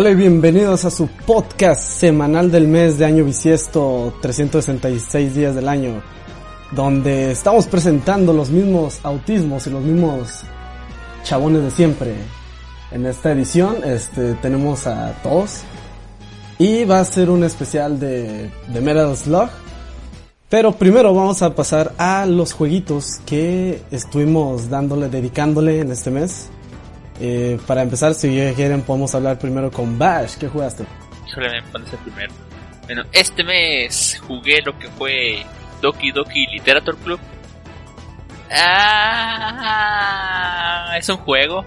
Hola y bienvenidos a su podcast semanal del mes de año bisiesto, 366 días del año, donde estamos presentando los mismos autismos y los mismos chabones de siempre. En esta edición este, tenemos a todos y va a ser un especial de, de Metal Slug. Pero primero vamos a pasar a los jueguitos que estuvimos dándole, dedicándole en este mes. Eh, para empezar, si quieren, podemos hablar primero con Bash. ¿Qué jugaste? Híjole, me el primero. Bueno, este mes jugué lo que fue Doki Doki Literature Club. Ah, es un juego.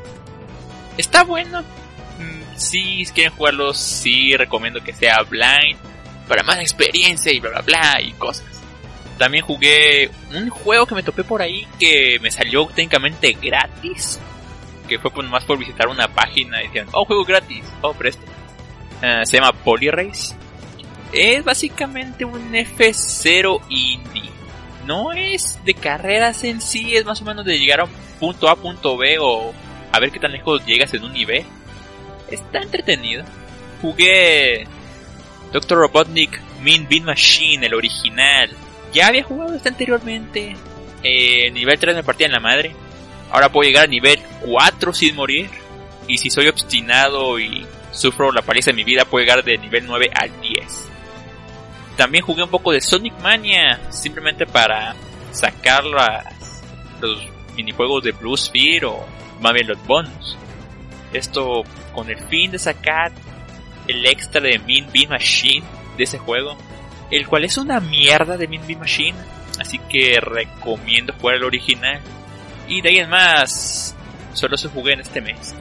Está bueno. Mm, Si quieren jugarlo, sí recomiendo que sea blind. Para más experiencia y bla bla bla y cosas. También jugué un juego que me topé por ahí que me salió técnicamente gratis que fue más por visitar una página y decían, oh, juego gratis, oh, preste. Uh, se llama Polyrace. Es básicamente un F0 indie. No es de carreras en sí, es más o menos de llegar a un punto A, punto B o a ver qué tan lejos llegas en un nivel. Está entretenido. Jugué Dr. Robotnik Mean Bean Machine, el original. Ya había jugado este anteriormente. Eh, nivel 3 me partía en la madre. Ahora puedo llegar a nivel 4 sin morir. Y si soy obstinado y sufro la paliza de mi vida, puedo llegar de nivel 9 al 10. También jugué un poco de Sonic Mania, simplemente para sacar las, los minijuegos de Blue Sphere o más bien los bonus. Esto con el fin de sacar el extra de Mean Bean Machine de ese juego, el cual es una mierda de Mean Bean Machine, así que recomiendo jugar el original. Y de ahí en más, solo se jugué en este mes.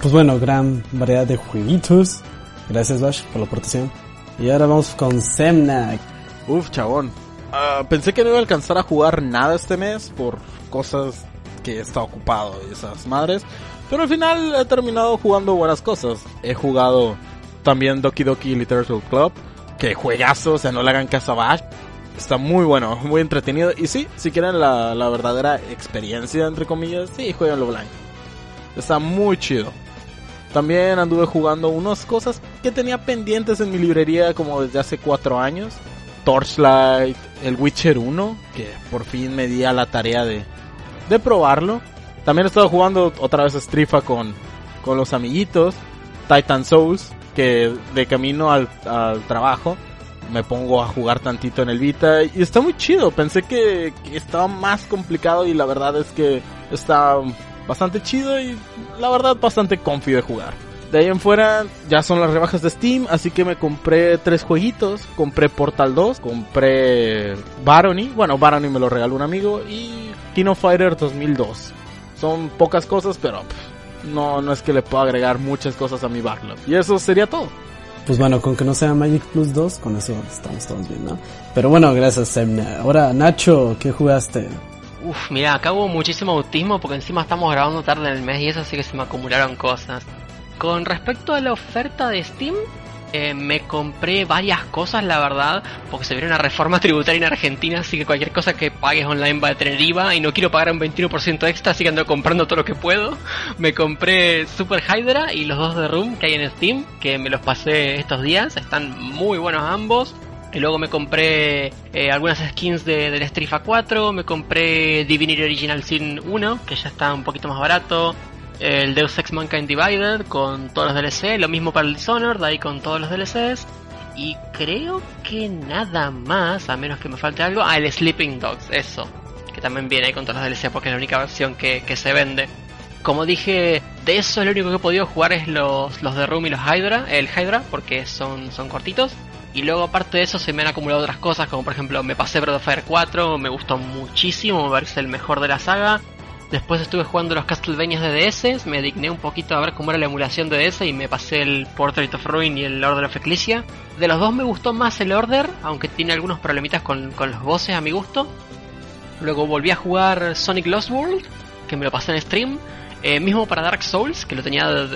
Pues bueno, gran variedad de jueguitos. Gracias, Bash, por la aportación. Y ahora vamos con Semnak. Uf, chabón. Uh, pensé que no iba a alcanzar a jugar nada este mes por cosas que estaba ocupado y esas madres. Pero al final he terminado jugando buenas cosas. He jugado también Doki Doki Literature Club. Que juegazo, o sea, no le hagan caso a Bash. Está muy bueno, muy entretenido. Y sí, si quieren la, la verdadera experiencia, entre comillas, sí, jueguenlo blind. Está muy chido. También anduve jugando unas cosas que tenía pendientes en mi librería como desde hace cuatro años. Torchlight, el Witcher 1, que por fin me di a la tarea de, de probarlo. También he estado jugando otra vez Strifa con, con los amiguitos. Titan Souls, que de camino al, al trabajo me pongo a jugar tantito en el Vita y está muy chido. Pensé que, estaba más complicado y la verdad es que está bastante chido y la verdad bastante confío de jugar. De ahí en fuera ya son las rebajas de Steam, así que me compré tres jueguitos. Compré Portal 2, compré Barony, bueno Barony me lo regaló un amigo y Kino Fighter 2002. Son pocas cosas, pero pff, no, no es que le pueda agregar muchas cosas a mi backlog. Y eso sería todo. Pues bueno, con que no sea Magic Plus 2, con eso estamos todos bien, ¿no? Pero bueno, gracias, Semna. Ahora, Nacho, ¿qué jugaste? Uf, mira, acá hubo muchísimo autismo porque encima estamos grabando tarde en el mes y eso sí que se me acumularon cosas. Con respecto a la oferta de Steam, eh, me compré varias cosas, la verdad, porque se viene una reforma tributaria en Argentina, así que cualquier cosa que pagues online va a tener IVA y no quiero pagar un 21% extra, así que ando comprando todo lo que puedo. Me compré Super Hydra y los dos de Room que hay en Steam, que me los pasé estos días, están muy buenos ambos. Y luego me compré eh, algunas skins de, del Strifa 4, me compré Divinity Original Sin 1, que ya está un poquito más barato, el Deus Ex Mankind Divided con todos los DLC, lo mismo para el Dishonored, ahí con todos los DLCs. Y creo que nada más, a menos que me falte algo. Ah, el Sleeping Dogs, eso. Que también viene ahí con todos los DLC porque es la única versión que, que se vende. Como dije, de eso lo único que he podido jugar es los, los de Room y los Hydra, el Hydra, porque son, son cortitos. Y luego aparte de eso se me han acumulado otras cosas, como por ejemplo me pasé Breath of Fire 4, me gustó muchísimo, me parece el mejor de la saga. Después estuve jugando los Castlevania de DS, me digné un poquito a ver cómo era la emulación de DS y me pasé el Portrait of Ruin y el Order of Ecclesia. De los dos me gustó más el Order, aunque tiene algunos problemitas con, con los bosses a mi gusto. Luego volví a jugar Sonic Lost World, que me lo pasé en stream. Eh, mismo para Dark Souls, que lo tenía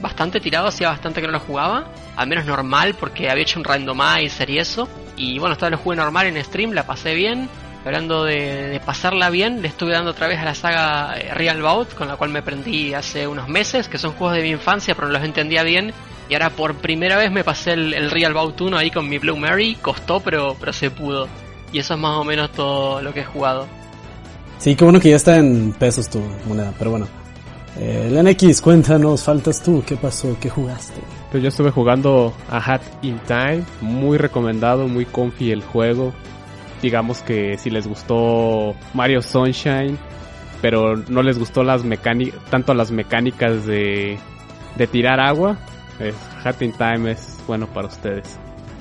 bastante tirado, hacía bastante que no lo jugaba. Al menos normal, porque había hecho un randomizer y eso. Y bueno, esta vez lo jugué normal en stream, la pasé bien. Hablando de, de, pasarla bien, le estuve dando otra vez a la saga Real Bout, con la cual me prendí hace unos meses, que son juegos de mi infancia, pero no los entendía bien. Y ahora por primera vez me pasé el, el Real Bout 1 ahí con mi Blue Mary. Costó, pero, pero se pudo. Y eso es más o menos todo lo que he jugado. Sí, qué bueno que ya está en pesos tu moneda, pero bueno. Eh, el NX, cuéntanos, faltas tú, ¿qué pasó? ¿Qué jugaste? Pues yo estuve jugando a Hat in Time, muy recomendado, muy comfy el juego. Digamos que si les gustó Mario Sunshine, pero no les gustó las tanto las mecánicas de, tirar agua, in Time es bueno para ustedes.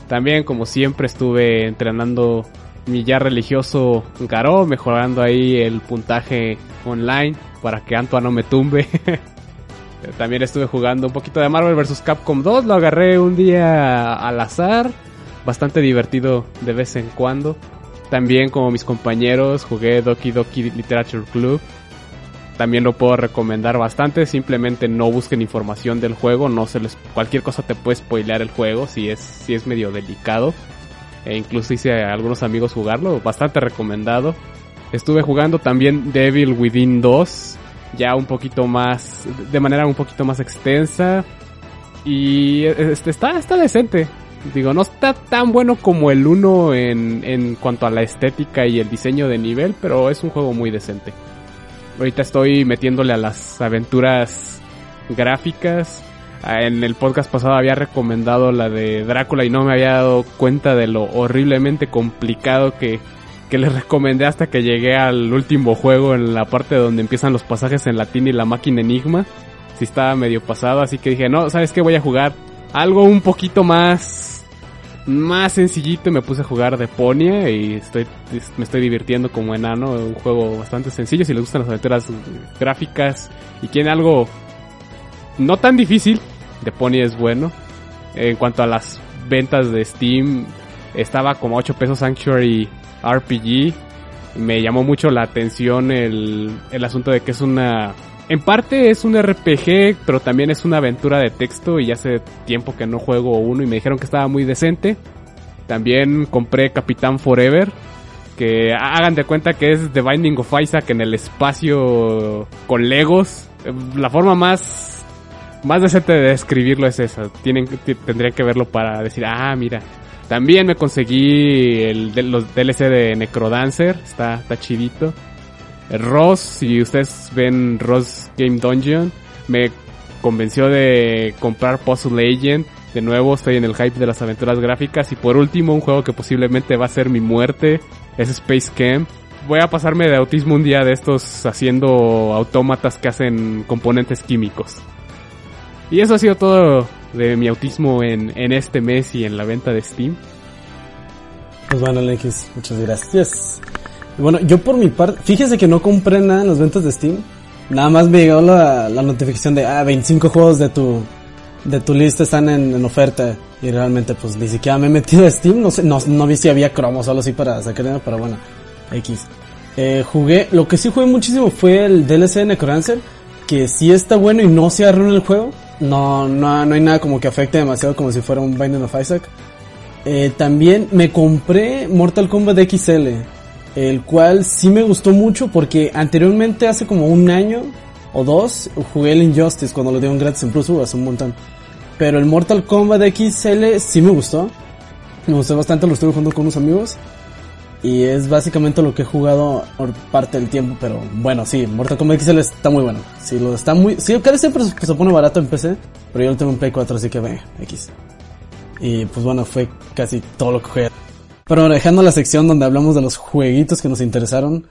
También, como siempre, estuve entrenando mi ya religioso Garou, mejorando ahí el puntaje online para que Antoa no me tumbe. También estuve jugando un poquito de Marvel vs. Capcom 2, lo agarré un día al azar, bastante divertido de vez en cuando. También como mis compañeros jugué Doki Doki Literature Club. También lo puedo recomendar bastante, simplemente no busquen información del juego, no se les cualquier cosa te puede spoilear el juego si es si es medio delicado. E incluso hice a algunos amigos jugarlo, bastante recomendado. Estuve jugando también Devil Within 2, ya un poquito más, de manera un poquito más extensa. Y este, está, está decente. Digo, no está tan bueno como el 1 en, en cuanto a la estética y el diseño de nivel, pero es un juego muy decente. Ahorita estoy metiéndole a las aventuras gráficas. Ah, en el podcast pasado había recomendado la de Drácula y no me había dado cuenta de lo horriblemente complicado que, que les recomendé hasta que llegué al último juego en la parte donde empiezan los pasajes en latín y la máquina enigma. Si estaba medio pasado, así que dije, no, ¿sabes qué? Voy a jugar algo un poquito más más sencillito me puse a jugar de Ponia y estoy me estoy divirtiendo como enano, un juego bastante sencillo si les gustan las aventuras gráficas y quieren algo no tan difícil, de Ponia es bueno. En cuanto a las ventas de Steam, estaba como 8 pesos Sanctuary RPG. Me llamó mucho la atención el, el asunto de que es una en parte es un RPG, pero también es una aventura de texto y hace tiempo que no juego uno y me dijeron que estaba muy decente. También compré Capitán Forever, que hagan de cuenta que es The Binding of Isaac en el espacio con Legos. La forma más más decente de describirlo es esa. Tienen tendrían que verlo para decir, "Ah, mira, también me conseguí los DLC de Necrodancer, está está chidito." Ross, si ustedes ven Ross Game Dungeon, me convenció de comprar Puzzle Agent. De nuevo, estoy en el hype de las aventuras gráficas. Y por último, un juego que posiblemente va a ser mi muerte es Space Camp. Voy a pasarme de autismo un día de estos haciendo autómatas que hacen componentes químicos. Y eso ha sido todo de mi autismo en, en este mes y en la venta de Steam. Pues bueno, muchas gracias. Bueno, yo por mi parte, fíjese que no compré nada en las ventas de Steam. Nada más me llegó la, la notificación de, ah, 25 juegos de tu, de tu lista están en, oferta. Y realmente, pues, ni siquiera me he metido a Steam. No sé, no, no vi si había cromos solo así para sacar dinero, pero bueno, X. Eh, jugué, lo que sí jugué muchísimo fue el DLC de Necrodancer, que sí está bueno y no se arruina el juego. No, no, no hay nada como que afecte demasiado como si fuera un Binding of Isaac. Eh, también me compré Mortal Kombat XL el cual sí me gustó mucho porque anteriormente hace como un año o dos jugué el Injustice cuando lo dieron gratis en Plus hace un montón. Pero el Mortal Kombat XL sí me gustó. Me gustó bastante, lo estuve jugando con unos amigos. Y es básicamente lo que he jugado por parte del tiempo, pero bueno, sí, Mortal Kombat XL está muy bueno. Sí, lo está muy, sí, cada siempre se pone barato en PC, pero yo lo tengo en Play 4, así que ve, X. Y pues bueno, fue casi todo lo que jugué. Pero dejando la sección donde hablamos de los jueguitos que nos interesaron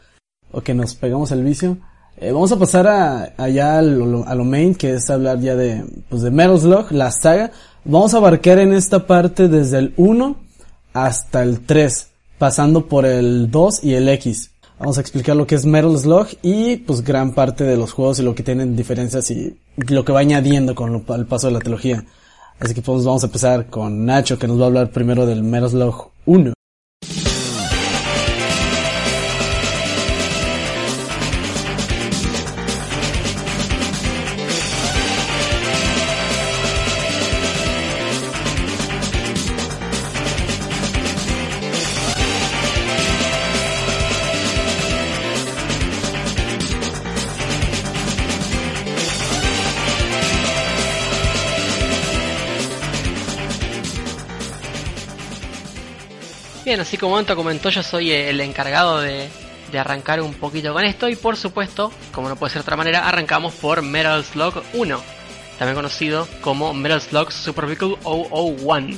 o que nos pegamos el vicio, eh, vamos a pasar a, allá a lo, main, que es hablar ya de, pues de Metal Slug, la saga. Vamos a abarcar en esta parte desde el 1 hasta el 3, pasando por el 2 y el X. Vamos a explicar lo que es Metal Slug y pues gran parte de los juegos y lo que tienen diferencias y lo que va añadiendo con lo, el paso de la trilogía. Así que pues vamos a empezar con Nacho que nos va a hablar primero del Metal Slug 1. Bien, así como Anto comentó, yo soy el encargado de, de arrancar un poquito con esto y por supuesto, como no puede ser de otra manera, arrancamos por Metal Slug 1, también conocido como Metal Slug Super Vehicle 001.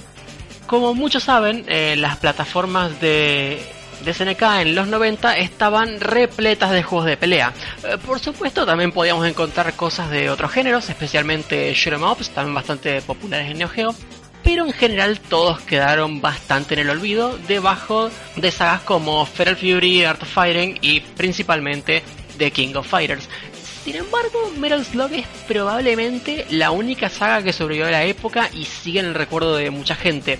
Como muchos saben, eh, las plataformas de, de SNK en los 90 estaban repletas de juegos de pelea. Eh, por supuesto, también podíamos encontrar cosas de otros géneros, especialmente shoot'em ups, también bastante populares en Neo Geo pero en general todos quedaron bastante en el olvido debajo de sagas como Feral Fury, Art of Fighting y principalmente The King of Fighters. Sin embargo, Metal Slug es probablemente la única saga que sobrevivió a la época y sigue en el recuerdo de mucha gente.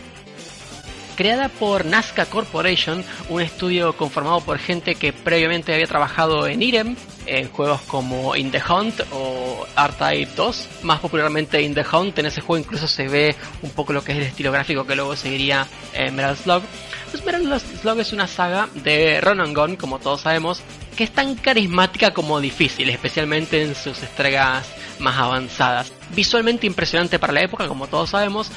Creada por Nazca Corporation, un estudio conformado por gente que previamente había trabajado en Irem, en juegos como In the Hunt o R-Type 2, más popularmente In the Hunt, en ese juego incluso se ve un poco lo que es el estilo gráfico que luego seguiría en Metal Slug. Pues Metal Slug es una saga de Run and Gun, como todos sabemos, que es tan carismática como difícil, especialmente en sus entregas más avanzadas. Visualmente impresionante para la época, como todos sabemos,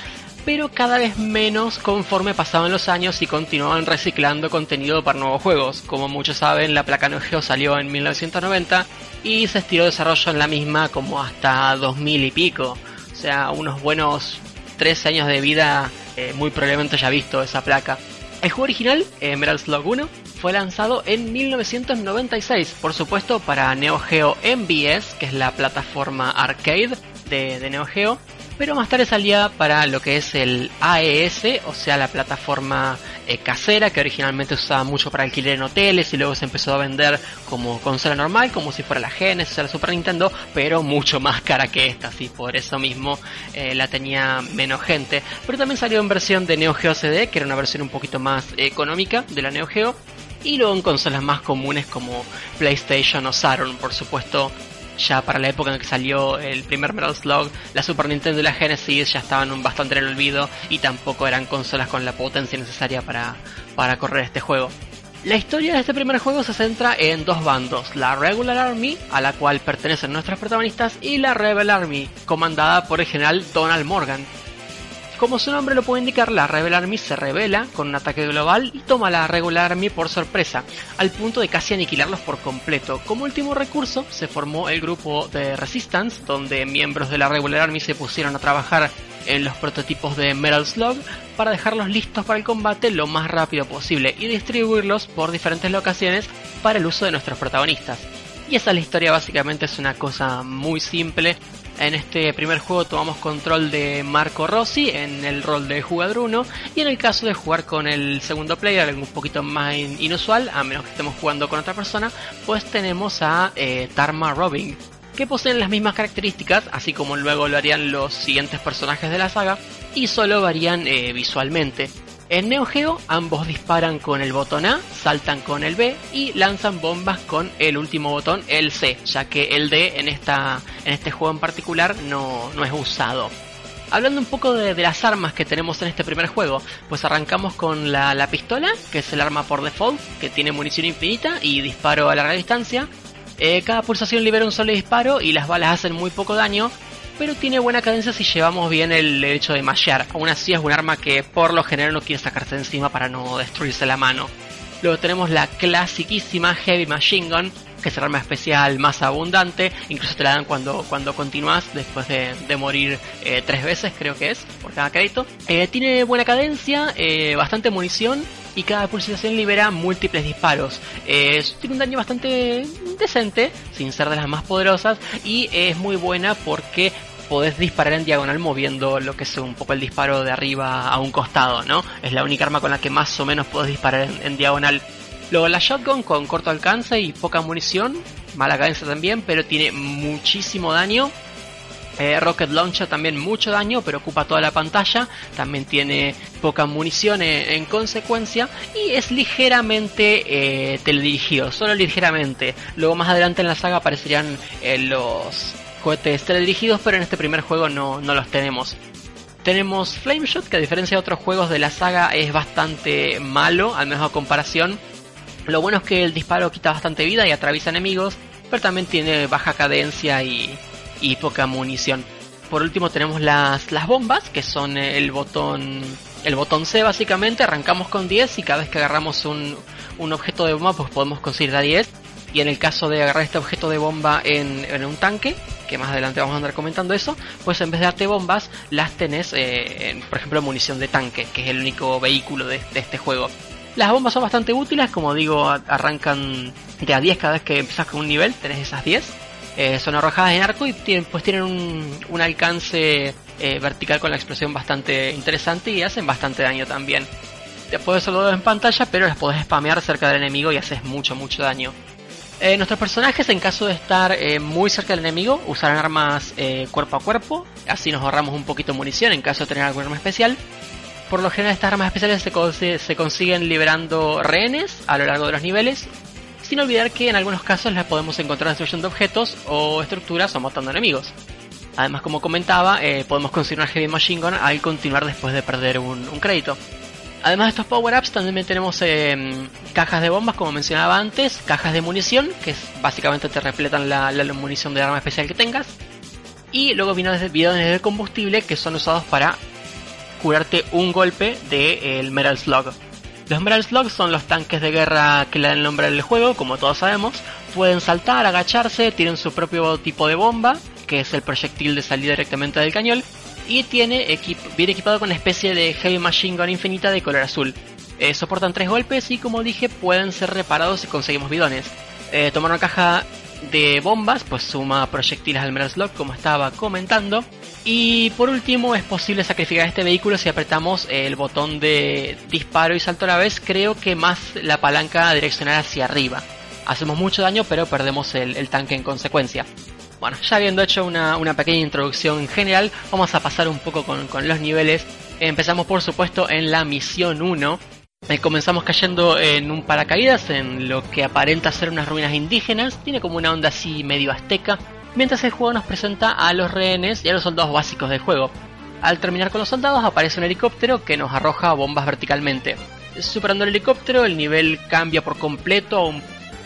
pero cada vez menos conforme pasaban los años y continuaban reciclando contenido para nuevos juegos. Como muchos saben, la placa Neo Geo salió en 1990 y se estiró desarrollo en la misma como hasta 2000 y pico. O sea, unos buenos 13 años de vida eh, muy probablemente ya visto esa placa. El juego original, Emerald Slug 1, fue lanzado en 1996, por supuesto para Neo Geo MVS, que es la plataforma arcade de, de Neo Geo, pero más tarde salía para lo que es el AES, o sea, la plataforma eh, casera que originalmente usaba mucho para alquiler en hoteles y luego se empezó a vender como consola normal, como si fuera la Genesis o la Super Nintendo, pero mucho más cara que esta, así por eso mismo eh, la tenía menos gente. Pero también salió en versión de Neo Geo CD, que era una versión un poquito más económica de la Neo Geo. Y luego en consolas más comunes como PlayStation o Saturn, por supuesto, ya para la época en que salió el primer Metal Slug, la Super Nintendo y la Genesis ya estaban bastante en el olvido y tampoco eran consolas con la potencia necesaria para, para correr este juego. La historia de este primer juego se centra en dos bandos, la Regular Army, a la cual pertenecen nuestros protagonistas, y la Rebel Army, comandada por el general Donald Morgan, como su nombre lo puede indicar, la Rebel Army se revela con un ataque global y toma a la Regular Army por sorpresa, al punto de casi aniquilarlos por completo. Como último recurso, se formó el grupo de Resistance, donde miembros de la Regular Army se pusieron a trabajar en los prototipos de Metal Slug para dejarlos listos para el combate lo más rápido posible y distribuirlos por diferentes locaciones para el uso de nuestros protagonistas. Y esa es la historia, básicamente es una cosa muy simple en este primer juego tomamos control de Marco Rossi en el rol de jugador 1 y en el caso de jugar con el segundo player, algo un poquito más inusual, a menos que estemos jugando con otra persona, pues tenemos a eh, Tarma Robin, que poseen las mismas características, así como luego lo harían los siguientes personajes de la saga, y solo varían eh, visualmente. En Neo Geo ambos disparan con el botón A, saltan con el B y lanzan bombas con el último botón, el C, ya que el D en, esta, en este juego en particular no, no es usado. Hablando un poco de, las armas que tenemos en este primer juego, pues arrancamos con la, pistola, que es el arma por default, que tiene munición infinita y disparo a larga distancia. Eh, cada pulsación libera un solo disparo y las balas hacen muy poco daño, pero tiene buena cadencia si llevamos bien el hecho de mashear. Aún así es un arma que por lo general no quiere sacarse encima para no destruirse la mano. Luego tenemos la clasiquísima Heavy Machine Gun, que es el arma especial más abundante, incluso te la dan cuando, cuando continúas después de, morir eh, tres veces, creo que es, por cada crédito. Eh, tiene buena cadencia, eh, bastante munición y cada pulsación libera múltiples disparos. tiene un daño bastante decente, sin ser de las más poderosas, y es muy buena porque podés disparar en diagonal moviendo lo que es un poco el disparo de arriba a un costado, ¿no? Es la única arma con la que más o menos podés disparar en, diagonal. Luego la shotgun con corto alcance y poca munición, mala cadencia también, pero tiene muchísimo daño. Eh, Rocket Launcher también mucho daño, pero ocupa toda la pantalla. También tiene poca munición en, consecuencia. Y es ligeramente eh, teledirigido, solo ligeramente. Luego más adelante en la saga aparecerían eh, los cohetes teledirigidos, pero en este primer juego no, no los tenemos. Tenemos Flameshot, que a diferencia de otros juegos de la saga es bastante malo, al menos a comparación. Lo bueno es que el disparo quita bastante vida y atraviesa enemigos, pero también tiene baja cadencia y, poca munición. Por último tenemos las, bombas, que son el botón el botón C básicamente, arrancamos con 10 y cada vez que agarramos un, un objeto de bomba pues podemos conseguir a 10 y en el caso de agarrar este objeto de bomba en, un tanque, que más adelante vamos a andar comentando eso, pues en vez de darte bombas, las tenés, eh, en, por ejemplo, munición de tanque, que es el único vehículo de, este juego. Las bombas son bastante útiles, como digo, arrancan de a 10 cada vez que empiezas con un nivel, tenés esas 10. Eh, son arrojadas en arco y tienen, pues tienen un, alcance eh, vertical con la explosión bastante interesante y hacen bastante daño también. Te puedes solo en pantalla, pero las podés spamear cerca del enemigo y haces mucho, mucho daño. Eh, nuestros personajes, en caso de estar muy cerca del enemigo, usarán armas cuerpo a cuerpo, así nos ahorramos un poquito de munición en caso de tener algún arma especial. Por lo general, estas armas especiales se, cons se consiguen liberando rehenes a lo largo de los niveles, sin olvidar que en algunos casos las podemos encontrar destruyendo objetos o estructuras o matando enemigos. Además, como comentaba, podemos conseguir una Heavy Machine Gun al continuar después de perder un, crédito. Además de estos power-ups, también tenemos eh, cajas de bombas, como mencionaba antes, cajas de munición, que básicamente te repletan la, munición de arma especial que tengas. Y luego bidones, bidones de combustible que son usados para curarte un golpe del de, Metal Slug. Los Metal Slug son los tanques de guerra que le dan el nombre al juego, como todos sabemos. Pueden saltar, agacharse, tienen su propio tipo de bomba, que es el proyectil de salida directamente del cañón y tiene equip viene equipado con una especie de Heavy Machine Gun infinita de color azul. Eh, soportan tres golpes y como dije pueden ser reparados si conseguimos bidones. Eh, tomar una caja de bombas pues suma proyectiles al Metal Slug como estaba comentando. Y por último es posible sacrificar este vehículo si apretamos el botón de disparo y salto a la vez, creo que más la palanca direccional hacia arriba. Hacemos mucho daño pero perdemos el, tanque en consecuencia. Bueno, ya habiendo hecho una, pequeña introducción general, vamos a pasar un poco con, con los niveles. Empezamos por supuesto en la misión 1. Eh, comenzamos cayendo en un paracaídas, en lo que aparenta ser unas ruinas indígenas. Tiene como una onda así medio azteca. Mientras el juego nos presenta a los rehenes y a los soldados básicos del juego. Al terminar con los soldados aparece un helicóptero que nos arroja bombas verticalmente. Superando el helicóptero el nivel cambia por completo un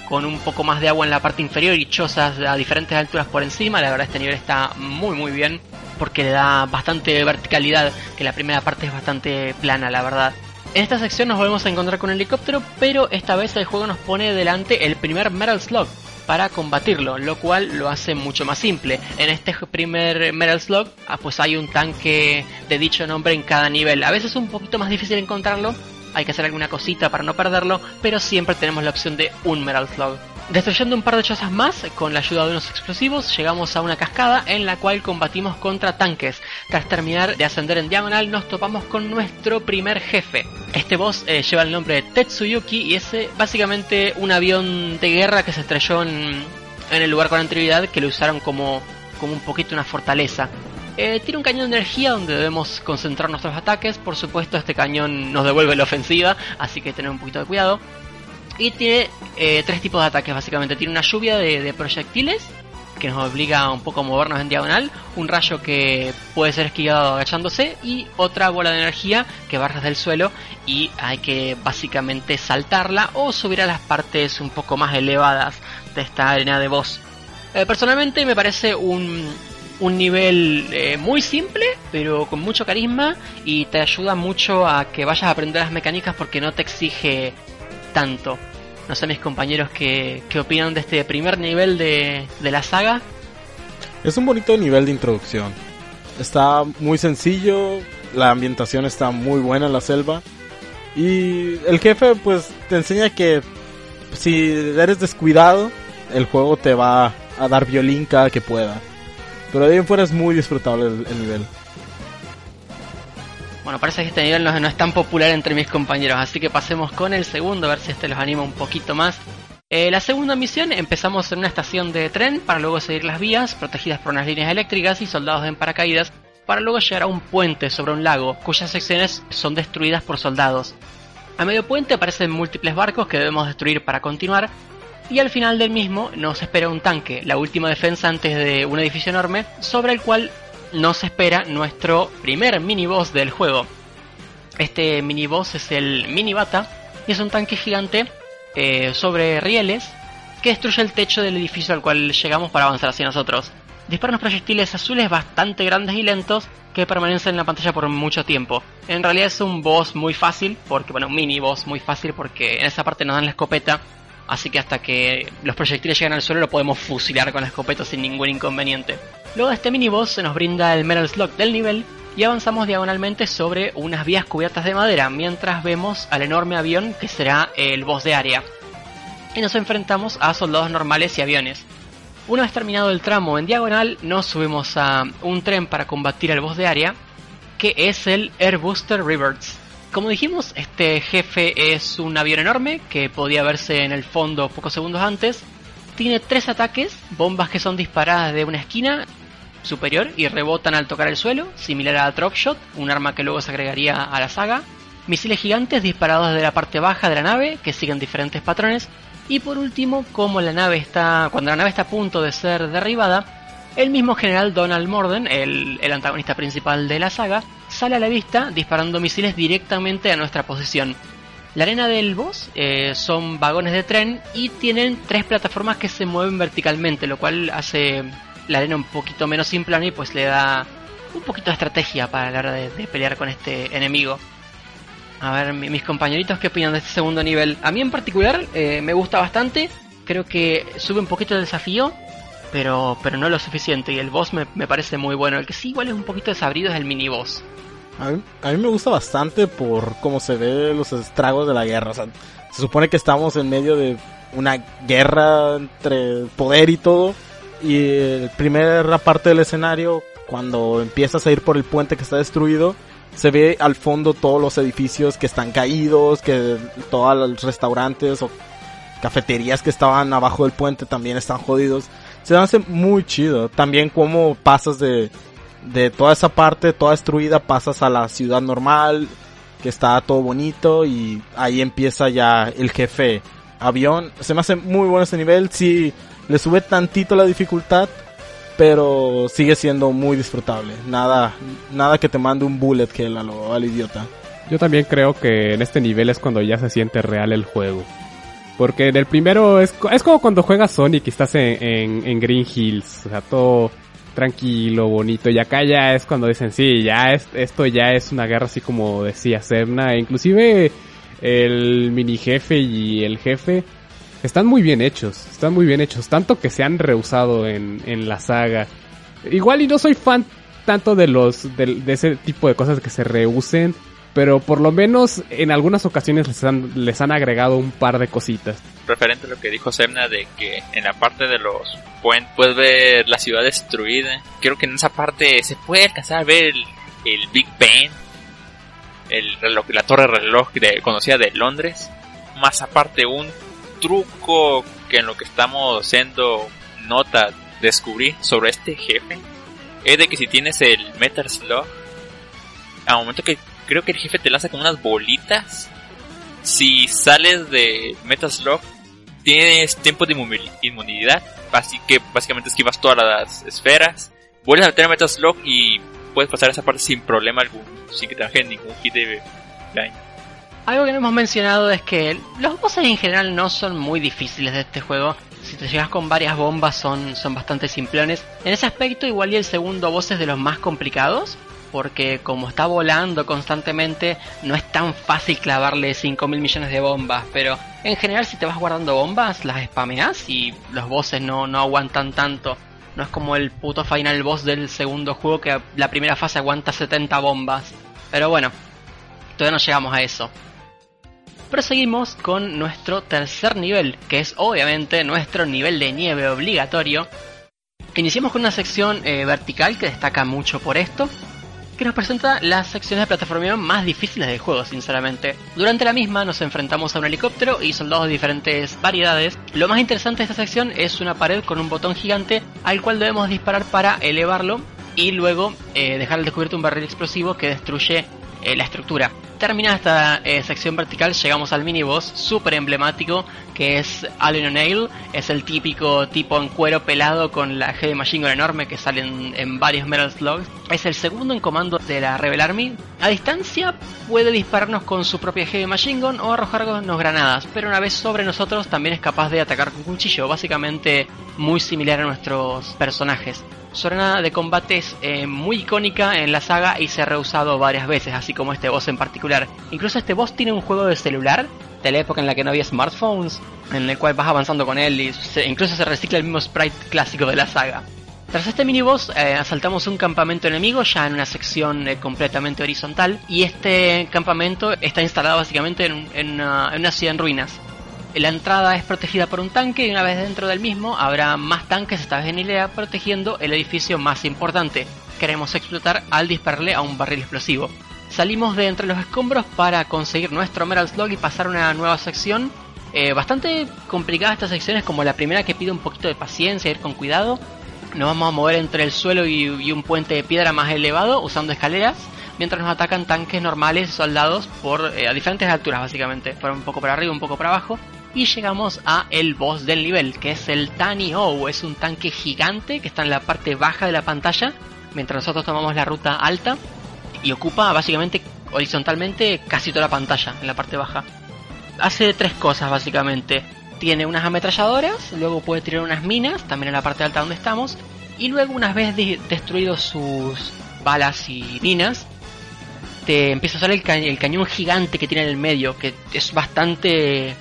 con un poco más de agua en la parte inferior y chozas a diferentes alturas por encima. La verdad este nivel está muy muy bien porque le da bastante verticalidad, que la primera parte es bastante plana, la verdad. En esta sección nos volvemos a encontrar con el helicóptero, pero esta vez el juego nos pone delante el primer Metal Slug para combatirlo, lo cual lo hace mucho más simple. En este primer Metal Slug, ah, pues hay un tanque de dicho nombre en cada nivel. A veces es un poquito más difícil encontrarlo, hay que hacer alguna cosita para no perderlo, pero siempre tenemos la opción de un Metal Slug. Destruyendo un par de chozas más, con la ayuda de unos explosivos, llegamos a una cascada en la cual combatimos contra tanques. Tras terminar de ascender en diagonal, nos topamos con nuestro primer jefe. Este boss eh, lleva el nombre de Tetsuyuki y es eh, básicamente un avión de guerra que se estrelló en, el lugar con anterioridad que lo usaron como, como un poquito una fortaleza. Eh, tiene un cañón de energía donde debemos concentrar nuestros ataques. Por supuesto, este cañón nos devuelve la ofensiva, así que tener un poquito de cuidado. Y tiene eh, tres tipos de ataques, básicamente. Tiene una lluvia de, proyectiles que nos obliga un poco a movernos en diagonal. Un rayo que puede ser esquivado agachándose. Y otra bola de energía que bajas del suelo y hay que básicamente saltarla o subir a las partes un poco más elevadas de esta arena de boss. Eh, personalmente me parece un, un nivel eh, muy simple, pero con mucho carisma y te ayuda mucho a que vayas a aprender las mecánicas porque no te exige tanto. No sé mis compañeros qué, qué opinan de este primer nivel de, de la saga. Es un bonito nivel de introducción. Está muy sencillo, la ambientación está muy buena en la selva. Y el jefe pues te enseña que si eres descuidado, el juego te va a dar violín cada que pueda. Pero de ahí en fuera es muy disfrutable el, el, nivel. Bueno, parece que este nivel no, es tan popular entre mis compañeros, así que pasemos con el segundo, a ver si este los anima un poquito más. Eh, la segunda misión empezamos en una estación de tren para luego seguir las vías, protegidas por unas líneas eléctricas y soldados en paracaídas, para luego llegar a un puente sobre un lago, cuyas secciones son destruidas por soldados. A medio puente aparecen múltiples barcos que debemos destruir para continuar, y al final del mismo nos espera un tanque, la última defensa antes de un edificio enorme, sobre el cual nos espera nuestro primer mini boss del juego. Este mini boss es el Mini Bata y es un tanque gigante eh, sobre rieles que destruye el techo del edificio al cual llegamos para avanzar hacia nosotros. Dispara unos proyectiles azules bastante grandes y lentos que permanece en la pantalla por mucho tiempo. En realidad es un boss muy fácil, porque bueno, un mini boss muy fácil porque en esa parte nos dan la escopeta, así que hasta que los proyectiles llegan al suelo lo podemos fusilar con la escopeta sin ningún inconveniente. Luego de este mini boss se nos brinda el Metal Slug del nivel y avanzamos diagonalmente sobre unas vías cubiertas de madera mientras vemos al enorme avión que será el boss de área. Y nos enfrentamos a soldados normales y aviones. Una vez terminado el tramo en diagonal, nos subimos a un tren para combatir al boss de área, que es el Airbuster Rivers. Como dijimos, este jefe es un avión enorme que podía verse en el fondo pocos segundos antes. Tiene tres ataques, bombas que son disparadas de una esquina superior y rebotan al tocar el suelo, similar a Dropshot, un arma que luego se agregaría a la saga. Misiles gigantes disparados desde la parte baja de la nave, que siguen diferentes patrones. Y por último, como la nave está, cuando la nave está a punto de ser derribada, el mismo general Donald Morden, el, el antagonista principal de la saga, sale a la vista disparando misiles directamente a nuestra posición. La arena del boss eh, son vagones de tren y tienen tres plataformas que se mueven verticalmente, lo cual hace la arena un poquito menos simplona y pues le da un poquito de estrategia para la hora de, pelear con este enemigo. A ver, mi- mis compañeritos, ¿qué opinan de este segundo nivel? A mí en particular eh, me gusta bastante. Creo que sube un poquito el desafío, pero, pero no lo suficiente. Y el boss me, me parece muy bueno. El que sí igual es un poquito desabrido es el mini boss. A mí, a mí me gusta bastante por cómo se ve los estragos de la guerra. Se supone que estamos en medio de una guerra entre poder y todo. Y la primera parte del escenario, cuando empiezas a ir por el puente que está destruido, se ve al fondo todos los edificios que están caídos, que todos los restaurantes o cafeterías que estaban abajo del puente también están jodidos. Se me hace muy chido. También cómo pasas de, de toda esa parte, toda destruida, pasas a la ciudad normal, que está todo bonito y ahí empieza ya el jefe avión. Se me hace muy bueno ese nivel, sí le sube tantito la dificultad, pero sigue siendo muy disfrutable. Nada, nada que te mande un bullet que a lo, al idiota. Yo también creo que en este nivel es cuando ya se siente real el juego. Porque en el primero es, es como cuando juegas Sonic y estás en, en, en Green Hills. O sea, todo tranquilo, bonito. Y acá ya es cuando dicen, sí, ya es, esto ya es una guerra así como decía Serna. Inclusive el mini jefe y el jefe están muy bien hechos. Están muy bien hechos. Tanto que se han rehusado en, en la saga. Igual y no soy fan tanto de los de, de ese tipo de cosas que se rehusen pero por lo menos en algunas ocasiones les han, les han agregado un par de cositas. Referente a lo que dijo Semna de que en la parte de los puentes puedes ver la ciudad destruida. Creo que en esa parte se puede alcanzar a ver el, Big Ben, el reloj, la torre reloj de, conocida de Londres. Más aparte un truco que en lo que estamos haciendo nota descubrí sobre este jefe es de que si tienes el Metal Slug, al momento que creo que el jefe te lanza como unas bolitas. Si sales de Metal Slug, tienes tiempo de inmuni- inmunidad. Así que básicamente esquivas todas las esferas. Vuelves a meter a Metal Slug y puedes pasar esa parte sin problema alguno. Sin que te bajen ningún hit de daño. Algo que no hemos mencionado es que los bosses en general no son muy difíciles de este juego. Si te llegas con varias bombas son, son bastante simplones. En ese aspecto igual y el segundo boss es de los más complicados. Porque como está volando constantemente, no es tan fácil clavarle 5 mil millones de bombas. Pero en general si te vas guardando bombas, las spameas y los bosses no, no aguantan tanto. No es como el puto final boss del segundo juego que la primera fase aguanta 70 bombas. Pero bueno, todavía no llegamos a eso. Proseguimos con nuestro tercer nivel, que es obviamente nuestro nivel de nieve obligatorio. Iniciamos con una sección eh, vertical que destaca mucho por esto, que nos presenta las secciones de plataforma más difíciles del juego, sinceramente. Durante la misma nos enfrentamos a un helicóptero y soldados de diferentes variedades. Lo más interesante de esta sección es una pared con un botón gigante al cual debemos disparar para elevarlo y luego eh, dejar al descubierto un barril explosivo que destruye eh, la estructura. Terminada esta eh, sección vertical, llegamos al mini boss super emblemático que es Allen O'Neill. Es el típico tipo en cuero pelado con la Heavy Machine Gun enorme que sale en, en varios Metal Slugs. Es el segundo en comando de la Rebel Army. A distancia puede dispararnos con su propia Heavy Machine Gun o arrojarnos granadas, pero una vez sobre nosotros también es capaz de atacar con cuchillo, básicamente muy similar a nuestros personajes. Su arena de combate es eh, muy icónica en la saga y se ha reusado varias veces, así como este boss en particular. Incluso este boss tiene un juego de celular de la época en la que no había smartphones, en el cual vas avanzando con él y incluso se recicla el mismo sprite clásico de la saga. Tras este miniboss eh, asaltamos un campamento enemigo ya en una sección eh, completamente horizontal y este campamento está instalado básicamente en, una, ciudad en ruinas. La entrada es protegida por un tanque y una vez dentro del mismo habrá más tanques, esta vez en hilera, protegiendo el edificio más importante. Queremos explotar al dispararle a un barril explosivo. Salimos de entre los escombros para conseguir nuestro Emerald Slug y pasar a una nueva sección. Eh, bastante complicada esta sección, es como la primera que pide un poquito de paciencia, ir con cuidado nos vamos a mover entre el suelo y, un puente de piedra más elevado usando escaleras, mientras nos atacan tanques normales, soldados, por eh, a diferentes alturas básicamente, por un poco para arriba, un poco para abajo. Y llegamos a el boss del nivel, que es el Tani O, es un tanque gigante que está en la parte baja de la pantalla, mientras nosotros tomamos la ruta alta y ocupa básicamente horizontalmente casi toda la pantalla en la parte baja. Hace tres cosas básicamente tiene unas ametralladoras, luego puede tirar unas minas, también en la parte alta donde estamos, y luego una vez destruidos sus balas y minas, te empieza a salir el, cañón gigante que tiene en el medio, que es bastante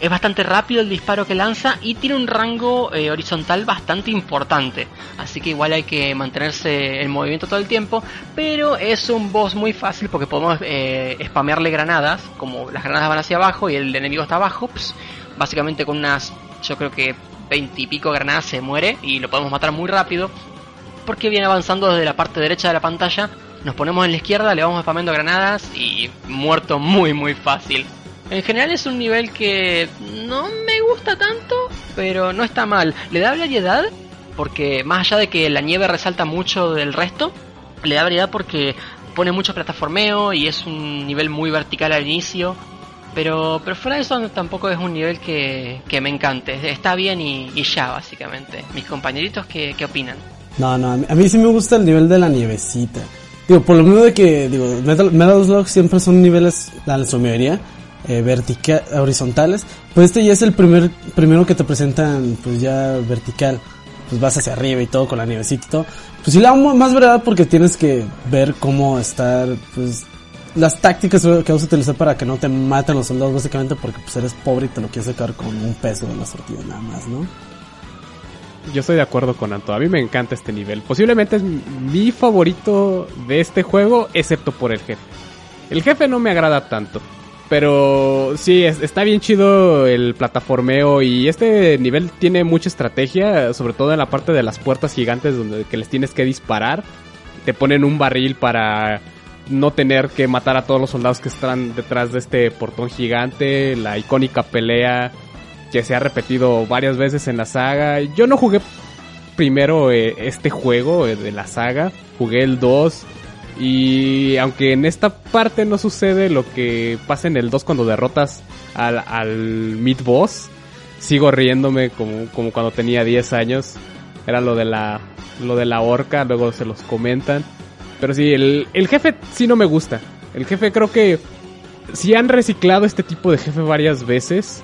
es bastante rápido el disparo que lanza y tiene un rango eh, horizontal bastante importante. Así que igual hay que mantenerse en movimiento todo el tiempo. Pero es un boss muy fácil porque podemos eh, spamearle granadas. Como las granadas van hacia abajo y el enemigo está abajo básicamente con unas, yo creo que 20 y pico granadas se muere y lo podemos matar muy rápido. Porque viene avanzando desde la parte derecha de la pantalla, nos ponemos en la izquierda, le vamos spamando granadas y muerto muy muy fácil. En general es un nivel que no me gusta tanto, pero no está mal. Le da variedad porque más allá de que la nieve resalta mucho del resto, le da variedad porque pone mucho plataformeo y es un nivel muy vertical al inicio pero, pero fuera de eso tampoco es un nivel que, me encante. Está bien y, ya, básicamente. Mis compañeritos, ¿qué, ¿qué, opinan? No, no, a mí, sí me gusta el nivel de la nievecita. Digo, por lo menos de que, digo, Metal, Metal Slug siempre son niveles, en su eh, vertical, horizontales. Pues este ya es el primer, primero que te presentan, pues ya vertical. Pues vas hacia arriba y todo con la nievecita y todo. Pues sí, la más verdad porque tienes que ver cómo estar, pues, las tácticas que vas a utilizar para que no te maten los soldados, básicamente porque pues eres pobre y te lo quieres sacar con un peso de la sortida nada más, ¿no? Yo estoy de acuerdo con Anto, a mí me encanta este nivel. Posiblemente es mi favorito de este juego, excepto por el jefe. El jefe no me agrada tanto. Pero sí, está bien chido el plataformeo y este nivel tiene mucha estrategia, sobre todo en la parte de las puertas gigantes donde que les tienes que disparar. Te ponen un barril para no tener que matar a todos los soldados que están detrás de este portón gigante, la icónica pelea que se ha repetido varias veces en la saga. Yo no jugué primero eh, este juego eh, de la saga, jugué el 2 y aunque en esta parte no sucede lo que pasa en el 2 cuando derrotas al, al mid boss, sigo riéndome como, como cuando tenía 10 años. Era lo de la lo de la horca, luego se los comentan. Pero sí, el, el jefe sí no me gusta. El jefe creo que sí han reciclado este tipo de jefe varias veces.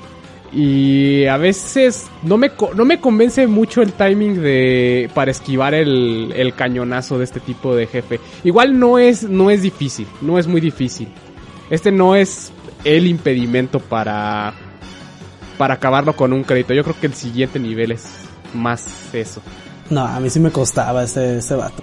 Y a veces no me, no me convence mucho el timing de para esquivar el, el, cañonazo de este tipo de jefe. Igual no es, no es difícil, no es muy difícil. Este no es el impedimento para, para acabarlo con un crédito. Yo creo que el siguiente nivel es más eso. No, a mí sí me costaba ese, ese vato.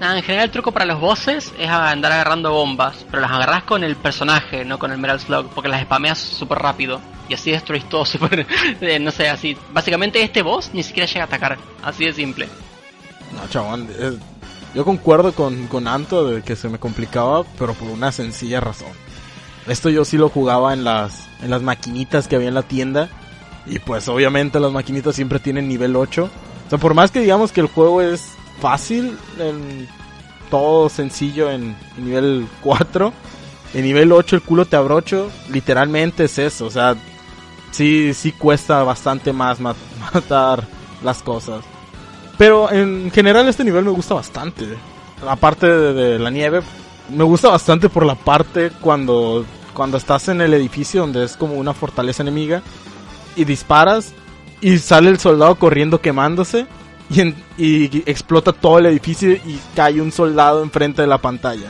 Nada, en general el truco para los bosses es andar agarrando bombas, pero las agarras con el personaje, no con el Metal Slug, porque las spameas súper rápido y así destruís todo súper, eh, no sé, así. Básicamente este boss ni siquiera llega a atacar, así de simple. No, chabón, yo concuerdo con, con Anto de que se me complicaba, pero por una sencilla razón. Esto yo sí lo jugaba en las, en las maquinitas que había en la tienda. Y pues obviamente las maquinitas siempre tienen nivel 8. O sea, por más que digamos que el juego es fácil, en todo sencillo en, nivel 4. En nivel 8 el culo te abrocho, literalmente es eso, o sea, sí, sí cuesta bastante más matar las cosas. Pero en general este nivel me gusta bastante. Aparte de, de, la nieve, me gusta bastante por la parte cuando, cuando estás en el edificio donde es como una fortaleza enemiga y disparas y sale el soldado corriendo quemándose y, y explota todo el edificio y cae un soldado enfrente de la pantalla.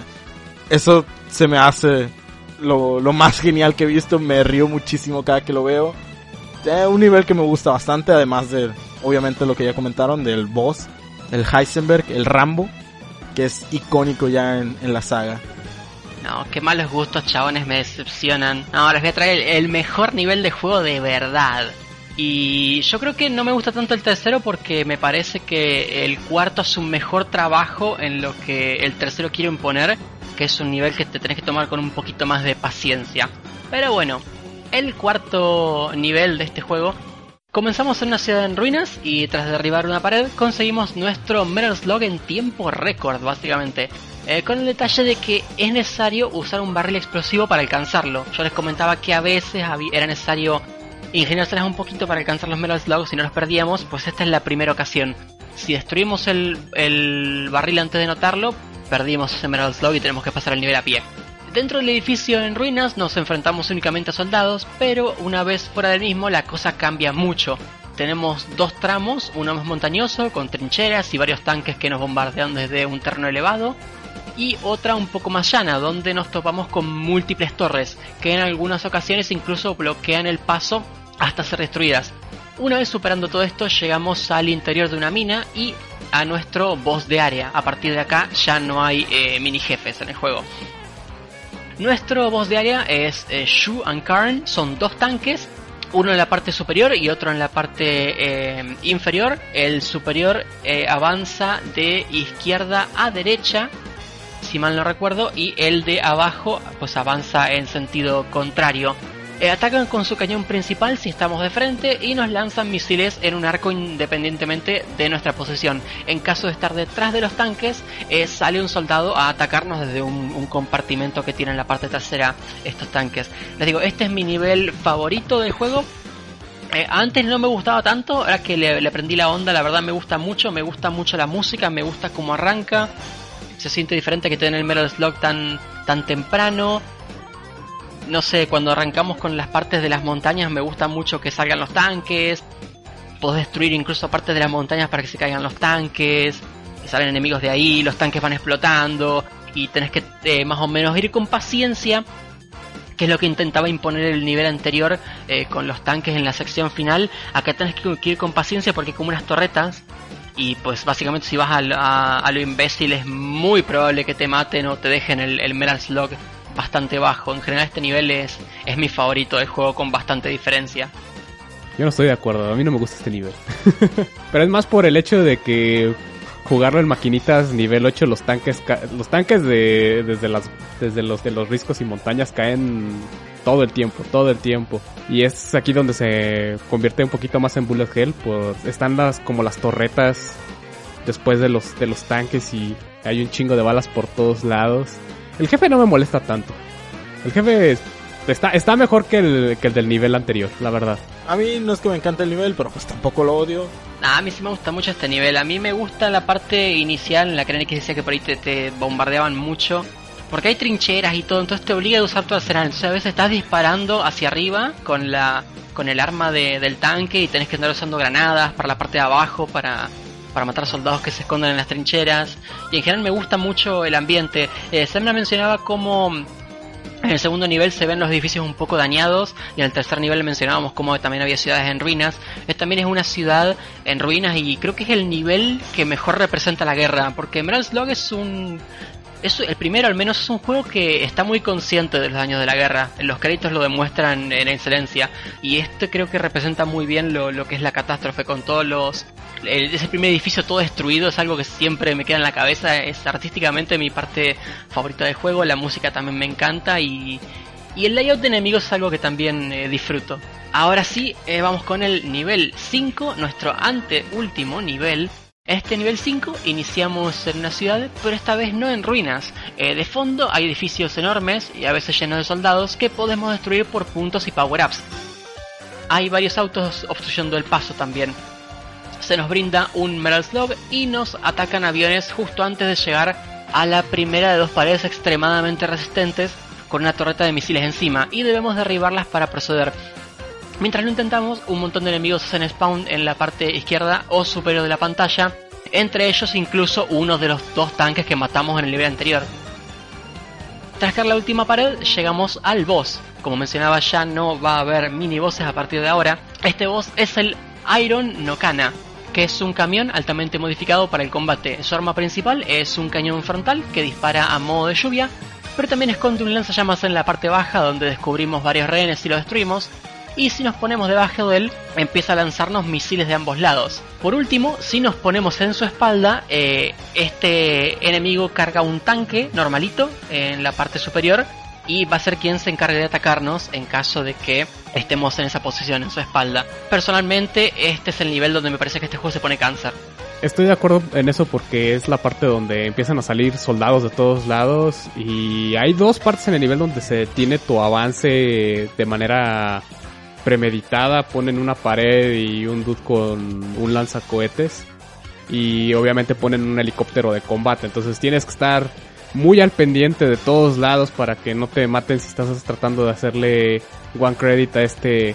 Eso se me hace lo, lo más genial que he visto. Me río muchísimo cada que lo veo. Es un nivel que me gusta bastante, además de, obviamente, lo que ya comentaron del boss, el Heisenberg, el Rambo, que es icónico ya en, en la saga. No, qué malos gustos, chabones, me decepcionan. No, les voy a traer el mejor nivel de juego de verdad. Y yo creo que no me gusta tanto el tercero porque me parece que el cuarto hace un mejor trabajo en lo que el tercero quiere imponer, que es un nivel que te tenés que tomar con un poquito más de paciencia. Pero bueno, el cuarto nivel de este juego Comenzamos en una ciudad en ruinas y tras derribar una pared conseguimos nuestro Metal Slug en tiempo récord básicamente. Eh, con el detalle de que es necesario usar un barril explosivo para alcanzarlo. Yo les comentaba que a veces era necesario ingeniárselas un poquito para alcanzar los Metal Slugs si no los perdíamos, pues esta es la primera ocasión. Si destruimos el, el barril antes de notarlo, perdimos ese Metal Slug y tenemos que pasar el nivel a pie. Dentro del edificio en ruinas nos enfrentamos únicamente a soldados, pero una vez fuera del mismo la cosa cambia mucho. Tenemos dos tramos, uno más montañoso, con trincheras y varios tanques que nos bombardean desde un terreno elevado, y otra un poco más llana, donde nos topamos con múltiples torres, que en algunas ocasiones incluso bloquean el paso hasta ser destruidas. Una vez superando todo esto, llegamos al interior de una mina y a nuestro boss de área. A partir de acá ya no hay eh, mini jefes en el juego. Nuestro boss de área es eh, Shu and Karn, son dos tanques, uno en la parte superior y otro en la parte eh, inferior. El superior eh, avanza de izquierda a derecha, si mal no recuerdo, y el de abajo pues avanza en sentido contrario. Eh, atacan con su cañón principal si estamos de frente y nos lanzan misiles en un arco independientemente de nuestra posición. En caso de estar detrás de los tanques, eh, sale un soldado a atacarnos desde un, compartimento que tiene en la parte trasera estos tanques. Les digo, este es mi nivel favorito del juego. Eh, antes no me gustaba tanto, ahora que le, le prendí la onda, la verdad me gusta mucho, me gusta mucho la música, me gusta cómo arranca. Se siente diferente que tener el Metal Slug tan, tan temprano no sé, cuando arrancamos con las partes de las montañas me gusta mucho que salgan los tanques. Podés destruir incluso partes de las montañas para que se caigan los tanques. Salen enemigos de ahí, los tanques van explotando. Y tenés que eh, más o menos ir con paciencia. Que es lo que intentaba imponer el nivel anterior eh, con los tanques en la sección final. Acá tenés que ir con paciencia porque como unas torretas. Y pues básicamente si vas a, a lo imbécil es muy probable que te maten o te dejen el, el Metal Slug bastante bajo. En general este nivel es, es mi favorito del juego con bastante diferencia. Yo no estoy de acuerdo, a mí no me gusta este nivel. Pero es más por el hecho de que jugarlo en maquinitas nivel 8 los tanques los tanques de desde las desde los de los riscos y montañas caen todo el tiempo, todo el tiempo. Y es aquí donde se convierte un poquito más en bullet hell, por están las como las torretas después de los de los tanques y hay un chingo de balas por todos lados. El jefe no me molesta tanto. El jefe está está mejor que el que el del nivel anterior, la verdad. A mí no es que me encante el nivel, pero pues tampoco lo odio. Nah, a mí sí me gusta mucho este nivel. A mí me gusta la parte inicial en la que Nenix decía que por ahí te, te bombardeaban mucho. Porque hay trincheras y todo, entonces te obliga a usar tu arsenal. Entonces a veces estás disparando hacia arriba con la con el arma de- del tanque y tenés que andar usando granadas para la parte de abajo para, para matar soldados que se esconden en las trincheras. Y en general me gusta mucho el ambiente. Eh, Semna mencionaba cómo en el segundo nivel se ven los edificios un poco dañados y en el tercer nivel mencionábamos cómo también había ciudades en ruinas. Esta también es una ciudad en ruinas y creo que es el nivel que mejor representa la guerra, porque Metal Slug es un... Es, el primero al menos es un juego que está muy consciente de los daños de la guerra. Los créditos lo demuestran en excelencia. Y este creo que representa muy bien lo, lo que es la catástrofe con todos los... el- ese primer edificio todo destruido es algo que siempre me queda en la cabeza. Es artísticamente mi parte favorita del juego. La música también me encanta y, y el layout de enemigos es algo que también eh, disfruto. Ahora sí, eh, vamos con el nivel 5, nuestro anteúltimo nivel. Este nivel 5 iniciamos en una ciudad, pero esta vez no en ruinas. Eh, de fondo hay edificios enormes y a veces llenos de soldados que podemos destruir por puntos y power-ups. Hay varios autos obstruyendo el paso también. Se nos brinda un Metal Slug y nos atacan aviones justo antes de llegar a la primera de dos paredes extremadamente resistentes con una torreta de misiles encima y debemos derribarlas para proceder. Mientras lo intentamos, un montón de enemigos hacen spawn en la parte izquierda o superior de la pantalla, entre ellos incluso uno de los dos tanques que matamos en el nivel anterior. Tras caer la última pared, llegamos al boss. Como mencionaba ya, no va a haber mini bosses a partir de ahora. Este boss es el Iron Nokana, que es un camión altamente modificado para el combate. Su arma principal es un cañón frontal que dispara a modo de lluvia, pero también esconde un lanzallamas en la parte baja donde descubrimos varios rehenes y los destruimos. Y si nos ponemos debajo de él, empieza a lanzarnos misiles de ambos lados. Por último, si nos ponemos en su espalda, eh, este enemigo carga un tanque normalito en la parte superior y va a ser quien se encargue de atacarnos en caso de que estemos en esa posición en su espalda. Personalmente, este es el nivel donde me parece que este juego se pone cáncer. Estoy de acuerdo en eso porque es la parte donde empiezan a salir soldados de todos lados y hay dos partes en el nivel donde se tiene tu avance de manera premeditada, ponen una pared y un dude con un lanzacohetes y obviamente ponen un helicóptero de combate, entonces tienes que estar muy al pendiente de todos lados para que no te maten si estás tratando de hacerle one credit a este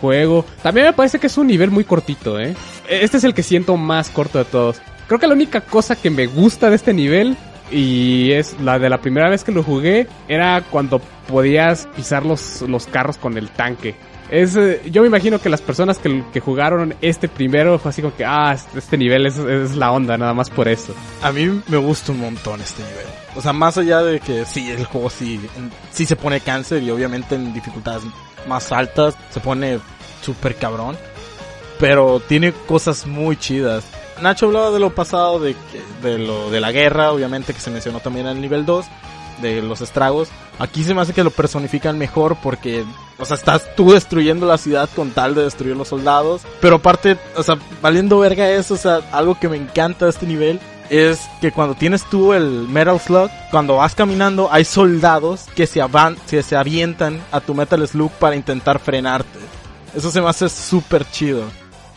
juego. También me parece que es un nivel muy cortito, ¿eh? Este es el que siento más corto de todos. Creo que la única cosa que me gusta de este nivel y es la de la primera vez que lo jugué era cuando podías pisar los, los carros con el tanque. Es, eh, yo me imagino que las personas que, jugaron este primero fue así como que, ah, este, este nivel es, es, la onda, nada más por eso. A mí me gusta un montón este nivel. O sea, más allá de que sí, el juego sí, sí se pone cáncer y obviamente en dificultades más altas se pone súper cabrón. Pero tiene cosas muy chidas. Nacho hablaba de lo pasado, de, de lo de la guerra, obviamente que se mencionó también en el nivel 2 de los estragos. Aquí se me hace que lo personifican mejor porque, o sea, estás tú destruyendo la ciudad con tal de destruir los soldados. Pero aparte, o sea, valiendo verga eso, o sea, algo que me encanta de este nivel es que cuando tienes tú el Metal Slug, cuando vas caminando, hay soldados que se, avan que se avientan a tu Metal Slug para intentar frenarte. Eso se me hace súper chido.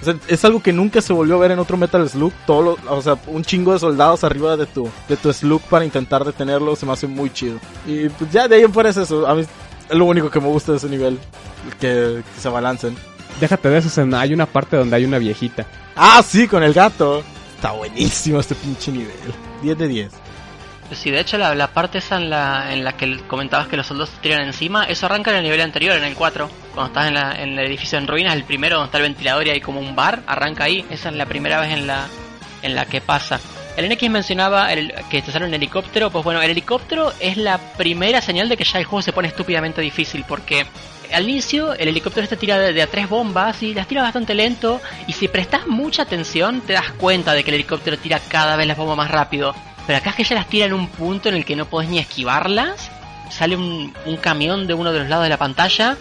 O sea, es algo que nunca se volvió a ver en otro Metal Slug. Todo lo, o sea, un chingo de soldados arriba de tu, de tu Slug para intentar detenerlo se me hace muy chido. Y pues ya de ahí en fuera es eso. A mí es lo único que me gusta de ese nivel. Que, que se balancen. Déjate de eso, hay una parte donde hay una viejita. Ah, sí, con el gato. Está buenísimo este pinche nivel. 10 de 10. Sí, de hecho la, la, parte esa en la, en la que comentabas que los soldados te tiran encima, eso arranca en el nivel anterior, en el 4. Cuando estás en, la, en el edificio en ruinas, el primero donde está el ventilador y hay como un bar, arranca ahí. Esa es la primera vez en la, en la que pasa. El NX mencionaba que te sale un helicóptero, pues bueno, el helicóptero es la primera señal de que ya el juego se pone estúpidamente difícil, porque al inicio el helicóptero te tira de, de, a tres bombas y las tira bastante lento, y si prestas mucha atención te das cuenta de que el helicóptero tira cada vez las bombas más rápido. Pero acá es que ya las tira en un punto en el que no podés ni esquivarlas. Sale un, un camión de uno de los lados de la pantalla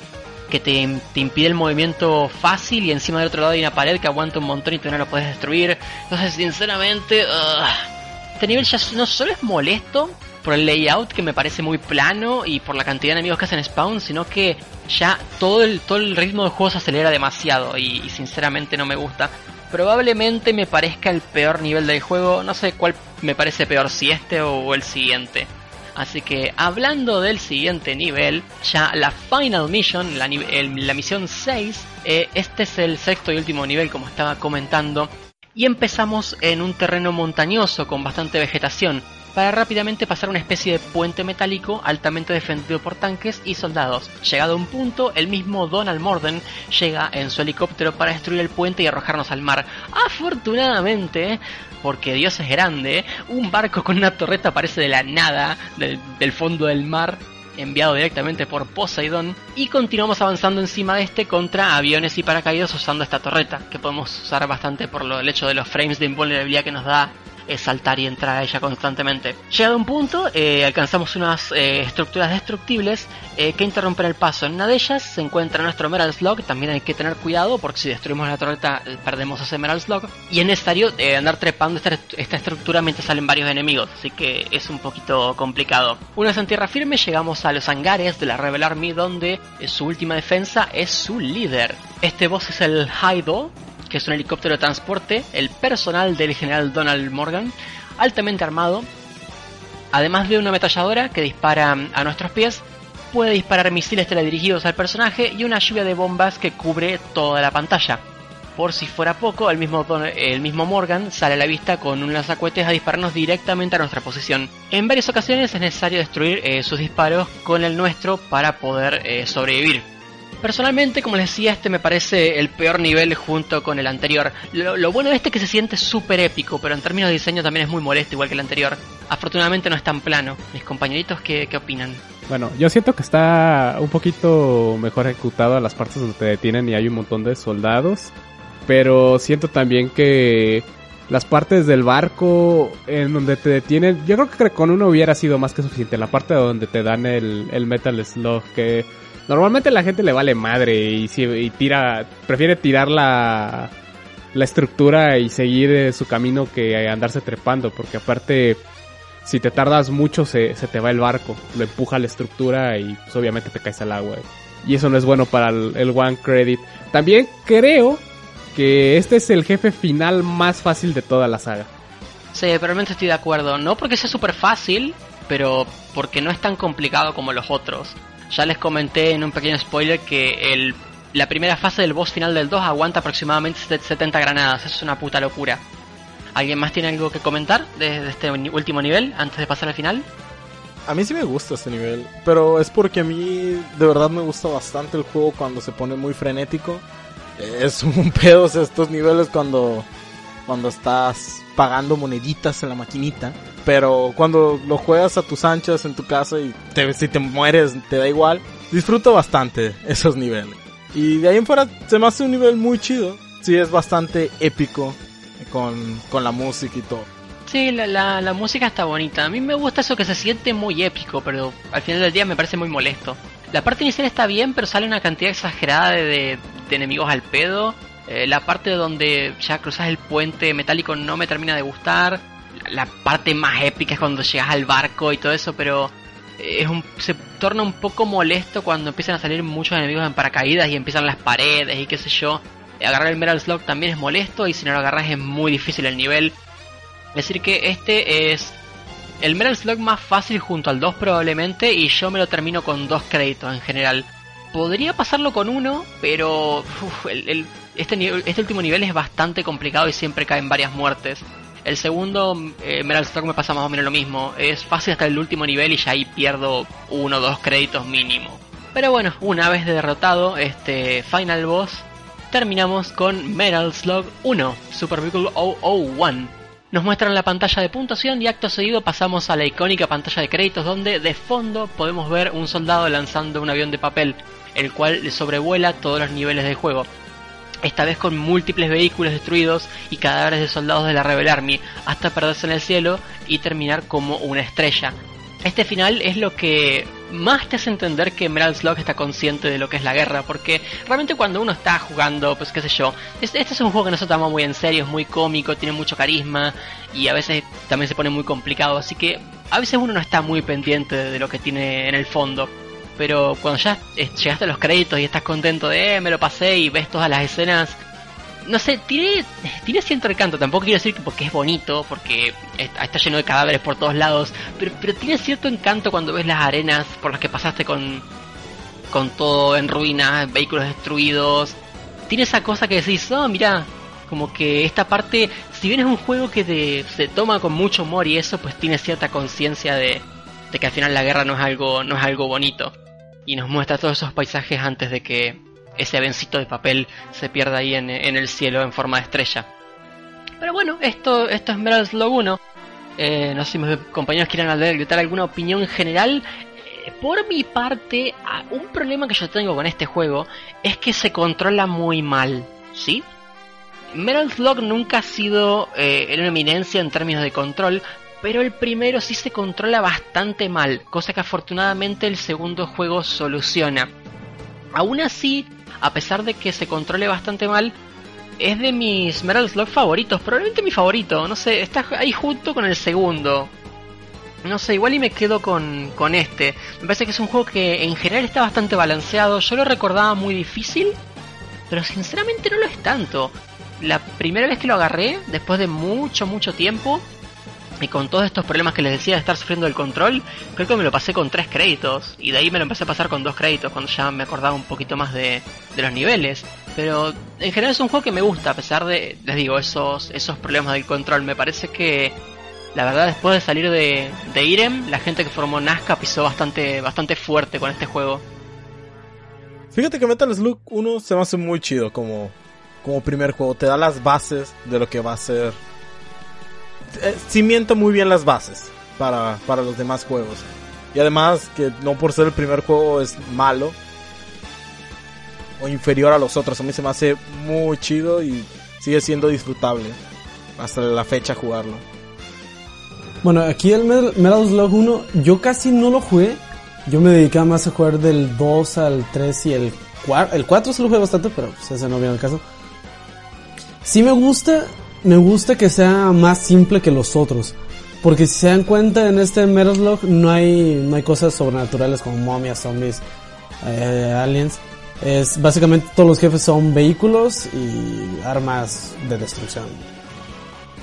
que te, te, impide el movimiento fácil y encima del otro lado hay una pared que aguanta un montón y tú no lo puedes destruir. Entonces, sinceramente, este nivel ya no solo es molesto por el layout que me parece muy plano y por la cantidad de enemigos que hacen spawn, sino que ya todo el, todo el ritmo del juego se acelera demasiado y sinceramente no me gusta. Probablemente me parezca el peor nivel del juego, no sé cuál me parece peor, si este o el siguiente. Así que hablando del siguiente nivel, ya la Final Mission, la, misión 6, eh, este es el sexto y último nivel como estaba comentando. Y empezamos en un terreno montañoso con bastante vegetación, para rápidamente pasar una especie de puente metálico altamente defendido por tanques y soldados. Llegado a un punto, el mismo Donald Morden llega en su helicóptero para destruir el puente y arrojarnos al mar. Afortunadamente, porque Dios es grande, un barco con una torreta aparece de la nada, del, fondo del mar, enviado directamente por Poseidon, y continuamos avanzando encima de este contra aviones y paracaídas usando esta torreta, que podemos usar bastante por lo, el hecho de los frames de invulnerabilidad que nos da es saltar y entrar a ella constantemente. Llegado a un punto, eh, alcanzamos unas eh, estructuras destructibles eh, que interrumpen el paso. En una de ellas se encuentra nuestro Emerald Slug, también hay que tener cuidado porque si destruimos la torreta perdemos ese Emerald Slug. Y es necesario andar trepando esta, esta, estructura mientras salen varios enemigos, así que es un poquito complicado. Una vez en tierra firme llegamos a los hangares de la Rebel Army donde su última defensa es su líder. Este boss es el Haido, que es un helicóptero de transporte, el personal del general Donald Morgan, altamente armado, además de una ametralladora que dispara a nuestros pies puede disparar misiles teledirigidos al personaje y una lluvia de bombas que cubre toda la pantalla. Por si fuera poco, el mismo, el mismo Morgan sale a la vista con un lanzacuetes a dispararnos directamente a nuestra posición. En varias ocasiones es necesario destruir eh, sus disparos con el nuestro para poder eh, sobrevivir. Personalmente, como les decía, este me parece el peor nivel junto con el anterior. Lo, bueno de este es que se siente súper épico, pero en términos de diseño también es muy molesto, igual que el anterior. Afortunadamente no es tan plano. Mis compañeritos, ¿qué, qué opinan? Bueno, yo siento que está un poquito mejor ejecutado a las partes donde te detienen y hay un montón de soldados. Pero siento también que las partes del barco en donde te detienen, yo creo que con uno hubiera sido más que suficiente. La parte donde te dan el, el Metal Slug, que Normalmente la gente le vale madre y, tira, prefiere tirar la, estructura y seguir eh, su camino que andarse trepando, porque aparte, si te tardas mucho se, te va el barco, lo empuja la estructura y pues, obviamente te caes al agua. Y eso no es bueno para el, One Credit. También creo que este es el jefe final más fácil de toda la saga. Sí, probablemente estoy de acuerdo. No porque sea súper fácil, pero porque no es tan complicado como los otros. Ya les comenté en un pequeño spoiler que el, la primera fase del boss final del 2 aguanta aproximadamente 70 granadas. Es una puta locura. ¿Alguien más tiene algo que comentar de, este último nivel antes de pasar al final? A mí sí me gusta este nivel, pero es porque a mí de verdad me gusta bastante el juego cuando se pone muy frenético. Es un pedo estos niveles cuando, cuando estás pagando moneditas en la maquinita. Pero cuando lo juegas a tus anchas en tu casa y te, si te mueres te da igual, disfruto bastante esos niveles. Y de ahí en fuera se me hace un nivel muy chido. Sí, es bastante épico con, con la música y todo. Sí, la, la, música está bonita. A mí me gusta eso que se siente muy épico, pero al final del día me parece muy molesto. La parte inicial está bien, pero sale una cantidad exagerada de, de, enemigos al pedo. Eh, la parte donde ya cruzas el puente metálico no me termina de gustar la parte más épica es cuando llegas al barco y todo eso, pero es un, se torna un poco molesto cuando empiezan a salir muchos enemigos en paracaídas y empiezan las paredes y qué sé yo. Agarrar el Metal Slug también es molesto y si no lo agarras es muy difícil el nivel. Es decir que este es el Metal Slug más fácil junto al 2 probablemente y yo me lo termino con dos créditos en general. Podría pasarlo con uno, pero este, este último nivel es bastante complicado y siempre caen varias muertes. El segundo, eh, Slug me pasa más o menos lo mismo. Es fácil hasta el último nivel y ya ahí pierdo uno o dos créditos mínimo. Pero bueno, una vez derrotado este final boss, terminamos con Metal Slug 1, Super Vehicle 001. Nos muestran la pantalla de puntuación y acto seguido pasamos a la icónica pantalla de créditos donde de fondo podemos ver un soldado lanzando un avión de papel, el cual sobrevuela todos los niveles del juego esta vez con múltiples vehículos destruidos y cadáveres de soldados de la Rebel Army, hasta perderse en el cielo y terminar como una estrella. Este final es lo que más te hace entender que Emerald Slug está consciente de lo que es la guerra, porque realmente cuando uno está jugando, pues qué sé yo, este es un juego que no se toma muy en serio, es muy cómico, tiene mucho carisma y a veces también se pone muy complicado, así que a veces uno no está muy pendiente de lo que tiene en el fondo pero cuando ya llegaste a los créditos y estás contento de, eh, me lo pasé y ves todas las escenas, no sé, tiene, tiene cierto encanto, tampoco quiero decir que porque es bonito, porque está lleno de cadáveres por todos lados, pero, pero tiene cierto encanto cuando ves las arenas por las que pasaste con, con todo en ruinas, vehículos destruidos, tiene esa cosa que decís, oh, mira, como que esta parte, si bien es un juego que se toma con mucho humor y eso, pues tiene cierta conciencia de, de que al final la guerra no es algo, no es algo bonito y nos muestra todos esos paisajes antes de que ese avencito de papel se pierda ahí en, el cielo en forma de estrella. Pero bueno, esto, esto es Metal Slug 1. Eh, no sé si mis compañeros quieran gritar alguna opinión general. Eh, por mi parte, un problema que yo tengo con este juego es que se controla muy mal, ¿sí? Metal Slug nunca ha sido eh, una eminencia en términos de control, pero el primero sí se controla bastante mal, cosa que afortunadamente el segundo juego soluciona. Aún así, a pesar de que se controle bastante mal, es de mis Metal Slug favoritos, probablemente mi favorito, no sé, está ahí junto con el segundo. No sé, igual y me quedo con, con este. Me parece que es un juego que en general está bastante balanceado. Yo lo recordaba muy difícil, pero sinceramente no lo es tanto. La primera vez que lo agarré, después de mucho, mucho tiempo, Y con todos estos problemas que les decía de estar sufriendo el control, creo que me lo pasé con tres créditos. Y de ahí me lo empecé a pasar con dos créditos cuando ya me acordaba un poquito más de, los niveles. Pero en general es un juego que me gusta, a pesar de, les digo, esos, esos problemas del control. Me parece que la verdad después de salir de, de Irem, la gente que formó Nazca pisó bastante, bastante fuerte con este juego. Fíjate que Metal Slug 1 se me hace muy chido como, como primer juego. Te da las bases de lo que va a ser. Eh, cimienta muy bien las bases para, para los demás juegos. Y además que no por ser el primer juego es malo o inferior a los otros. A mí se me hace muy chido y sigue siendo disfrutable hasta la fecha jugarlo. Bueno, aquí el Metal Slug 1 yo casi no lo jugué. Yo me dedicaba más a jugar del 2 al 3 y el 4. El 4 se lo jugué bastante, pero pues ese no viene al caso. Sí me gusta, me gusta que sea más simple que los otros. Porque si se dan cuenta en este Metal Slug no hay, no hay cosas sobrenaturales como momias, zombies, eh, aliens. Es básicamente todos los jefes son vehículos y armas de destrucción.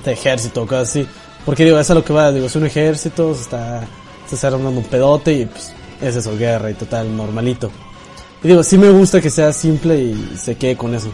De ejército, así. Porque digo, eso es lo que va, digo, es un ejército, se está, se está armando un pedote y pues es eso, guerra y total, normalito. Y digo, sí me gusta que sea simple y se quede con eso.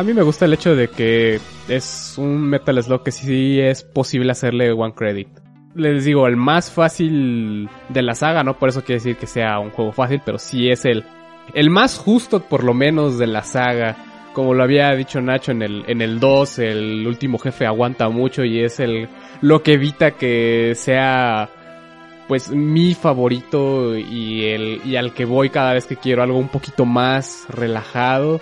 A mí me gusta el hecho de que es un Metal Slug que sí es posible hacerle one credit. Les digo, el más fácil de la saga, no por eso quiere decir que sea un juego fácil, pero sí es el, el más justo por lo menos de la saga. Como lo había dicho Nacho en el, en el 2, el último jefe aguanta mucho y es el, lo que evita que sea pues mi favorito y el y al que voy cada vez que quiero algo un poquito más relajado.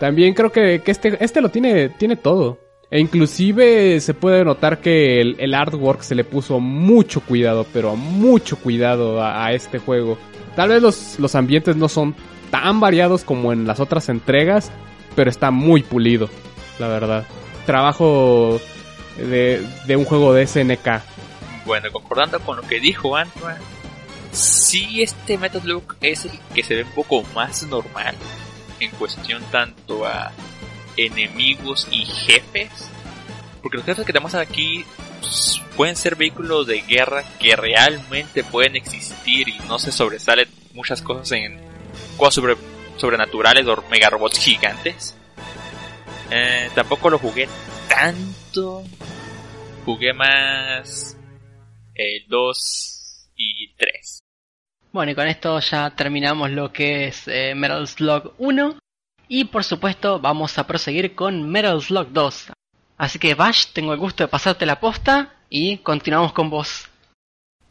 También creo que, que este, este lo tiene, tiene todo. E inclusive se puede notar que el, el artwork se le puso mucho cuidado, pero mucho cuidado a, este juego. Tal vez los, los ambientes no son tan variados como en las otras entregas, pero está muy pulido, la verdad. Trabajo de, de un juego de SNK. Bueno, concordando con lo que dijo Antoine, sí este Metal Slug es el que se ve un poco más normal en cuestión tanto a enemigos y jefes. Porque los jefes que tenemos aquí pueden ser vehículos de guerra que realmente pueden existir y no se sobresalen muchas cosas en cosas sobre, sobrenaturales o mega robots gigantes. Eh, tampoco lo jugué tanto. Jugué más el 2 y 3. Bueno, y con esto ya terminamos lo que es eh, Metal Slug 1. Y por supuesto vamos a proseguir con Metal Slug 2. Así que Bash, tengo el gusto de pasarte la posta y continuamos con vos.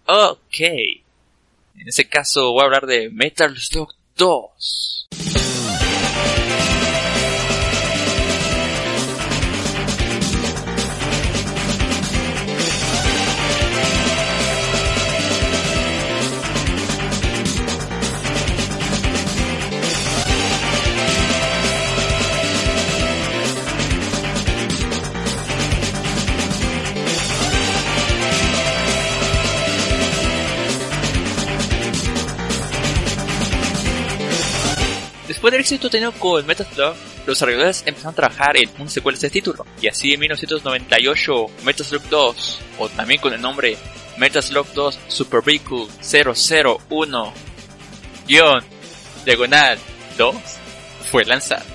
Ok. En ese caso voy a hablar de Metal Slug 2. Después del éxito tenido con Metal Slug, los desarrolladores empezaron a trabajar en un secuela de este título, y así en 1998 Metal Slug 2, o también con el nombre Metal Slug 2 Super Vehicle 001 diagonal 2 fue lanzado.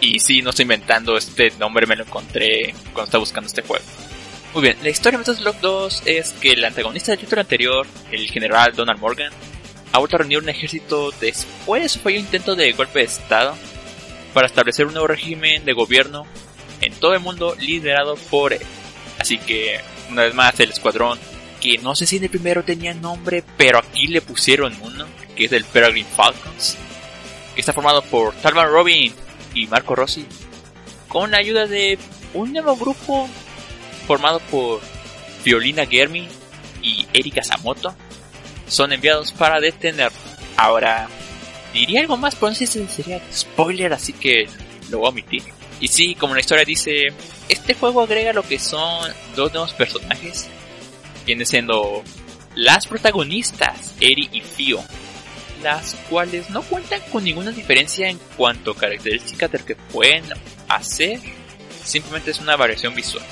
Y sí, no estoy inventando este nombre, me lo encontré cuando estaba buscando este juego. Muy bien, la historia de Metal Slug 2 es que el antagonista del título anterior, el general Donald Morgan, ha vuelto a reunir un ejército después de su intento de golpe de estado para establecer un nuevo régimen de gobierno en todo el mundo liderado por él. Así que, una vez más, el escuadrón, que no sé si en el primero tenía nombre, pero aquí le pusieron uno, que es el Peregrine Falcons, que está formado por Talman Robin y Marco Rossi, con la ayuda de un nuevo grupo formado por Violina Germi y Erika Samoto, son enviados para detener. Ahora, diría algo más, pero no sé si sería spoiler, así que lo voy a omitir. Y sí, como la historia dice, este juego agrega lo que son dos nuevos personajes, viene siendo las protagonistas, Eri y Fio, las cuales no cuentan con ninguna diferencia en cuanto a características de lo que pueden hacer, simplemente es una variación visual.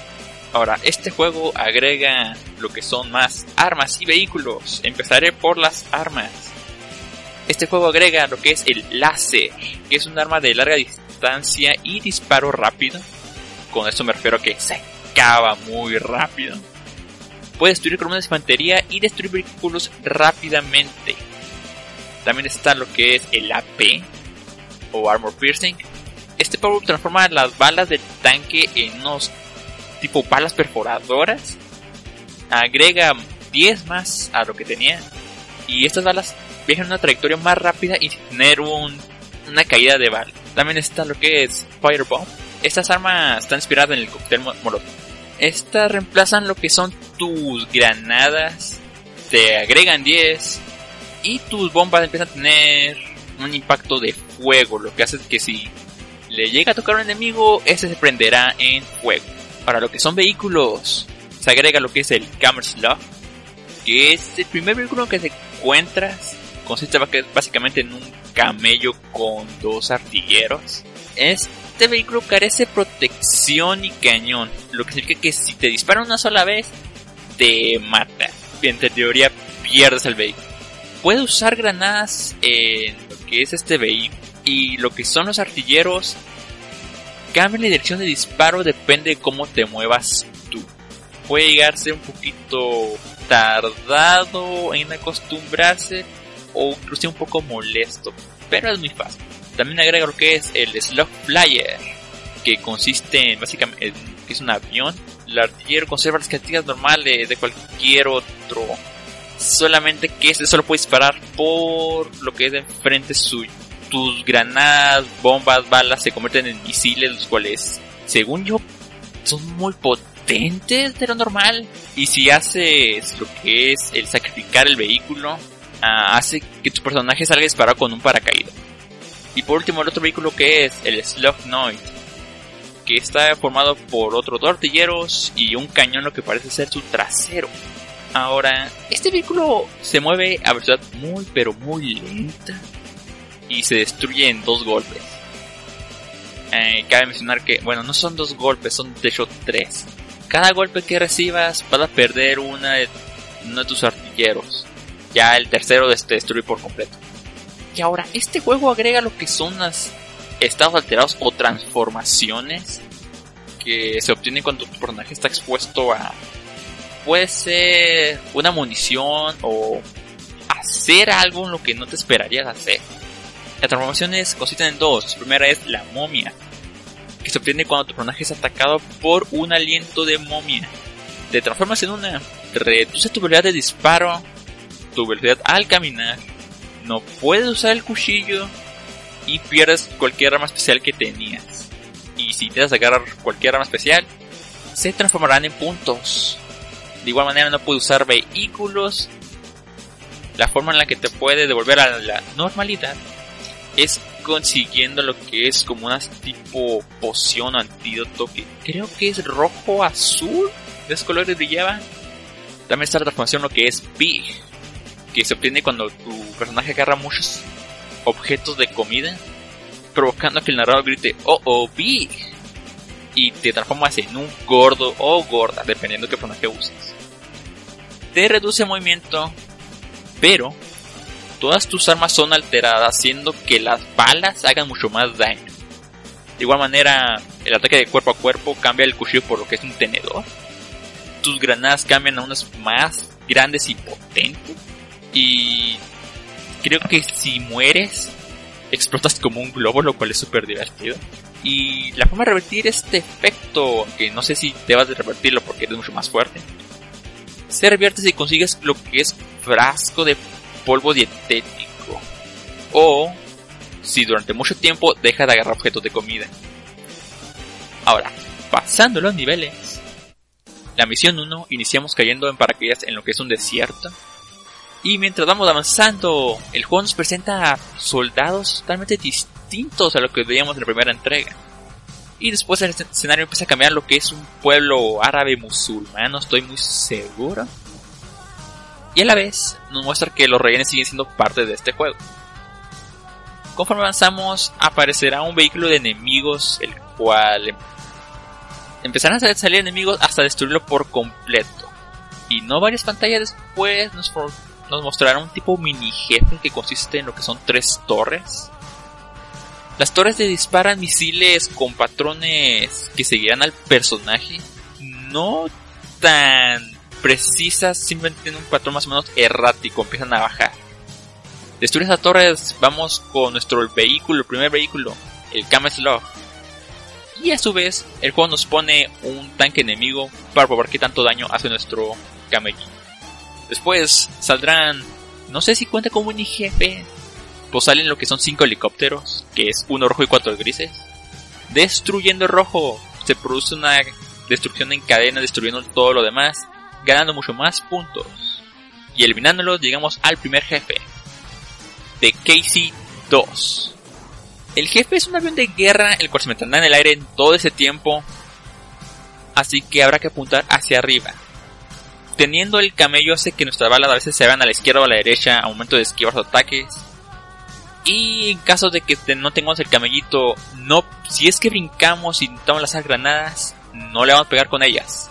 Ahora, este juego agrega lo que son más armas y vehículos. Empezaré por las armas. Este juego agrega lo que es el láser, que es un arma de larga distancia y disparo rápido. Con esto me refiero a que se acaba muy rápido. Puede destruir columnas de infantería y destruir vehículos rápidamente. También está lo que es el AP o Armor Piercing. Este power transforma las balas del tanque en unos tipo balas perforadoras. Agrega 10 más a lo que tenía. Y estas balas viajan una trayectoria más rápida y tener un, una caída de bala. También está lo que es Firebomb. Estas armas están inspiradas en el cóctel molotov. Estas reemplazan lo que son tus granadas. Te agregan 10. Y tus bombas empiezan a tener un impacto de fuego. Lo que hace que si le llega a tocar un enemigo, ese se prenderá en fuego. Para lo que son vehículos, se agrega lo que es el Camera Slug, que es el primer vehículo que te encuentras. Consiste básicamente en un camello con dos artilleros. Este vehículo carece de protección y cañón, lo que significa que si te disparan una sola vez, te mata. En teoría, pierdes el vehículo. Puede usar granadas en lo que es este vehículo y lo que son los artilleros cambia la dirección de disparo depende de cómo te muevas tú. Puede llegarse un poquito tardado en acostumbrarse o incluso un poco molesto, pero es muy fácil. También agrega lo que es el Slug Flyer, que consiste en básicamente en, que es un avión. El artillero conserva las características normales de cualquier otro, solamente que este solo puede disparar por lo que es de enfrente suyo tus granadas, bombas, balas se convierten en misiles, los cuales, según yo, son muy potentes de lo normal. Y si haces lo que es el sacrificar el vehículo, ah, hace que tu personaje salga disparado con un paracaídas. Y por último, el otro vehículo que es el Slugnoid, que está formado por otros dos artilleros y un cañón, lo que parece ser su trasero. Ahora, este vehículo se mueve a velocidad muy pero muy lenta y se destruye en dos golpes. Eh, cabe mencionar que, bueno, no son dos golpes, son de hecho tres. Cada golpe que recibas vas a perder una de, uno de tus artilleros. Ya el tercero se destruye por completo. Y ahora, este juego agrega lo que son los estados alterados o transformaciones que se obtienen cuando tu personaje está expuesto a... Puede ser una munición o hacer algo en lo que no te esperarías hacer. Las transformaciones consisten en dos. La primera es la momia, que se obtiene cuando tu personaje es atacado por un aliento de momia. Te transformas en una, reduce tu velocidad de disparo, tu velocidad al caminar, no puedes usar el cuchillo y pierdes cualquier arma especial que tenías. Y si a agarrar cualquier arma especial, se transformarán en puntos. De igual manera no puedes usar vehículos. La forma en la que te puede devolver a la normalidad es consiguiendo lo que es como una tipo poción o antídoto que creo que es rojo azul de esos colores brillaban también está la transformación lo que es Big que se obtiene cuando tu personaje agarra muchos objetos de comida provocando que el narrador grite oh oh Big y te transformas en un gordo o gorda dependiendo de qué personaje uses. Te reduce movimiento pero todas tus armas son alteradas, haciendo que las balas hagan mucho más daño. De igual manera, el ataque de cuerpo a cuerpo cambia el cuchillo por lo que es un tenedor. Tus granadas cambian a unas más grandes y potentes. Y creo que si mueres, explotas como un globo, lo cual es súper divertido. Y la forma de revertir este efecto, que no sé si debas de revertirlo porque es mucho más fuerte, se revierte si consigues lo que es frasco de polvo dietético. O si durante mucho tiempo deja de agarrar objetos de comida. Ahora, pasando los niveles. La misión 1 iniciamos cayendo en paracaídas en lo que es un desierto. Y mientras vamos avanzando, el juego nos presenta soldados totalmente distintos a lo que veíamos en la primera entrega. Y después el escenario empieza a cambiar lo que es un pueblo árabe musulmán, no estoy muy seguro y a la vez nos muestra que los rehenes siguen siendo parte de este juego. Conforme avanzamos, aparecerá un vehículo de enemigos, el cual empezarán a salir enemigos hasta destruirlo por completo. Y no varias pantallas después nos, nos mostrarán un tipo mini jefe que consiste en lo que son tres torres. Las torres te disparan misiles con patrones que seguirán al personaje. No tan precisas, simplemente tienen un patrón más o menos errático, empiezan a bajar. Destruir esas torres, vamos con nuestro vehículo, el primer vehículo, el Cameslog. Y a su vez, el juego nos pone un tanque enemigo para probar qué tanto daño hace nuestro camellín. Después saldrán, no sé si cuenta como un jefe, pues salen lo que son 5 helicópteros, que es uno rojo y cuatro grises. Destruyendo el rojo, se produce una destrucción en cadena, destruyendo todo lo demás, ganando mucho más puntos. Y eliminándolos, llegamos al primer jefe, de Casey 2. El jefe es un avión de guerra, el cual se mantendrá en el aire en todo ese tiempo, así que habrá que apuntar hacia arriba. Teniendo el camello hace que nuestras balas a veces se vean a la izquierda o a la derecha a momento de esquivar los ataques. Y en caso de que no tengamos el camellito, no, si es que brincamos y intentamos lanzar granadas, no le vamos a pegar con ellas.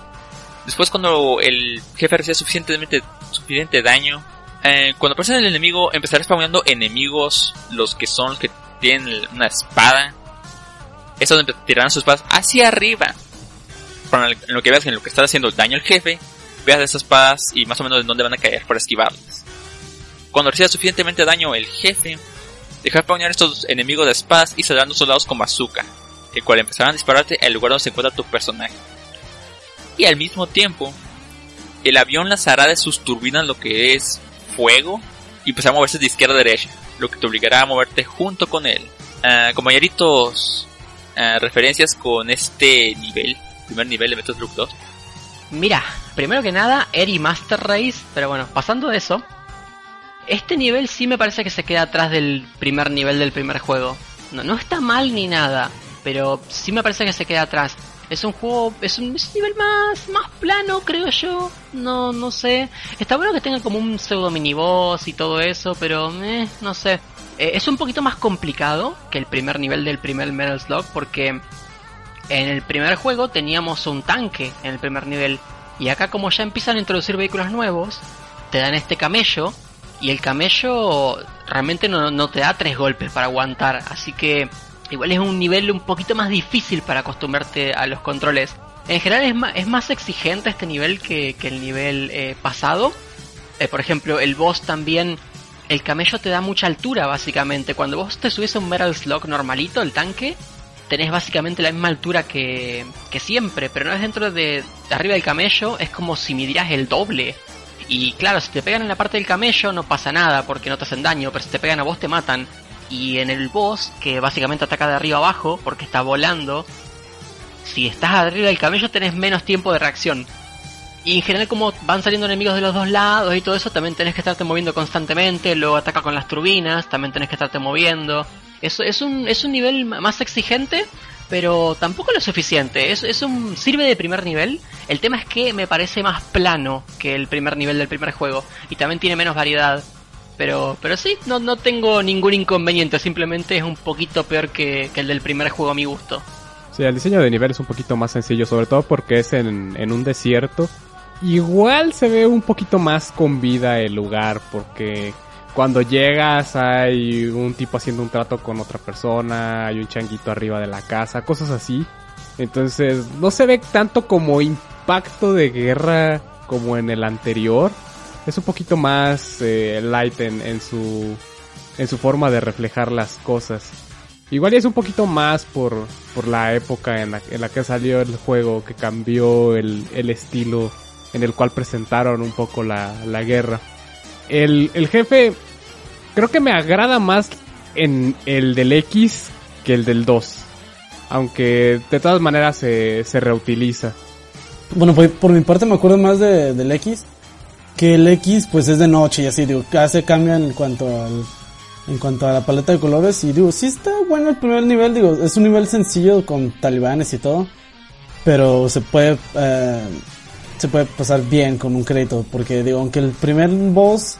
Después cuando el jefe recibe suficientemente suficiente daño, eh, cuando aparece el enemigo empezará spawnando enemigos, los que son los que tienen una espada. Donde tirarán sus espadas hacia arriba. en lo que veas en lo que está haciendo daño el jefe, veas esas espadas y más o menos en dónde van a caer para esquivarlas. Cuando reciba suficientemente daño el jefe, deja spawnear estos enemigos de espadas y saldrán dos soldados con bazooka, el cual empezarán a dispararte al lugar donde se encuentra tu personaje. Y al mismo tiempo, el avión lanzará de sus turbinas lo que es fuego y empezará a moverse de izquierda a derecha, lo que te obligará a moverte junto con él. Uh, compañeritos, uh, referencias con este nivel, primer nivel de Metal Slug 2. Mira, primero que nada, Eri Master Race, pero bueno, pasando de eso, este nivel sí me parece que se queda atrás del primer nivel del primer juego. No, no está mal ni nada, pero sí me parece que se queda atrás. Es un juego, es un, nivel más, más plano, creo yo. No, no sé. Está bueno que tenga como un pseudo miniboss y todo eso, pero eh, no sé. Eh, es un poquito más complicado que el primer nivel del primer Metal Slug porque en el primer juego teníamos un tanque en el primer nivel y acá como ya empiezan a introducir vehículos nuevos, te dan este camello y el camello realmente no, no te da tres golpes para aguantar, así que Igual es un nivel un poquito más difícil para acostumbrarte a los controles. En general es más, es más exigente este nivel que, el nivel eh, pasado. Eh, por ejemplo, el boss también... El camello te da mucha altura básicamente. Cuando vos te subís a un Metal Slug normalito, el tanque, tenés básicamente la misma altura que, que siempre. Pero no es dentro de, de arriba del camello, es como si midieras el doble. Y claro, si te pegan en la parte del camello no pasa nada porque no te hacen daño, pero si te pegan a vos te matan. Y en el boss, que básicamente ataca de arriba abajo porque está volando, si estás arriba del camello tenés menos tiempo de reacción. Y en general como van saliendo enemigos de los dos lados y todo eso, también tenés que estarte moviendo constantemente, luego ataca con las turbinas, también tenés que estarte moviendo. Eso es un, es un nivel más exigente, pero tampoco lo suficiente. Es, es un sirve de primer nivel. El tema es que me parece más plano que el primer nivel del primer juego y también tiene menos variedad. Pero, pero sí, no, no tengo ningún inconveniente, simplemente es un poquito peor que, el del primer juego a mi gusto. Sí, el diseño de nivel es un poquito más sencillo, sobre todo porque es en, en un desierto. Igual se ve un poquito más con vida el lugar, porque cuando llegas hay un tipo haciendo un trato con otra persona, hay un changuito arriba de la casa, cosas así. Entonces no se ve tanto como impacto de guerra como en el anterior es un poquito más eh, light en, su en su forma de reflejar las cosas. Igual es un poquito más por, por la época en la, en la que salió el juego, que cambió el, el estilo en el cual presentaron un poco la, la guerra. El, el jefe creo que me agrada más en el del X que el del 2. Aunque de todas maneras se, se reutiliza. Bueno, por, por mi parte me acuerdo más de, del X que el X pues es de noche y así, digo, hace cambio en cuanto al, en cuanto a la paleta de colores y digo, sí está bueno el primer nivel, digo, es un nivel sencillo con talibanes y todo, pero se puede, eh, se puede pasar bien con un crédito, porque digo, aunque el primer boss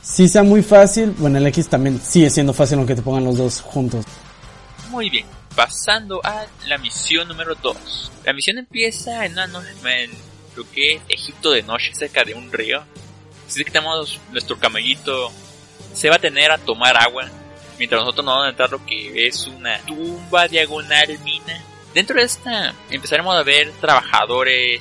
sí sea muy fácil, bueno, el X también sigue siendo fácil aunque te pongan los dos juntos. Muy bien. pasando a la misión número 2. La misión empieza en, una en lo que Egipto de noche, cerca de un río. Así que tenemos nuestro camellito, se va a tener a tomar agua, mientras nosotros nos vamos a entrar lo que es una tumba diagonal mina. Dentro de esta empezaremos a ver trabajadores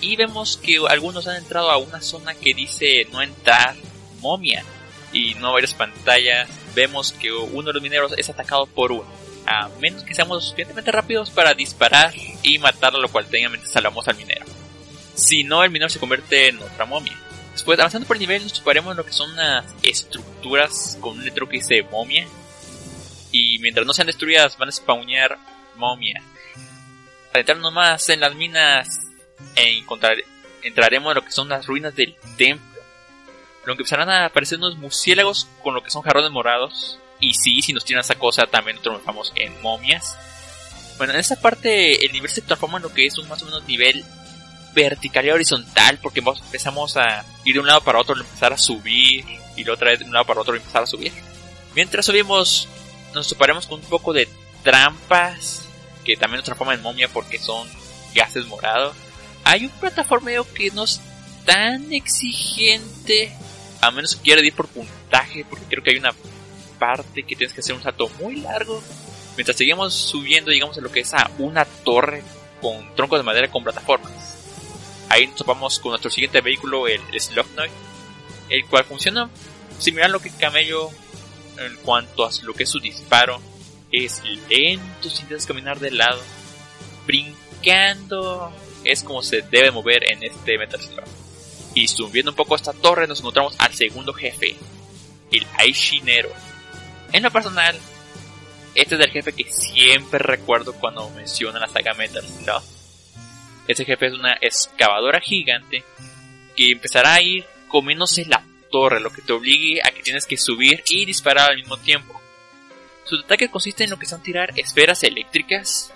y vemos que algunos han entrado a una zona que dice no entrar momia y no varias pantallas vemos que uno de los mineros es atacado por uno a menos que seamos suficientemente rápidos para disparar y matarlo, lo cual técnicamente salvamos al minero. Si no, el minero se convierte en otra momia. Después, avanzando por el nivel, nos toparemos en lo que son unas estructuras con un letrero que dice momia. Y mientras no sean destruidas, van a spawnear momia. Para entrar nomás en las minas, e encontrar, entraremos en lo que son las ruinas del templo. Lo que empezarán a aparecer unos murciélagos con lo que son jarrones morados y sí, si nos tiran esa cosa, también nos transformamos en momias. Bueno, en esta parte el nivel se transforma en lo que es un más o menos nivel vertical y horizontal, porque empezamos a ir de un lado para otro, empezar a subir, y la otra vez de un lado para otro empezar a subir. Mientras subimos, nos toparemos con un poco de trampas, que también nos transforman en momia porque son gases morados. Hay un plataformeo que no es tan exigente, a menos que quiera ir por puntaje, porque creo que hay una parte que tienes que hacer un salto muy largo. Mientras seguimos subiendo, llegamos a lo que es a una torre con troncos de madera con plataformas. Ahí nos topamos con nuestro siguiente vehículo, el Slugnoid, el cual funciona similar a lo que Camello en cuanto a lo que es su disparo. Es lento, tienes que caminar de lado, brincando. Es como se debe mover en este Metal Slug. Y subiendo un poco esta torre nos encontramos al segundo jefe, el Aishinero en lo personal, este es el jefe que siempre recuerdo cuando menciona la saga Metal Slug. Este jefe es una excavadora gigante que empezará a ir comiéndose la torre, lo que te obligue a que tienes que subir y disparar al mismo tiempo. Su ataque consiste en lo que son tirar esferas eléctricas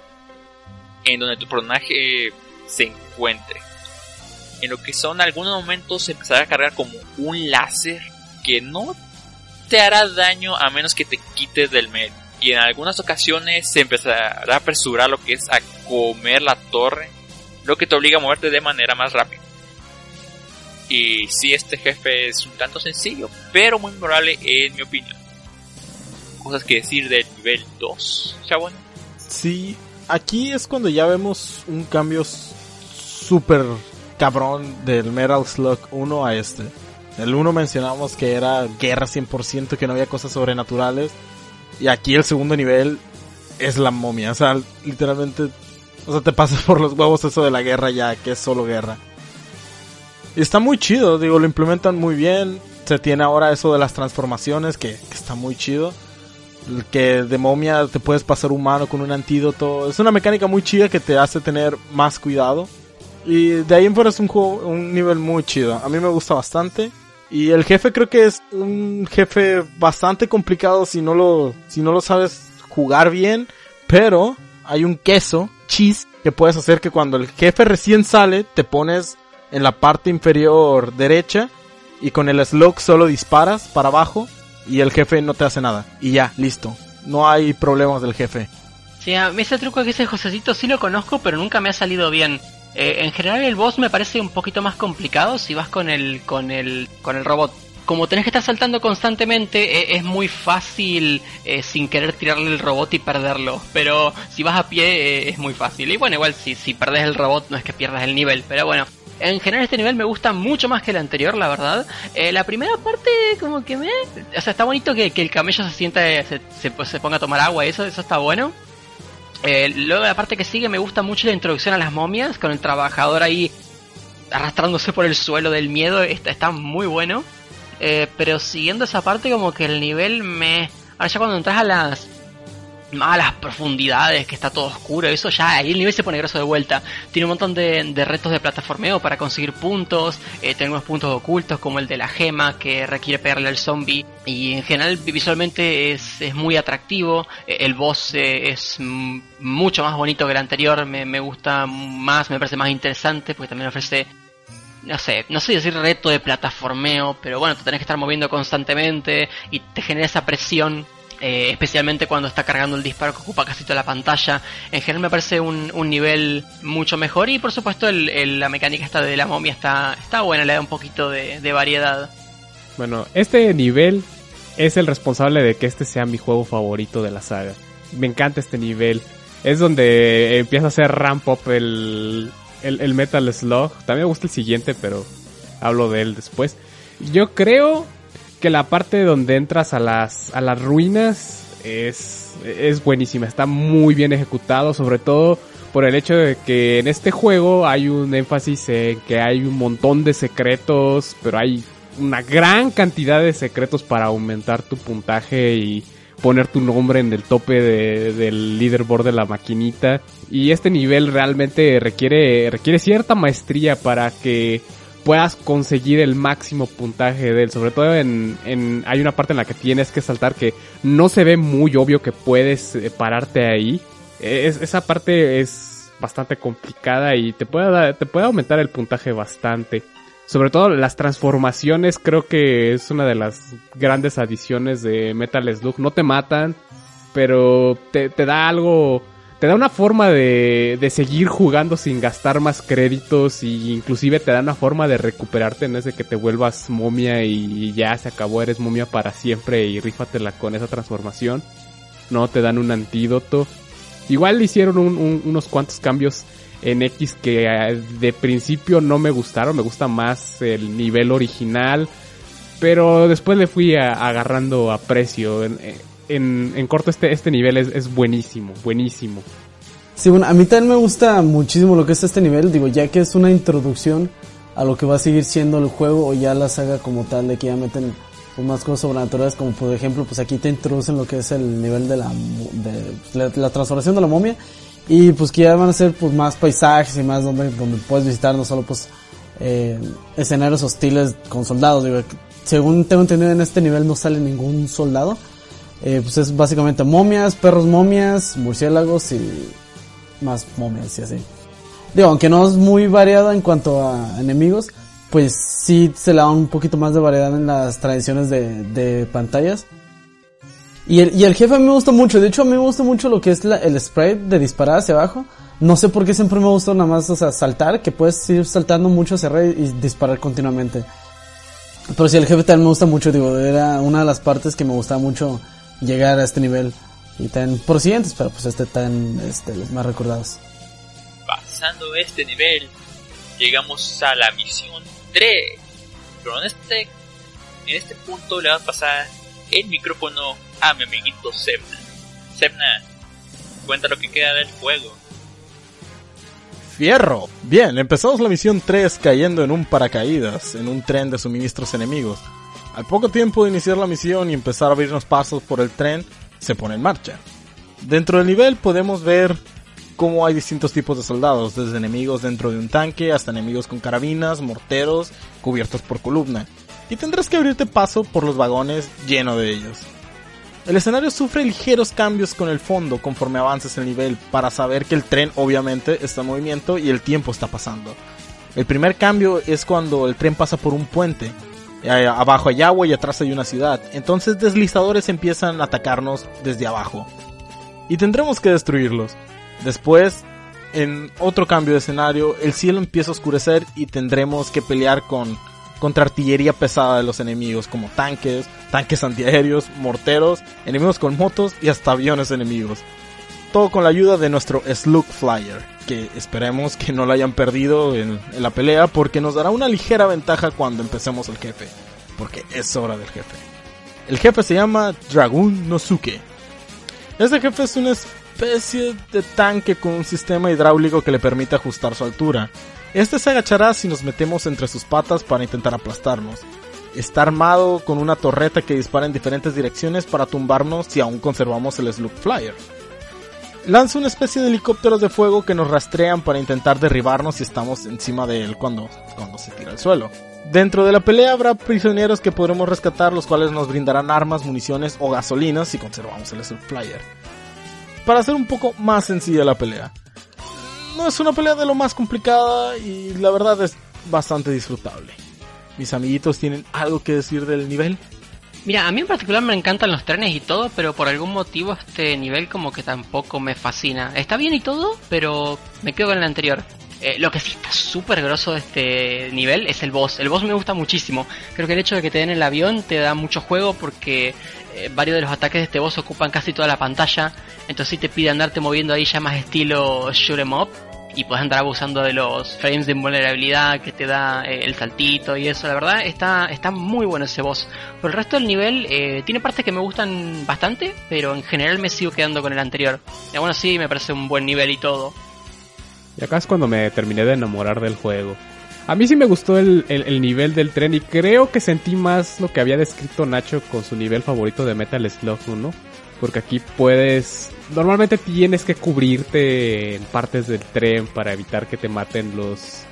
en donde tu personaje se encuentre. En lo que son algunos momentos empezará a cargar como un láser que no te hará daño a menos que te quites del medio. Y en algunas ocasiones se empezará a apresurar lo que es a comer la torre, lo que te obliga a moverte de manera más rápida. Y si este jefe es un tanto sencillo, pero muy memorable en mi opinión. Cosas que decir del nivel 2, chabón. Sí, aquí es cuando ya vemos un cambio súper cabrón del Metal Slug 1 a este. El 1 mencionamos que era guerra 100%, que no había cosas sobrenaturales. Y aquí el segundo nivel es la momia. O sea, literalmente, o sea, te pasas por los huevos eso de la guerra ya, que es solo guerra. Y está muy chido, digo, lo implementan muy bien. Se tiene ahora eso de las transformaciones, que, está muy chido. Que de momia te puedes pasar humano con un antídoto. Es una mecánica muy chida que te hace tener más cuidado. Y de ahí en fuera es un juego, un nivel muy chido. A mí me gusta bastante. Y el jefe creo que es un jefe bastante complicado si no lo, si no lo sabes jugar bien, pero hay un queso, cheese, que puedes hacer que cuando el jefe recién sale, te pones en la parte inferior derecha y con el slug solo disparas para abajo y el jefe no te hace nada. Y ya, listo. No hay problemas del jefe. Sí, ese truco que dice Josecito sí lo conozco, pero nunca me ha salido bien. Eh, en general el boss me parece un poquito más complicado si vas con el, con el, con el robot. Como tenés que estar saltando constantemente, eh, es muy fácil eh, sin querer tirarle el robot y perderlo. Pero si vas a pie es muy fácil. Y bueno, igual si, si perdés el robot no es que pierdas el nivel. Pero bueno, en general este nivel me gusta mucho más que el anterior, la verdad. la primera parte como que me... O sea, está bonito que, el camello se sienta, se, se, se ponga a tomar agua, eso, eso está bueno. Eh, luego la parte que sigue me gusta mucho la introducción a las momias, con el trabajador ahí arrastrándose por el suelo del miedo, está, está muy bueno. Eh, pero siguiendo esa parte como que el nivel me... Ahora ya cuando entras a las las profundidades, que está todo oscuro, eso ya ahí el nivel se pone grosso de vuelta. Tiene un montón de, retos de plataformeo para conseguir puntos, eh, tenemos puntos ocultos como el de la gema que requiere pegarle al zombie. Y en general visualmente es, es muy atractivo, eh, el boss eh, es mucho más bonito que el anterior, me, me gusta más, me parece más interesante porque también ofrece no sé, no sé decir reto de plataformeo, pero bueno, te tenés que estar moviendo constantemente y te genera esa presión eh, especialmente cuando está cargando el disparo que ocupa casi toda la pantalla. En general me parece un, un nivel mucho mejor y por supuesto la mecánica esta de la momia está, está buena, le da un poquito de, de variedad. Bueno, este nivel es el responsable de que este sea mi juego favorito de la saga. Me encanta este nivel. Es donde empieza a hacer ramp up el, el, el Metal Slug. También me gusta el siguiente, pero hablo de él después. Yo creo que la parte donde entras a las, a las ruinas es, es buenísima. Está muy bien ejecutado, sobre todo por el hecho de que en este juego hay un énfasis en que hay un montón de secretos, pero hay una gran cantidad de secretos para aumentar tu puntaje y poner tu nombre en el tope de- del leaderboard de la maquinita. Y este nivel realmente requiere, requiere cierta maestría para que puedas conseguir el máximo puntaje de él. Sobre todo en, en, hay una parte en la que tienes que saltar que no se ve muy obvio que puedes eh, pararte ahí. Es- esa parte es bastante complicada y te puede, te puede aumentar el puntaje bastante. Sobre todo las transformaciones creo que es una de las grandes adiciones de Metal Slug. No te matan, pero te, da algo, te da una forma de, de seguir jugando sin gastar más créditos y inclusive te da una forma de recuperarte en de que te vuelvas momia y ya se acabó, eres momia para siempre y rífatela con esa transformación. No, te dan un antídoto. Igual hicieron un- un- unos cuantos cambios en X que eh, de principio no me gustaron, me gusta más el nivel original, pero después le fui agarrando aprecio. En, en, en corto este, este nivel es, buenísimo, buenísimo. Sí, bueno, a mí también me gusta muchísimo lo que es este nivel, digo, ya que es una introducción a lo que va a seguir siendo el juego o ya la saga como tal, de que ya meten pues, más cosas sobrenaturales, como por ejemplo, pues aquí te introducen lo que es el nivel de la, de la transformación de la momia y pues que ya van a ser pues más paisajes y más donde, donde puedes visitar no solo pues eh, escenarios hostiles con soldados, digo, según tengo entendido en este nivel no sale ningún soldado, eh, pues es básicamente momias, perros momias, murciélagos y más momias y así. Digo, aunque no es muy variado en cuanto a enemigos, pues sí se le da un poquito más de variedad en las tradiciones de, de pantallas. Y el, y el jefe a mí me gusta mucho, de hecho a mí me gusta mucho lo que es la- el sprite de disparar hacia abajo. No sé por qué siempre me gusta nada más, o sea, saltar, que puedes ir saltando mucho hacia arriba y disparar continuamente. Pero sí, el jefe también me gusta mucho, digo, era una de las partes que me gustaba mucho llegar a este nivel. Y también por siguientes, pero pues este tan, este, los más recordados. Pasando este nivel, llegamos a la misión 3. Pero en este, en este punto le vamos a pasar el micrófono a mi amiguito Sebna. Sebna, cuenta lo que queda del juego. Fierro. Bien, empezamos la misión 3 cayendo en un paracaídas, en un tren de suministros enemigos. Al poco tiempo de iniciar la misión y empezar a abrirnos pasos por el tren, se pone en marcha. Dentro del nivel podemos ver cómo hay distintos tipos de soldados, desde enemigos dentro de un tanque hasta enemigos con carabinas, morteros, cubiertos por columna. Y tendrás que abrirte paso por los vagones lleno de ellos. El escenario sufre ligeros cambios con el fondo conforme avances el nivel para saber que el tren obviamente está en movimiento y el tiempo está pasando. El primer cambio es cuando el tren pasa por un puente. Eh, Abajo hay agua y atrás hay una ciudad. Entonces deslizadores empiezan a atacarnos desde abajo. Y tendremos que destruirlos. Después, en otro cambio de escenario, el cielo empieza a oscurecer y tendremos que pelear con contra artillería pesada de los enemigos, como tanques, tanques antiaéreos, morteros, enemigos con motos y hasta aviones enemigos. Todo con la ayuda de nuestro Slug Flyer, que esperemos que no lo hayan perdido en, la pelea porque nos dará una ligera ventaja cuando empecemos el jefe, porque es hora del jefe. El jefe se llama Dragoon Nosuke. Este jefe es una especie de tanque con un sistema hidráulico que le permite ajustar su altura. Este se agachará si nos metemos entre sus patas para intentar aplastarnos. Está armado con una torreta que dispara en diferentes direcciones para tumbarnos si aún conservamos el Slug Flyer. Lanza una especie de helicópteros de fuego que nos rastrean para intentar derribarnos si estamos encima de él cuando, cuando se tira al suelo. Dentro de la pelea habrá prisioneros que podremos rescatar, los cuales nos brindarán armas, municiones o gasolinas si conservamos el Slug Flyer. Para hacer un poco más sencilla la pelea. No es una pelea de lo más complicada y la verdad es bastante disfrutable. Mis amiguitos tienen algo que decir del nivel. Mira, a mí en particular me encantan los trenes y todo, pero por algún motivo este nivel como que tampoco me fascina. Está bien y todo, pero me quedo con el anterior. Eh, lo que sí está súper grosso de este nivel es el boss. El boss me gusta muchísimo. Creo que el hecho de que te den el avión te da mucho juego porque eh, varios de los ataques de este boss ocupan casi toda la pantalla. Entonces sí te pide andarte moviendo ahí ya más estilo shoot 'em up y puedes andar abusando de los frames de invulnerabilidad que te da eh, el saltito y eso. La verdad está, está muy bueno ese boss. Por el resto del nivel eh, tiene partes que me gustan bastante, pero en general me sigo quedando con el anterior. Y bueno, sí, me parece un buen nivel y todo. Y acá es cuando me terminé de enamorar del juego. A mí sí me gustó el, el, el, nivel del tren y creo que sentí más lo que había descrito Nacho con su nivel favorito de Metal Slug 1. Porque aquí puedes... Normalmente tienes que cubrirte en partes del tren para evitar que te maten los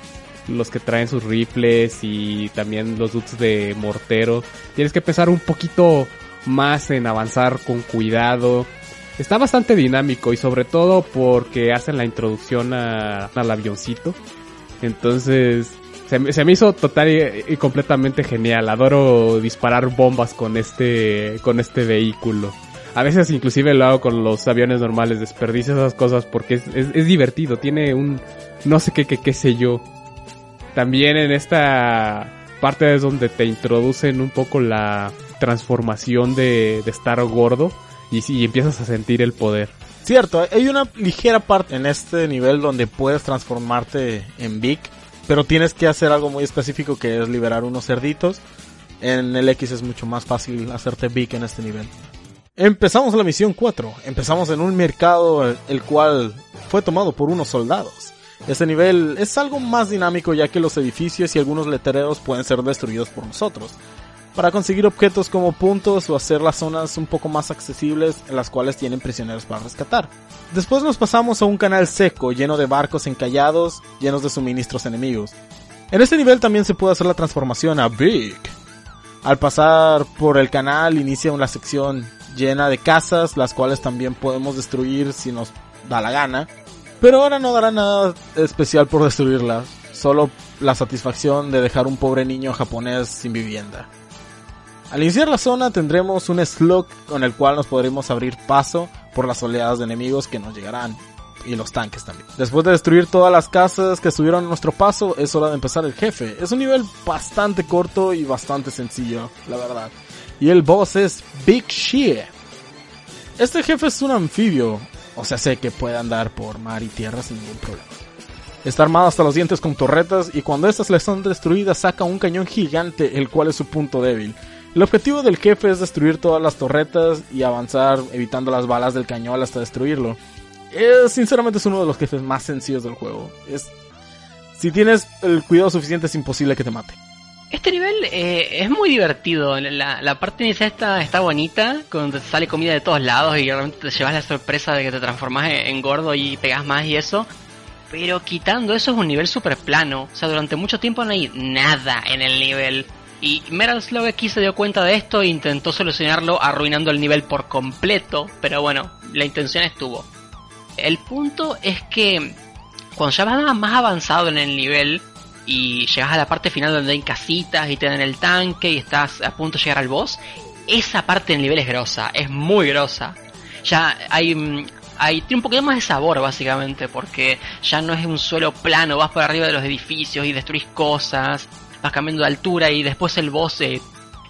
los que traen sus rifles y también los dudes de mortero. Tienes que pensar un poquito más en avanzar con cuidado. Está bastante dinámico y sobre todo porque hacen la introducción al avioncito. Entonces se, se, me hizo total y, completamente genial. Adoro disparar bombas con este, con este vehículo. A veces inclusive lo hago con los aviones normales, desperdicio esas cosas porque es, es, es divertido, tiene un no sé qué, qué, qué sé yo. También en esta parte es donde te introducen un poco la transformación de, de estar gordo y, y empiezas a sentir el poder. Cierto, hay una ligera parte en este nivel donde puedes transformarte en Big, pero tienes que hacer algo muy específico que es liberar unos cerditos. En el X es mucho más fácil hacerte Big en este nivel. Empezamos la misión 4. Empezamos en un mercado el cual fue tomado por unos soldados. Este nivel es algo más dinámico ya que los edificios y algunos letreros pueden ser destruidos por nosotros. Para conseguir objetos como puntos o hacer las zonas un poco más accesibles en las cuales tienen prisioneros para rescatar. Después nos pasamos a un canal seco lleno de barcos encallados llenos de suministros enemigos. En este nivel también se puede hacer la transformación a Big. Al pasar por el canal inicia una sección llena de casas, las cuales también podemos destruir si nos da la gana. Pero ahora no dará nada especial por destruirlas, solo la satisfacción de dejar un pobre niño japonés sin vivienda. Al iniciar la zona tendremos un slug con el cual nos podremos abrir paso por las oleadas de enemigos que nos llegarán. Y los tanques también. Después de destruir todas las casas que estuvieron a nuestro paso, es hora de empezar el jefe. Es un nivel bastante corto y bastante sencillo, la verdad. Y el boss es Big Shie. Este jefe es un anfibio, o sea, sé que puede andar por mar y tierra sin ningún problema. Está armado hasta los dientes con torretas y cuando estas le son destruidas saca un cañón gigante, el cual es su punto débil. El objetivo del jefe es destruir todas las torretas y avanzar evitando las balas del cañón hasta destruirlo. Es, sinceramente es uno de los jefes más sencillos del juego. Es, si tienes el cuidado suficiente es imposible que te mate. Este nivel eh, es muy divertido. La, parte inicial está, está bonita, cuando te sale comida de todos lados y realmente te llevas la sorpresa de que te transformas en gordo y pegas más y eso. Pero quitando eso es un nivel super plano. O sea, durante mucho tiempo no hay nada en el nivel. Y Metal Slug X se dio cuenta de esto e intentó solucionarlo arruinando el nivel por completo. Pero bueno, la intención estuvo. El punto es que cuando ya vas más avanzado en el nivel y llegas a la parte final donde hay casitas y te dan el tanque y estás a punto de llegar al boss, esa parte del nivel es grosa, es muy grosa. Ya hay, hay tiene un poquito más de sabor básicamente porque ya no es un suelo plano, vas por arriba de los edificios y destruís cosas, vas cambiando de altura y después el boss eh,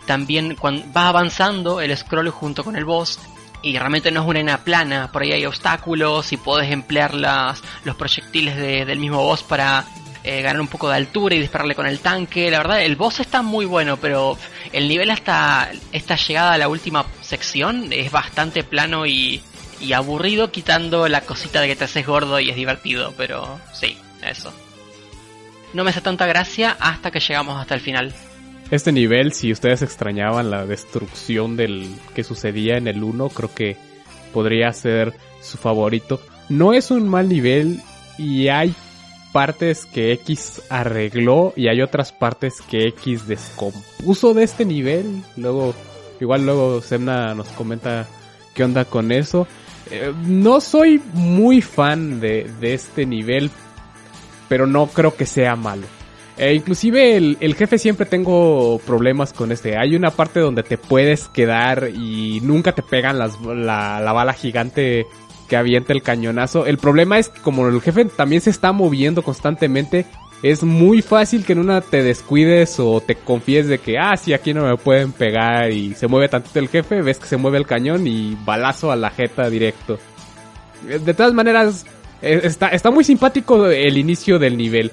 también cuando va avanzando el scroll junto con el boss y realmente no es una arena plana, por ahí hay obstáculos y puedes emplear las, los proyectiles de, del mismo boss para eh, ganar un poco de altura y dispararle con el tanque. La verdad, el boss está muy bueno, pero el nivel hasta esta llegada a la última sección es bastante plano y, y aburrido, quitando la cosita de que te haces gordo y es divertido, pero sí, eso. No me hace tanta gracia hasta que llegamos hasta el final. Este nivel, si ustedes extrañaban la destrucción del que sucedía en el 1, creo que podría ser su favorito. No es un mal nivel y hay partes que X arregló y hay otras partes que X descompuso de este nivel. Luego, igual luego Semna nos comenta qué onda con eso. Eh, no soy muy fan de, de este nivel, pero no creo que sea malo. Eh, inclusive el, el, jefe siempre tengo problemas con este. Hay una parte donde te puedes quedar y nunca te pegan las, la, la bala gigante que avienta el cañonazo. El problema es que como el jefe también se está moviendo constantemente, es muy fácil que en una te descuides o te confíes de que, ah, sí, aquí no me pueden pegar y se mueve tantito el jefe, ves que se mueve el cañón y balazo a la jeta directo. De todas maneras, eh, está, está muy simpático el inicio del nivel.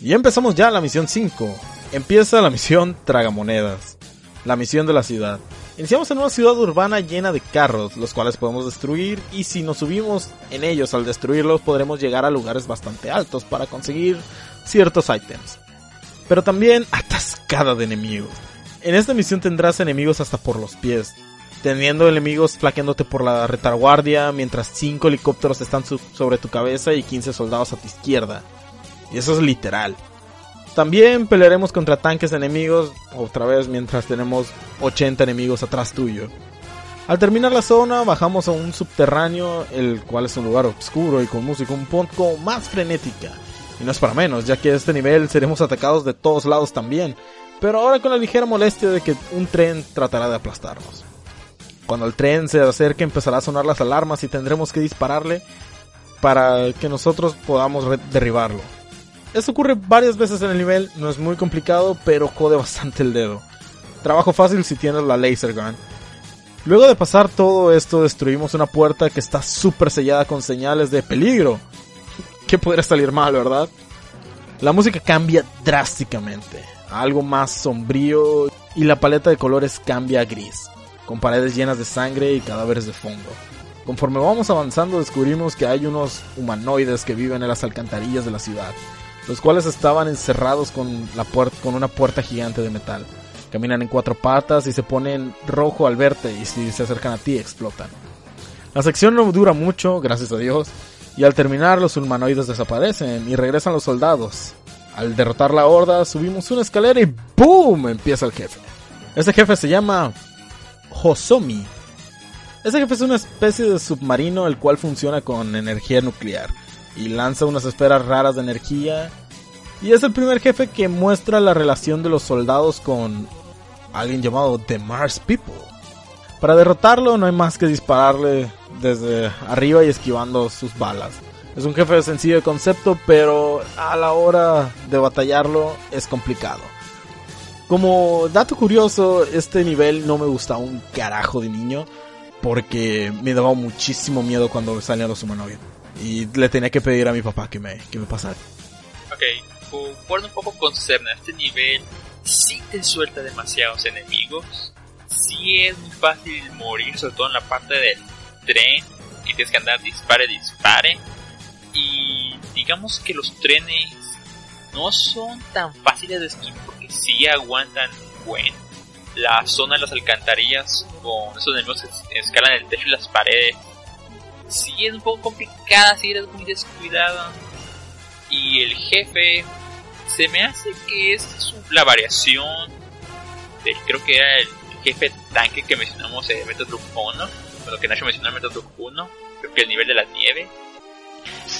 Y empezamos ya la misión 5. Empieza la misión Tragamonedas. La misión de la ciudad. Iniciamos en una ciudad urbana llena de carros, los cuales podemos destruir y si nos subimos en ellos al destruirlos podremos llegar a lugares bastante altos para conseguir ciertos ítems. Pero también atascada de enemigos. En esta misión tendrás enemigos hasta por los pies, teniendo enemigos flaqueándote por la retaguardia mientras 5 helicópteros están sobre tu cabeza y 15 soldados a tu izquierda. Y eso es literal. También pelearemos contra tanques enemigos, otra vez mientras tenemos 80 enemigos atrás tuyo. Al terminar la zona bajamos a un subterráneo, el cual es un lugar oscuro y con música un poco más frenética. Y no es para menos, ya que a este nivel seremos atacados de todos lados también, pero ahora con la ligera molestia de que un tren tratará de aplastarnos. Cuando el tren se acerque empezará a sonar las alarmas y tendremos que dispararle para que nosotros podamos derribarlo. Esto ocurre varias veces en el nivel, no es muy complicado, pero jode bastante el dedo. Trabajo fácil si tienes la laser gun. Luego de pasar todo esto, destruimos una puerta que está súper sellada con señales de peligro. ¿Qué podría salir mal, verdad? La música cambia drásticamente, algo más sombrío y la paleta de colores cambia a gris, con paredes llenas de sangre y cadáveres de fondo. Conforme vamos avanzando descubrimos que hay unos humanoides que viven en las alcantarillas de la ciudad los cuales estaban encerrados con, la con una puerta gigante de metal. Caminan en cuatro patas y se ponen rojo al verte y si se acercan a ti explotan. La sección no dura mucho, gracias a Dios, y al terminar los humanoides desaparecen y regresan los soldados. Al derrotar la horda subimos una escalera y ¡boom! empieza el jefe. Ese jefe se llama Hosomi. Ese jefe es una especie de submarino el cual funciona con energía nuclear y lanza unas esferas raras de energía. Y es el primer jefe que muestra la relación de los soldados con alguien llamado The Mars People. Para derrotarlo no hay más que dispararle desde arriba y esquivando sus balas. Es un jefe sencillo de concepto, pero a la hora de batallarlo es complicado. Como dato curioso, este nivel no me gustaba un carajo de niño porque me daba muchísimo miedo cuando salían los humanoides. Y le tenía que pedir a mi papá que me, que me pasara. Ok, concuerdo un poco con Cerna. Este nivel sí te suelta demasiados enemigos. Sí es muy fácil morir, sobre todo en la parte del tren. Y tienes que andar dispare, dispare. Y digamos que los trenes no son tan fáciles de esquivar porque sí aguantan buen. La zona de las alcantarillas con esos enemigos que escalan el techo y las paredes sí es un poco complicada si eres muy descuidado. Y el jefe se me hace que es la variación del creo que era el jefe tanque que mencionamos en Metal Slug 1, lo que Nacho mencionó en Metal Slug 1, creo que el nivel de la nieve.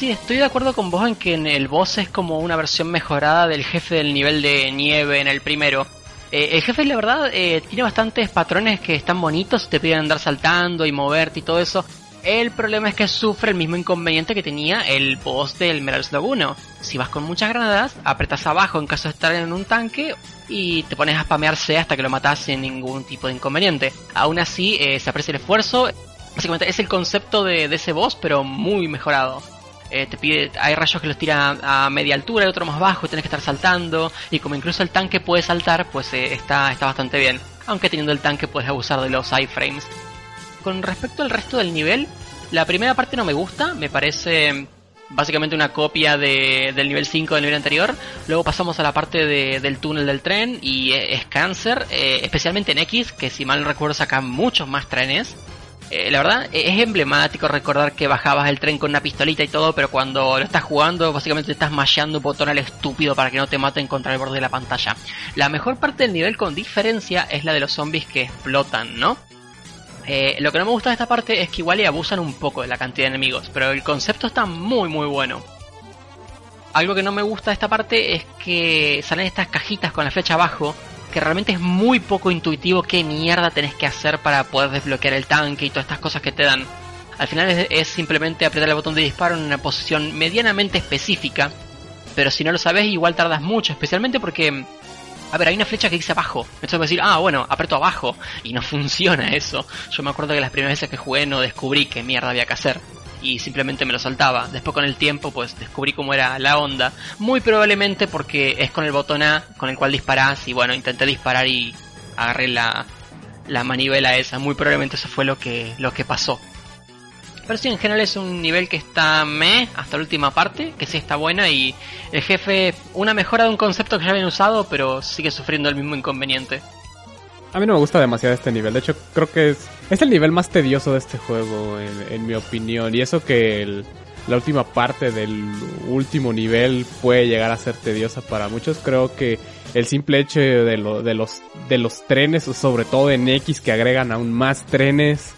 Sí, estoy de acuerdo con vos en que el boss es como una versión mejorada del jefe del nivel de nieve en el primero. Eh, el jefe, la verdad, eh, tiene bastantes patrones que están bonitos, te piden andar saltando y moverte y todo eso. El problema es que sufre el mismo inconveniente que tenía el boss del Metal Slug 1. Si vas con muchas granadas, apretas abajo en caso de estar en un tanque y te pones a spamearse hasta que lo matas sin ningún tipo de inconveniente. Aún así, eh, se aprecia el esfuerzo. Básicamente es el concepto de, ese boss, pero muy mejorado. Eh, te pide, hay rayos que los tira a media altura y otro más bajo tienes que estar saltando. Y como incluso el tanque puede saltar, pues eh, está, está bastante bien. Aunque teniendo el tanque puedes abusar de los iframes con respecto al resto del nivel, la primera parte no me gusta, me parece básicamente una copia de, del nivel 5 del nivel anterior. Luego pasamos a la parte del túnel del tren y es cáncer, eh, especialmente en X, que si mal no recuerdo saca muchos más trenes. Eh, la verdad es emblemático recordar que bajabas el tren con una pistolita y todo, pero cuando lo estás jugando básicamente estás mashando un botón al estúpido para que no te maten contra el borde de la pantalla. La mejor parte del nivel con diferencia es la de los zombies que explotan, ¿no? Eh, lo que no me gusta de esta parte es que igual y abusan un poco de la cantidad de enemigos, pero el concepto está muy muy bueno. algo que no me gusta de esta parte es que salen estas cajitas con la flecha abajo, que realmente es muy poco intuitivo qué mierda tenés que hacer para poder desbloquear el tanque y todas estas cosas que te dan. Al final es, simplemente apretar el botón de disparo en una posición medianamente específica, pero si no lo sabes igual tardas mucho, especialmente porque a ver, hay una flecha que dice abajo. Entonces voy a decir, ah, bueno, aprieto abajo. Y no funciona eso. Yo me acuerdo que las primeras veces que jugué no descubrí qué mierda había que hacer. Y simplemente me lo saltaba. Después con el tiempo, pues descubrí cómo era la onda. Muy probablemente porque es con el botón A con el cual disparás. Y bueno, intenté disparar y agarré la, la manivela esa. Muy probablemente eso fue lo que, lo que pasó. Pero sí, en general es un nivel que está me hasta la última parte, que sí está buena y el jefe, una mejora de un concepto que ya habían usado, pero sigue sufriendo el mismo inconveniente. A mí no me gusta demasiado este nivel, de hecho creo que es, es el nivel más tedioso de este juego, en, mi opinión, y eso que el, la última parte del último nivel puede llegar a ser tediosa para muchos, creo que el simple hecho de, lo, de, los, de los trenes, sobre todo en X que agregan aún más trenes,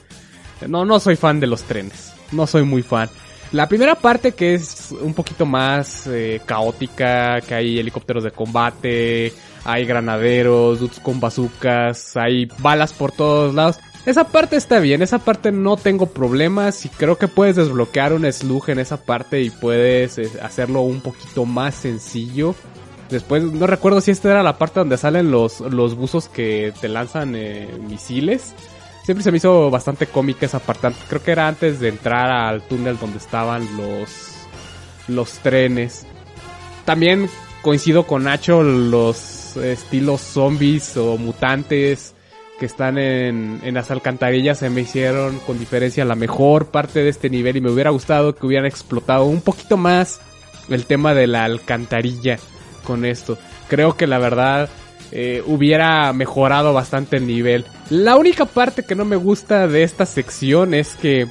no, no soy fan de los trenes. No soy muy fan. La primera parte que es un poquito más eh, caótica, que hay helicópteros de combate, hay granaderos, dudes con bazucas, hay balas por todos lados. Esa parte está bien, esa parte no tengo problemas y creo que puedes desbloquear un slug en esa parte y puedes eh, hacerlo un poquito más sencillo. Después, no recuerdo si esta era la parte donde salen los, los buzos que te lanzan eh, misiles siempre se me hizo bastante cómica esa parte. Creo que era antes de entrar al túnel donde estaban los, los trenes. También coincido con Nacho los estilos zombies o mutantes que están en, en las alcantarillas se me hicieron con diferencia la mejor parte de este nivel y me hubiera gustado que hubieran explotado un poquito más el tema de la alcantarilla con esto. Creo que la verdad eh, hubiera mejorado bastante el nivel. La única parte que no me gusta de esta sección es que,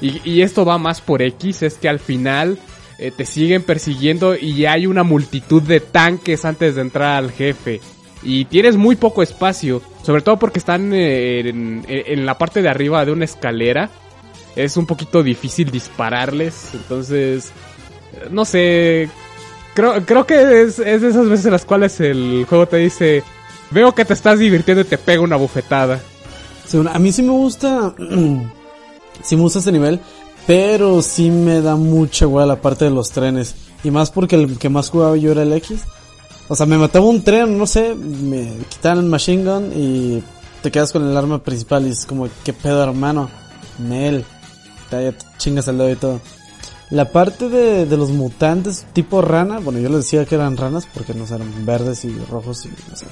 y, esto va más por X, es que al final eh, te siguen persiguiendo y hay una multitud de tanques antes de entrar al jefe. Y tienes muy poco espacio, sobre todo porque están eh, en, en la parte de arriba de una escalera. Es un poquito difícil dispararles, entonces no sé, Creo, creo que es, es de esas veces en las cuales el juego te dice, veo que te estás divirtiendo y te pega una bufetada. a mí sí me gusta, sí me gusta este nivel, pero sí me da mucha igual la parte de los trenes. Y más porque el que más jugaba yo era el X. O sea, me mataba un tren, no sé, me quitaban el machine gun y te quedas con el arma principal y es como, ¿qué pedo hermano? Nel, te chingas el dedo y todo. La parte de, de, los mutantes tipo rana, bueno, yo les decía que eran ranas porque no sé, eran verdes y rojos y no sé.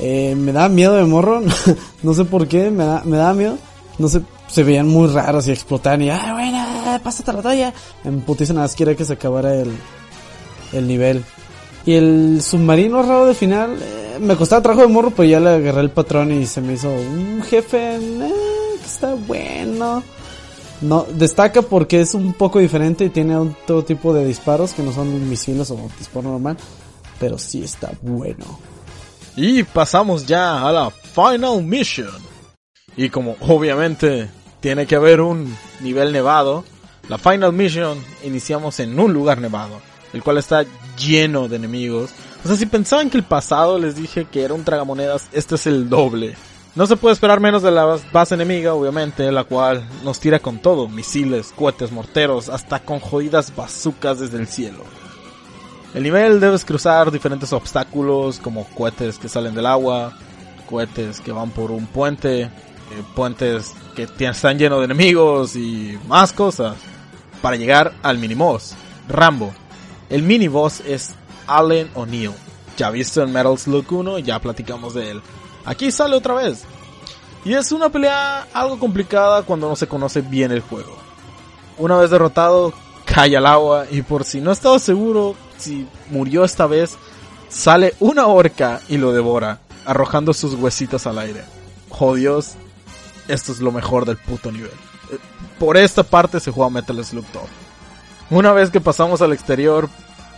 Eh, me da miedo de morro, no sé por qué, me da, me da miedo. No sé, se veían muy raros y explotaban y, ah, bueno, pásate la toalla. En putiza nada más que se acabara el, el nivel. Y el submarino raro de final, eh, me costaba trabajo de morro, pero ya le agarré el patrón y se me hizo un jefe, eh, está bueno. No, destaca porque es un poco diferente y tiene otro tipo de disparos que no son misiles o disparo normal, pero sí está bueno. Y pasamos ya a la Final Mission. Y como obviamente tiene que haber un nivel nevado, la Final Mission iniciamos en un lugar nevado, el cual está lleno de enemigos. O sea, si pensaban que el pasado les dije que era un tragamonedas, este es el doble. No se puede esperar menos de la base enemiga, obviamente, la cual nos tira con todo, misiles, cohetes, morteros, hasta con jodidas bazucas desde el cielo. El nivel debes cruzar diferentes obstáculos como cohetes que salen del agua, cohetes que van por un puente, puentes que están llenos de enemigos y más cosas para llegar al miniboss, Rambo. El miniboss es Allen O'Neill. Ya visto en Metal Slug 1, ya platicamos de él. Aquí sale otra vez. Y es una pelea algo complicada cuando no se conoce bien el juego. Una vez derrotado, cae al agua y por si no estaba seguro si murió esta vez, sale una orca y lo devora, arrojando sus huesitos al aire. Jodios, esto es lo mejor del puto nivel. Por esta parte se juega Metal Slug Top. Una vez que pasamos al exterior,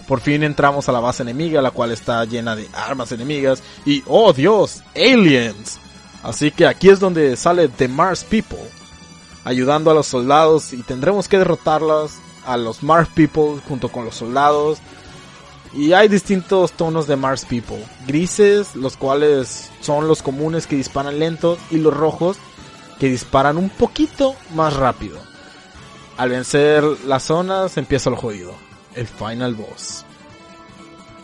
por fin entramos a la base enemiga, la cual está llena de armas enemigas y, oh Dios, aliens. Así que aquí es donde sale The Mars People, ayudando a los soldados y tendremos que derrotarlas a los Mars People junto con los soldados. Y hay distintos tonos de Mars People. Grises, los cuales son los comunes que disparan lentos, y los rojos, que disparan un poquito más rápido. Al vencer las zonas empieza lo jodido. El Final Boss.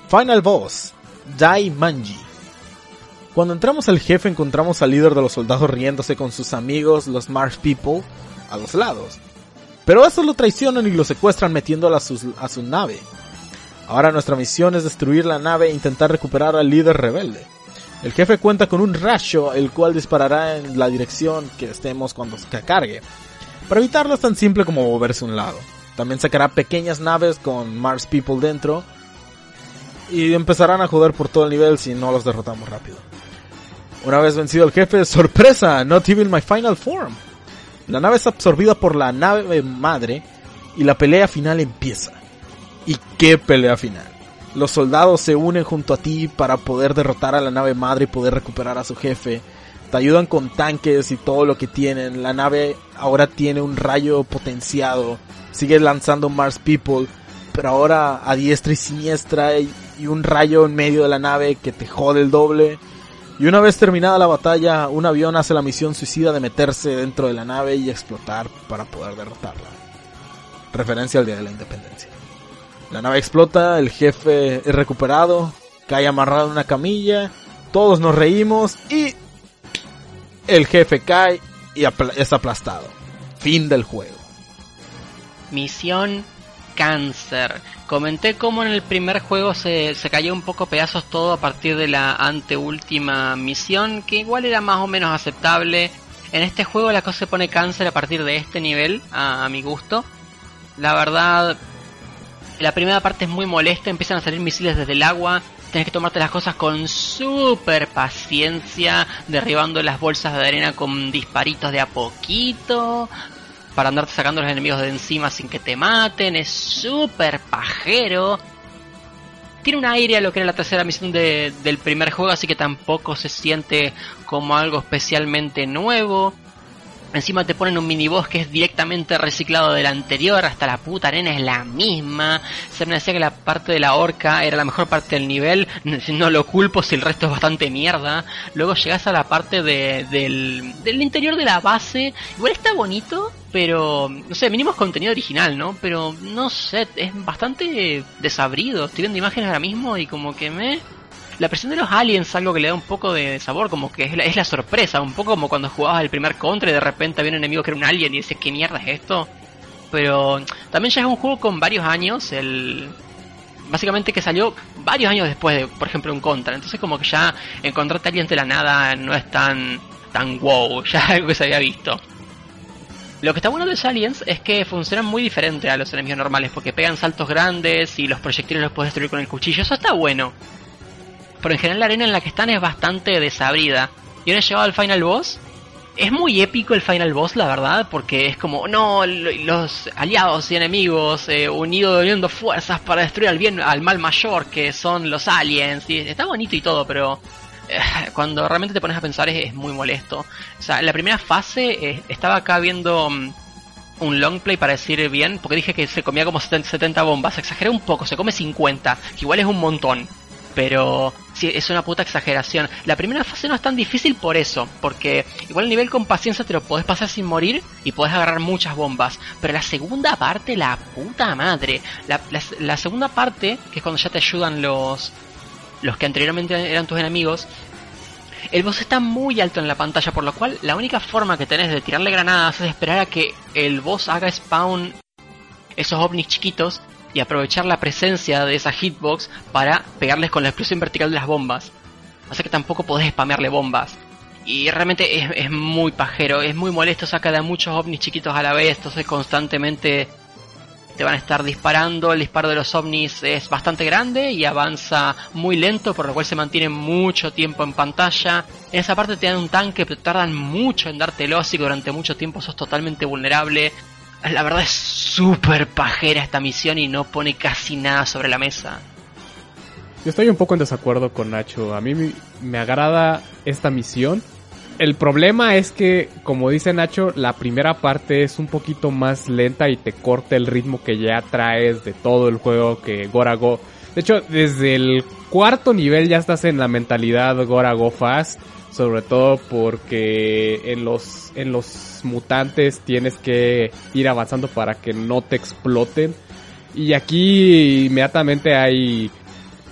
Final Boss. Dai Manji. Cuando entramos al jefe encontramos al líder de los soldados riéndose con sus amigos, los Mars People, a los lados. Pero estos lo traicionan y lo secuestran metiéndolo a, a su nave. Ahora nuestra misión es destruir la nave e intentar recuperar al líder rebelde. El jefe cuenta con un rayo el cual disparará en la dirección que estemos cuando se cargue. Para evitarlo es tan simple como moverse a un lado. También sacará pequeñas naves con Mars People dentro y empezarán a joder por todo el nivel si no los derrotamos rápido. Una vez vencido el jefe, sorpresa, not even my final form. La nave es absorbida por la nave madre y la pelea final empieza. ¿Y qué pelea final? Los soldados se unen junto a ti para poder derrotar a la nave madre y poder recuperar a su jefe. Te ayudan con tanques y todo lo que tienen. La nave ahora tiene un rayo potenciado. Sigue lanzando Mars People, pero ahora a diestra y siniestra y, un rayo en medio de la nave que te jode el doble. Y una vez terminada la batalla, un avión hace la misión suicida de meterse dentro de la nave y explotar para poder derrotarla. Referencia al Día de la Independencia. La nave explota, el jefe es recuperado, cae amarrado en una camilla, todos nos reímos y el jefe cae y es aplastado. Fin del juego. Misión cáncer. Comenté cómo en el primer juego se, se cayó un poco pedazos todo a partir de la anteúltima misión, que igual era más o menos aceptable. En este juego la cosa se pone cáncer a partir de este nivel, a, a mi gusto. La verdad, la primera parte es muy molesta, empiezan a salir misiles desde el agua, Tienes que tomarte las cosas con super paciencia, derribando las bolsas de arena con disparitos de a poquito, para andarte sacando a los enemigos de encima sin que te maten, es súper pajero. Tiene un aire a lo que era la tercera misión de, del primer juego, así que tampoco se siente como algo especialmente nuevo. Encima te ponen un miniboss que es directamente reciclado del anterior, hasta la puta arena es la misma. Se me decía que la parte de la horca era la mejor parte del nivel, no lo culpo si el resto es bastante mierda. Luego llegas a la parte de, del, del interior de la base, igual está bonito, pero no sé, mínimo es contenido original, ¿no? Pero no sé, es bastante desabrido. Estoy viendo imágenes ahora mismo y como que me la presión de los aliens algo que le da un poco de sabor, como que es la, es la sorpresa, un poco como cuando jugabas el primer contra y de repente había un enemigo que era un alien y dices, ¿qué mierda es esto? Pero también ya es un juego con varios años, el básicamente que salió varios años después de, por ejemplo, un contra, entonces como que ya encontrarte aliens de la nada no es tan tan wow, ya es algo que se había visto. Lo que está bueno de los aliens es que funcionan muy diferente a los enemigos normales, porque pegan saltos grandes y los proyectiles los puedes destruir con el cuchillo, eso está bueno pero en general la arena en la que están es bastante desabrida. Y ahora llegado al final boss, es muy épico el final boss, la verdad, porque es como, no, los aliados y enemigos eh, unidos uniendo fuerzas para destruir al bien, al mal mayor, que son los aliens. Y está bonito y todo, pero eh, cuando realmente te pones a pensar es, muy molesto. O sea, la primera fase eh, estaba acá viendo um, un long play para decir bien, porque dije que se comía como 70 bombas. Exageré un poco, se come 50, que igual es un montón pero sí, es una puta exageración. La primera fase no es tan difícil por eso, porque igual el nivel con paciencia te lo podés pasar sin morir y podés agarrar muchas bombas, pero la segunda parte, la puta madre, la, segunda parte, que es cuando ya te ayudan los, los que anteriormente eran tus enemigos, el boss está muy alto en la pantalla, por lo cual la única forma que tenés de tirarle granadas es esperar a que el boss haga spawn esos ovnis chiquitos y aprovechar la presencia de esa hitbox para pegarles con la explosión vertical de las bombas. Así que tampoco podés spamearle bombas. Y realmente es, es muy pajero, es muy molesto, saca de muchos ovnis chiquitos a la vez, entonces constantemente te van a estar disparando, el disparo de los ovnis es bastante grande y avanza muy lento, por lo cual se mantiene mucho tiempo en pantalla. En esa parte te dan un tanque, pero tardan mucho en dártelo, así que durante mucho tiempo sos totalmente vulnerable. La verdad es súper pajera esta misión y no pone casi nada sobre la mesa. Yo estoy un poco en desacuerdo con Nacho. A mí me, agrada esta misión. El problema es que, como dice Nacho, la primera parte es un poquito más lenta y te corta el ritmo que ya traes de todo el juego que Gorago De hecho, desde el cuarto nivel ya estás en la mentalidad Gora Go Fast. Sobre todo porque en los, en los mutantes tienes que ir avanzando para que no te exploten. Y aquí inmediatamente hay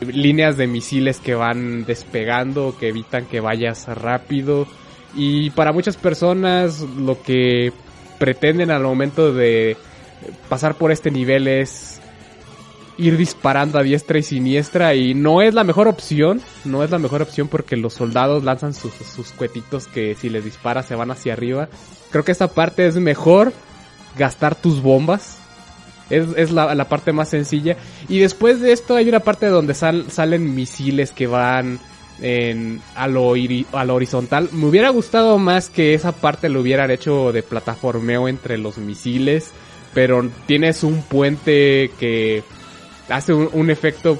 líneas de misiles que van despegando, que evitan que vayas rápido. Y para muchas personas lo que pretenden al momento de pasar por este nivel es ir disparando a diestra y siniestra y no es la mejor opción, no es la mejor opción porque los soldados lanzan sus, sus cuetitos que si les disparas se van hacia arriba. Creo que esta parte es mejor gastar tus bombas. Es, es la, la, parte más sencilla. Y después de esto hay una parte donde sal, salen misiles que van en, a, a lo horizontal. Me hubiera gustado más que esa parte lo hubieran hecho de plataformeo entre los misiles. Pero tienes un puente que hace un, un, efecto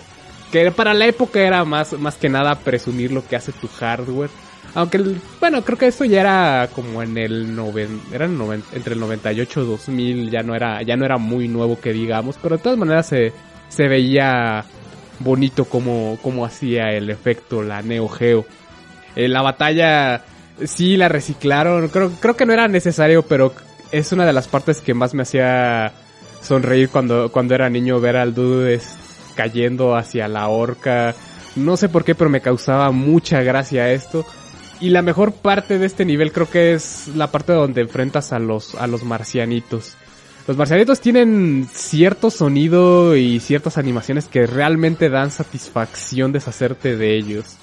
que para la época era más, más que nada presumir lo que hace tu hardware. Aunque, bueno, creo que esto ya era como en el noven, era el noven, entre el 98 y 2000, ya no era, ya no era muy nuevo que digamos, pero de todas maneras se, se veía bonito como, como hacía el efecto la Neo Geo. Eh, la batalla sí la reciclaron, creo, creo que no era necesario, pero es una de las partes que más me hacía sonreír cuando, cuando era niño ver al dude cayendo hacia la horca. No sé por qué, pero me causaba mucha gracia esto. Y la mejor parte de este nivel creo que es la parte donde enfrentas a los, a los marcianitos. Los marcianitos tienen cierto sonido y ciertas animaciones que realmente dan satisfacción deshacerte de ellos.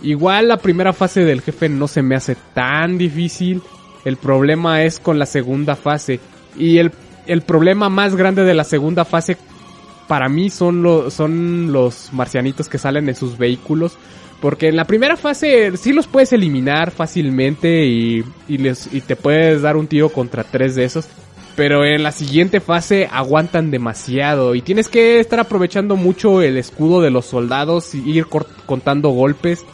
Igual la primera fase del jefe no se me hace tan difícil. El problema es con la segunda fase. Y el, el problema más grande de la segunda fase para mí son, son los marcianitos que salen en sus vehículos. Porque en la primera fase sí los puedes eliminar fácilmente y, y, les, y te puedes dar un tiro contra tres de esos. Pero en la siguiente fase aguantan demasiado y tienes que estar aprovechando mucho el escudo de los soldados y ir contando golpes.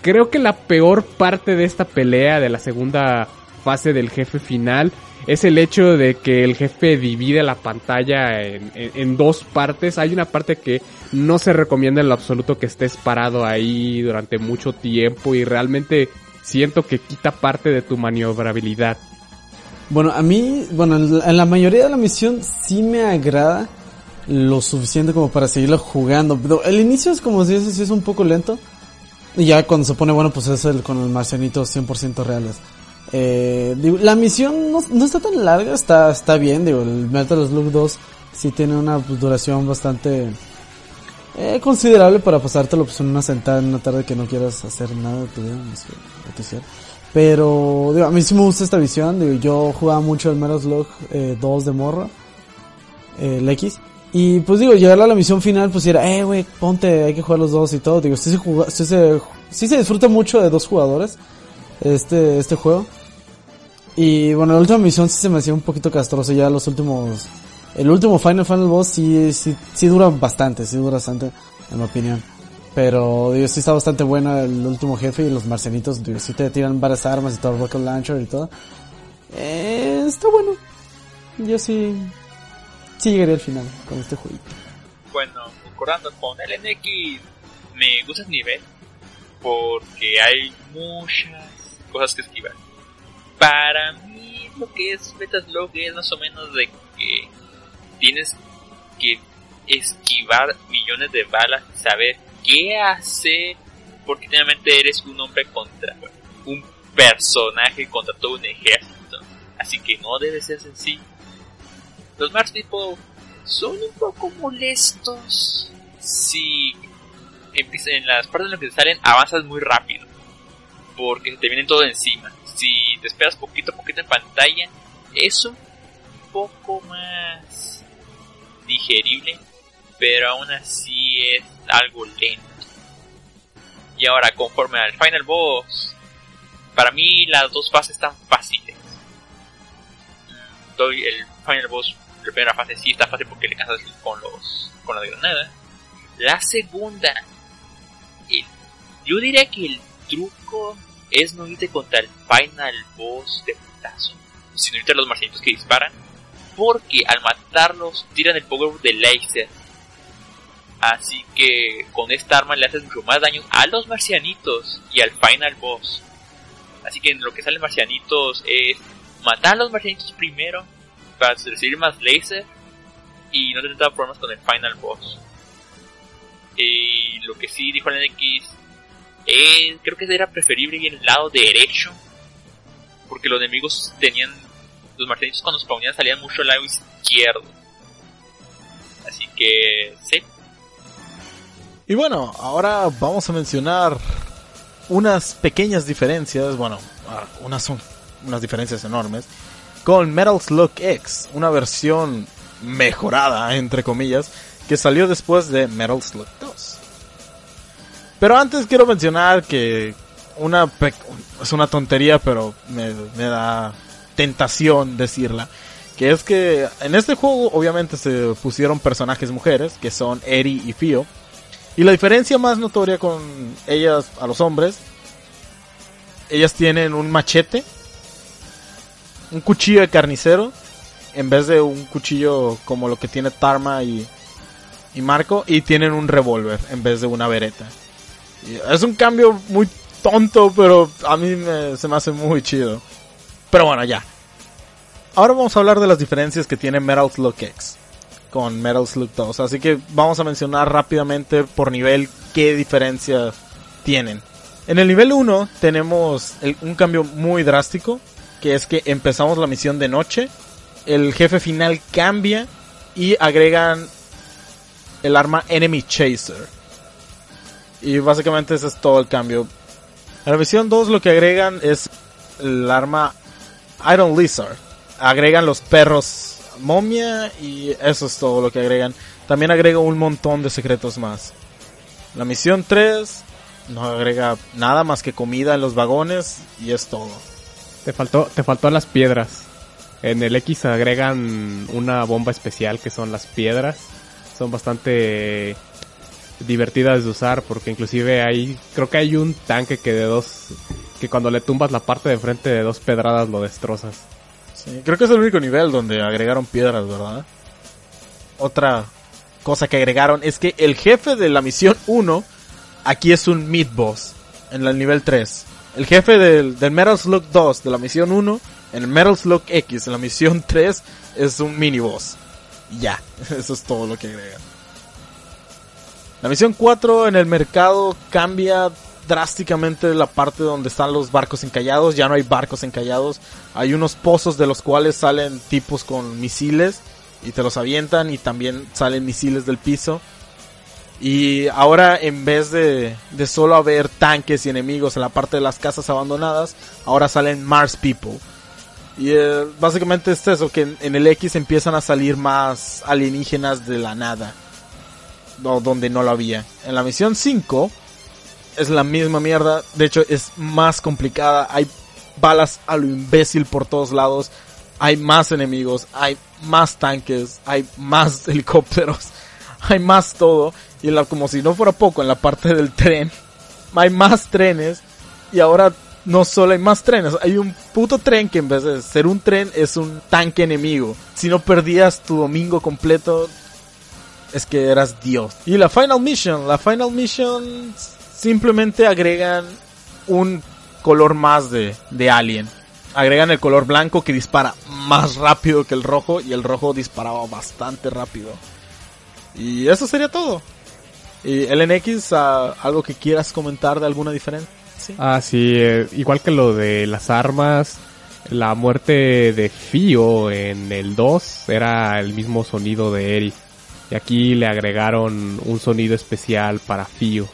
Creo que la peor parte de esta pelea de la segunda fase del jefe final es el hecho de que el jefe divide la pantalla en, dos partes. Hay una parte que no se recomienda en lo absoluto que estés parado ahí durante mucho tiempo y realmente siento que quita parte de tu maniobrabilidad. Bueno, a mí, bueno, en la mayoría de la misión sí me agrada lo suficiente como para seguirlo jugando. Pero el inicio es como si es, es un poco lento. Y ya cuando se pone bueno, pues es el con el marcianito 100% reales. Eh, la misión no, no, está tan larga, está, está bien, digo, el Metal Slug 2 sí tiene una duración bastante eh, considerable para pasártelo pues, en una sentada en una tarde que no quieras hacer nada tu vida, Pero, digo, a mí sí me gusta esta visión, digo, yo jugaba mucho el Metal Slug eh, 2 de morro, eh, el X, y pues digo, llegar a la misión final, pues era, eh, güey, ponte, hay que jugar los dos y todo, digo, sí se, sí se, sí se disfruta mucho de dos jugadores, este, este juego. Y bueno, la última misión sí se me hacía un poquito castroso. Ya los últimos. El último Final Final Boss sí, sí, sí dura bastante, sí dura bastante, en mi opinión. Pero digo, sí está bastante buena el último jefe y los marcianitos, digo, sí te tiran varias armas y todo, el Rocket Launcher y todo. Eh, está bueno. Yo sí. Sí llegaría al final con este jueguito. Bueno, concordando con el NX, me gusta el nivel. Porque hay muchas cosas que esquivar para mí lo que es Metaslog es más o menos de que tienes que esquivar millones de balas y saber qué hacer porque finalmente eres un hombre contra un personaje contra todo un ejército. Así que no debe ser sencillo. Los Mars tipo son un poco molestos si en las partes en las que salen avanzas muy rápido porque te vienen todo encima si te esperas poquito a poquito en pantalla, es un poco más digerible, pero aún así es algo lento. Y ahora, conforme al Final Boss, para mí las dos fases están fáciles. Doy el Final Boss, la primera fase sí está fácil porque le cansas con los con la granada. La segunda, el, yo diría que el truco es no irte contra el final boss de putazo, sino irte a los marcianitos que disparan, porque al matarlos tiran el power de laser. Así que con esta arma le haces mucho más daño a los marcianitos y al final boss. Así que lo que salen marcianitos es matar a los marcianitos primero para recibir más laser y no tener problemas con el final boss. Y lo que sí dijo el NX es, creo que era preferible ir el lado derecho porque los enemigos tenían los marcianitos cuando spawneaban salían mucho al lado izquierdo. Así que sí. Y bueno, ahora vamos a mencionar unas pequeñas diferencias, bueno, ah, unas son unas diferencias enormes, con Metal Slug X, una versión mejorada, entre comillas, que salió después de Metal Slug 2. Pero antes quiero mencionar que una es una tontería, pero me, da tentación decirla. Que es que en este juego obviamente se pusieron personajes mujeres, que son Eri y Fio. Y la diferencia más notoria con ellas a los hombres, ellas tienen un machete, un cuchillo de carnicero, en vez de un cuchillo como lo que tiene Tarma y, y Marco, y tienen un revólver en vez de una vereta. Es un cambio muy tonto, pero a mí se me hace muy chido. Pero bueno, ya. Ahora vamos a hablar de las diferencias que tiene Metal Slug X con Metal Slug 2. Así que vamos a mencionar rápidamente por nivel qué diferencia tienen. En el nivel 1 tenemos un cambio muy drástico, que es que empezamos la misión de noche, el jefe final cambia y agregan el arma Enemy Chaser. Y básicamente ese es todo el cambio. En la misión 2 lo que agregan es el arma Iron Lizard. Agregan los perros momia y eso es todo lo que agregan. También agrega un montón de secretos más. La misión 3 no agrega nada más que comida en los vagones y es todo. Te faltó, te faltó las piedras. En el X agregan una bomba especial que son las piedras. Son bastante divertidas de usar porque inclusive hay creo que hay un tanque que de dos que cuando le tumbas la parte de frente de dos pedradas lo destrozas. Creo que es el único nivel donde agregaron piedras, ¿verdad? Otra cosa que agregaron es que el jefe de la misión 1 aquí es un mid boss en el nivel 3. El jefe del, del Metal Slug 2 de la misión 1 en el Metal Slug X en la misión 3 es un mini boss. Ya, eso es todo lo que agregan. La misión 4 en el mercado cambia drásticamente la parte donde están los barcos encallados. Ya no hay barcos encallados. Hay unos pozos de los cuales salen tipos con misiles y te los avientan y también salen misiles del piso. Y ahora en vez de, de solo haber tanques y enemigos en la parte de las casas abandonadas, ahora salen Mars People. Y eh, básicamente es eso, que en el X empiezan a salir más alienígenas de la nada donde no lo había. En la misión 5 es la misma mierda, de hecho es más complicada, hay balas a lo imbécil por todos lados, hay más enemigos, hay más tanques, hay más helicópteros, hay más todo. Y la, como si no fuera poco, en la parte del tren, hay más trenes. Y ahora no solo hay más trenes, hay un puto tren que en vez de ser un tren es un tanque enemigo. Si no perdías tu domingo completo, es que eras Dios. Y la Final Mission, la Final Mission simplemente agregan un color más de, de Alien. Agregan el color blanco que dispara más rápido que el rojo y el rojo disparaba bastante rápido. Y eso sería todo. Y LNX, ah, ¿algo que quieras comentar de alguna diferencia? Ah, sí, eh, igual que lo de las armas, la muerte de Fio en el 2 era el mismo sonido de Eric. Y aquí le agregaron un sonido especial para Fio.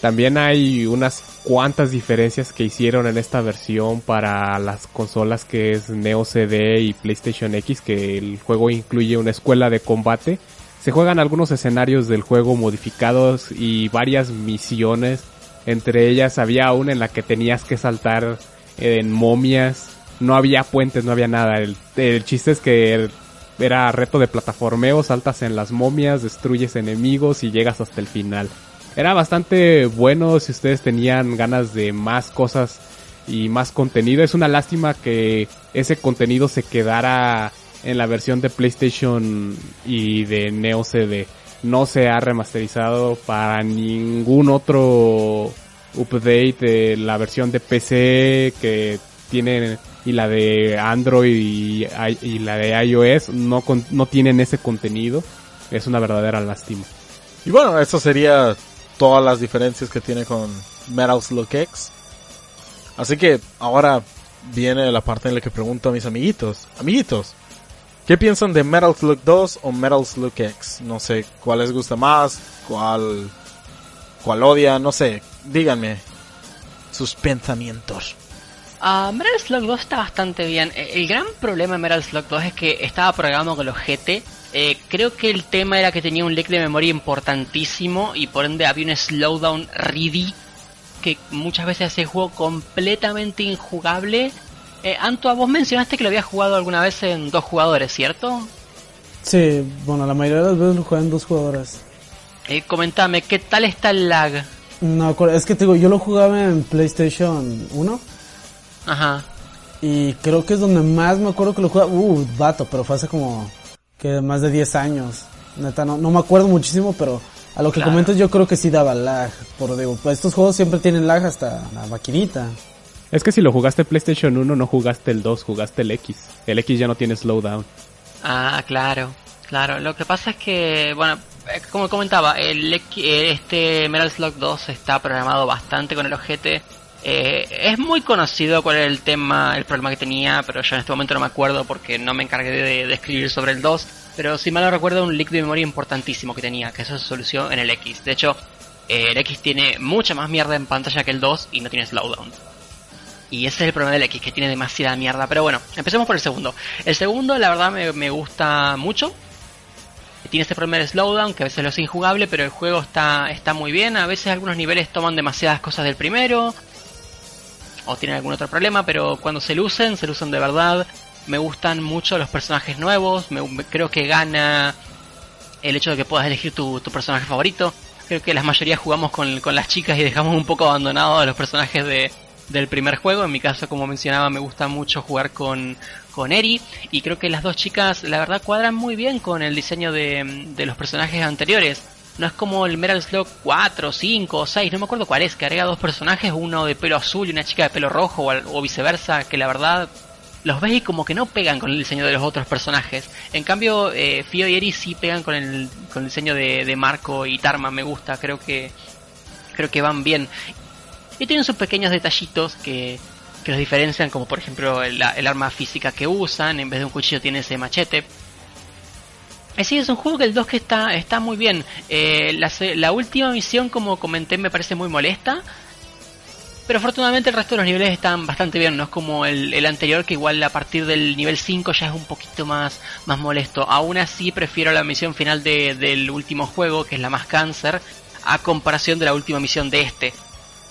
También hay unas cuantas diferencias que hicieron en esta versión para las consolas que es Neo CD y PlayStation X, que el juego incluye una escuela de combate. Se juegan algunos escenarios del juego modificados y varias misiones. Entre ellas había una en la que tenías que saltar en momias. No había puentes, no había nada. El, el chiste es que era reto de plataformeo, saltas en las momias, destruyes enemigos y llegas hasta el final. Era bastante bueno si ustedes tenían ganas de más cosas y más contenido. Es una lástima que ese contenido se quedara en la versión de PlayStation y de Neo CD. no se ha remasterizado para ningún otro update de la versión de PC que tiene y la de Android y, y la de iOS no, con- no tienen ese contenido. Es una verdadera lástima. Y bueno, eso sería todas las diferencias que tiene con Metal Slug X. Así que ahora viene la parte en la que pregunto a mis amiguitos. Amiguitos, ¿qué piensan de Metal Slug 2 o Metal Slug X? No sé, ¿cuál les gusta más? ¿Cuál, cuál odian? No sé, díganme sus pensamientos. Ah, Metal Slug 2 está bastante bien. Eh, El gran problema de Metal Slug 2 es que estaba programado con los GT. Eh, creo que el tema era que tenía un leak de memoria importantísimo y por ende había un slowdown ready que muchas veces hace el juego completamente injugable. Eh, Antoa, vos mencionaste que lo habías jugado alguna vez en dos jugadores, ¿cierto? Sí, bueno, la mayoría de las veces lo juegan dos jugadores. Eh, comentame, ¿qué tal está el lag? No, es que te digo, yo lo jugaba en PlayStation 1 Ajá. y creo que es donde más me acuerdo que lo jugaba. Uh, vato, pero fue hace como que más de 10 años. Neta, no, no me acuerdo muchísimo, pero a lo que Claro. comentas yo creo que sí daba lag. Por digo, pues estos juegos siempre tienen lag hasta la maquinita. Es que si lo jugaste PlayStation 1 no jugaste el 2, jugaste el X. El X ya no tiene slowdown. Ah, claro, claro. Lo que pasa es que, bueno, eh, como comentaba, el X- eh, este Metal Slug 2 está programado bastante con el ojete. Eh, es muy conocido cuál era el tema, el problema que tenía, pero yo en este momento no me acuerdo porque no me encargué de, de escribir sobre el 2. Pero si mal no recuerdo, un leak de memoria importantísimo que tenía, que eso se solucionó en el X. De hecho, eh, el X tiene mucha más mierda en pantalla que el 2 y no tiene slowdown. Y ese es el problema del X, que tiene demasiada mierda. Pero bueno, empecemos por el segundo. El segundo, la verdad, me, me gusta mucho. Tiene este problema del slowdown, que a veces lo hace injugable, pero el juego está, está muy bien. A veces algunos niveles toman demasiadas cosas del primero. O tienen algún otro problema, pero cuando se lucen, se lucen de verdad. Me gustan mucho los personajes nuevos. Me, creo que gana el hecho de que puedas elegir tu, tu personaje favorito. Creo que la mayoría jugamos con, con las chicas y dejamos un poco abandonados a los personajes de, del primer juego. En mi caso, como mencionaba, me gusta mucho jugar con, con Eri. Y creo que las dos chicas, la verdad, cuadran muy bien con el diseño de, de los personajes anteriores. No es como el Metal Slug 4, 5 o 6, no me acuerdo cuál es, que agrega dos personajes, uno de pelo azul y una chica de pelo rojo o, viceversa, que la verdad los ves y como que no pegan con el diseño de los otros personajes. En cambio, eh, Fio y Eri sí pegan con el, con el diseño de, Marco y Tarma, me gusta, creo que creo que van bien. Y tienen sus pequeños detallitos que, que los diferencian, como por ejemplo el arma física que usan, en vez de un cuchillo tiene ese machete. Eh, sí, es un juego que el 2 que está, está muy bien. Eh, la, última misión, como comenté, me parece muy molesta. Pero afortunadamente el resto de los niveles están bastante bien, no es como el, anterior que igual a partir del nivel 5 ya es un poquito más, más molesto. Aún así prefiero la misión final de- del último juego, que es la más cáncer, a comparación de la última misión de este.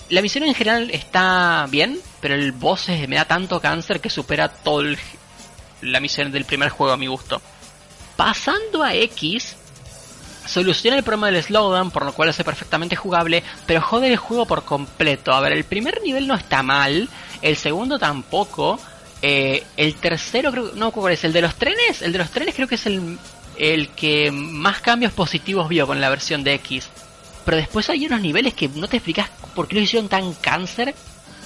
La misión en general está bien, pero el boss es- me da tanto cáncer que supera todo la misión del primer juego a mi gusto. Pasando a X, soluciona el problema del slowdown, por lo cual hace perfectamente jugable, pero jode el juego por completo. A ver, el primer nivel no está mal, el segundo tampoco, eh, el tercero creo, no cuál es, el de los trenes, el de los trenes creo que es el, el que más cambios positivos vio con la versión de X. Pero después hay unos niveles que no te explicas por qué lo hicieron tan cáncer.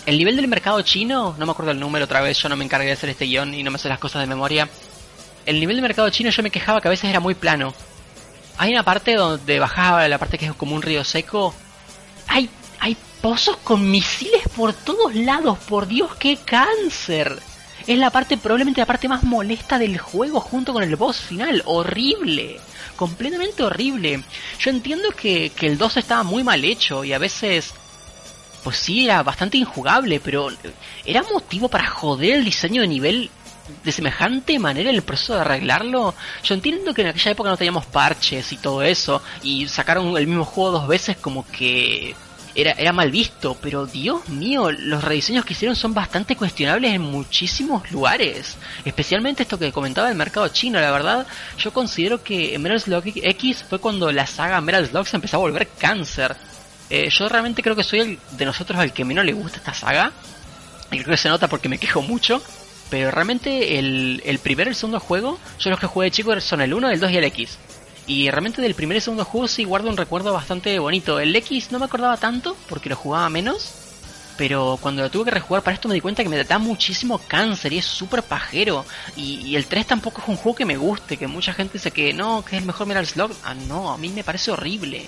El nivel del mercado chino, no me acuerdo el número otra vez, yo no me encargué de hacer este guion y no me sé las cosas de memoria. El nivel del mercado chino yo me quejaba que a veces era muy plano. Hay una parte donde bajaba la parte que es como un río seco. Hay, hay pozos con misiles por todos lados, por Dios, qué cáncer. Es la parte, probablemente la parte más molesta del juego junto con el boss final. Horrible. Completamente horrible. Yo entiendo que, que el 2 estaba muy mal hecho y a veces pues sí, era bastante injugable, pero ¿era motivo para joder el diseño de nivel de semejante manera en el proceso de arreglarlo? Yo entiendo que en aquella época no teníamos parches y todo eso, y sacaron el mismo juego dos veces como que era, era mal visto, pero Dios mío, los rediseños que hicieron son bastante cuestionables en muchísimos lugares. Especialmente esto que comentaba del mercado chino, la verdad, yo considero que en Metal Slug X fue cuando la saga Metal Slug se empezó a volver cáncer. Eh, yo realmente creo que soy el de nosotros al que menos le gusta esta saga. Y creo que se nota porque me quejo mucho. Pero realmente el, el primero y el segundo juego, yo los que jugué de chico son el 1, el 2 y el X. Y realmente del primer y segundo juego sí guardo un recuerdo bastante bonito. El X no me acordaba tanto porque lo jugaba menos. Pero cuando lo tuve que rejugar para esto me di cuenta que me da muchísimo cáncer y es súper pajero. Y, el 3 tampoco es un juego que me guste, que mucha gente dice que no, que es el mejor Metal Slug. Ah, no, a mí me parece horrible.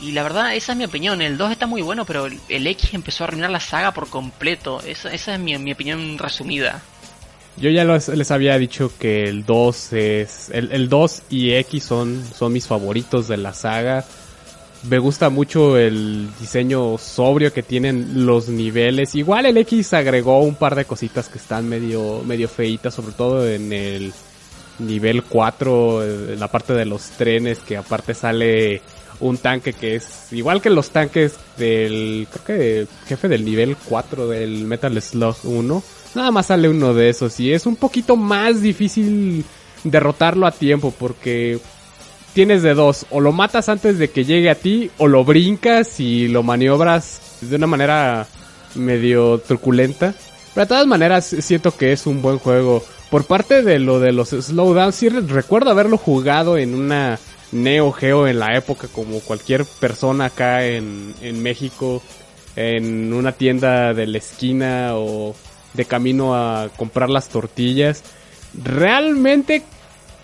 Y la verdad, esa es mi opinión. El 2 está muy bueno, pero el, X empezó a arruinar la saga por completo. Esa, esa es mi, mi opinión resumida. Yo ya les había dicho que el 2 es. El, el 2 y X son, son mis favoritos de la saga. Me gusta mucho el diseño sobrio que tienen los niveles. Igual el X agregó un par de cositas que están medio, medio feitas, sobre todo en el nivel 4, en la parte de los trenes, que aparte sale un tanque que es igual que los tanques del, creo que jefe del nivel 4 del Metal Slug 1 Nada más sale uno de esos y es un poquito más difícil derrotarlo a tiempo porque tienes de dos, o lo matas antes de que llegue a ti o lo brincas y lo maniobras de una manera medio truculenta. Pero de todas maneras siento que es un buen juego. Por parte de lo de los slowdowns, sí recuerdo haberlo jugado en una Neo Geo en la época como cualquier persona acá en, en México, en una tienda de la esquina o de camino a comprar las tortillas. Realmente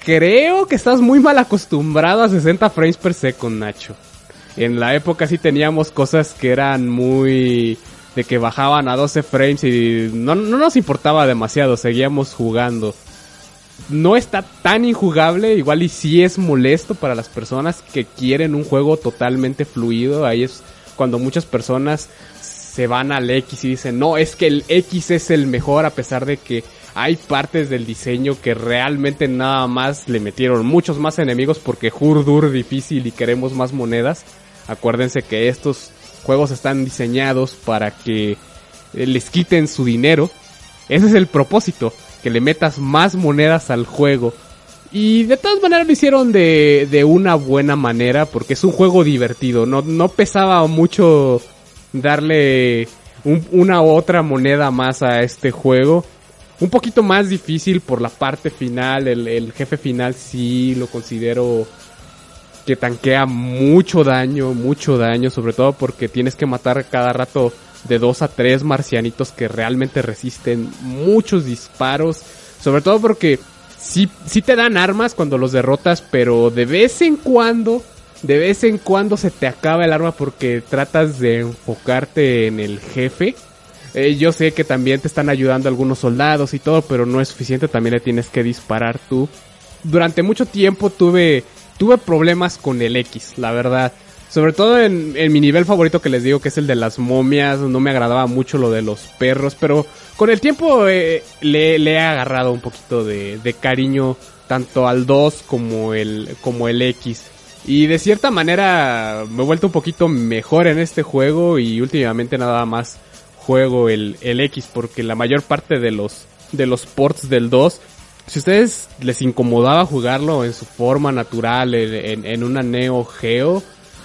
creo que estás muy mal acostumbrado a 60 frames per second, Nacho. En la época sí teníamos cosas que eran muy... de que bajaban a 12 frames y no, no nos importaba demasiado, seguíamos jugando. No está tan injugable, igual y sí es molesto para las personas que quieren un juego totalmente fluido. Ahí es cuando muchas personas se van al X y dicen, no, es que el X es el mejor a pesar de que hay partes del diseño que realmente nada más le metieron muchos más enemigos porque Hurdur difícil y queremos más monedas. Acuérdense que estos juegos están diseñados para que eh, les quiten su dinero. Ese es el propósito, que le metas más monedas al juego. Y de todas maneras lo hicieron de, de una buena manera porque es un juego divertido. No, no pesaba mucho darle una u otra moneda más a este juego. Un poquito más difícil por la parte final, el, jefe final sí lo considero que tanquea mucho daño, mucho daño, sobre todo porque tienes que matar cada rato de dos a tres marcianitos que realmente resisten muchos disparos, sobre todo porque sí, sí te dan armas cuando los derrotas, pero de vez en cuando de vez en cuando se te acaba el arma porque tratas de enfocarte en el jefe. Eh, yo sé que también te están ayudando algunos soldados y todo, pero no es suficiente, también le tienes que disparar tú. Durante mucho tiempo tuve, tuve problemas con el X, la verdad. Sobre todo en, mi nivel favorito que les digo que es el de las momias, no me agradaba mucho lo de los perros, pero con el tiempo eh, le, he agarrado un poquito de, cariño tanto al 2 como el, como el X. Y de cierta manera me he vuelto un poquito mejor en este juego y últimamente nada más juego el, el X porque la mayor parte de los, de los ports del 2, si a ustedes les incomodaba jugarlo en su forma natural, en, en, una Neo Geo,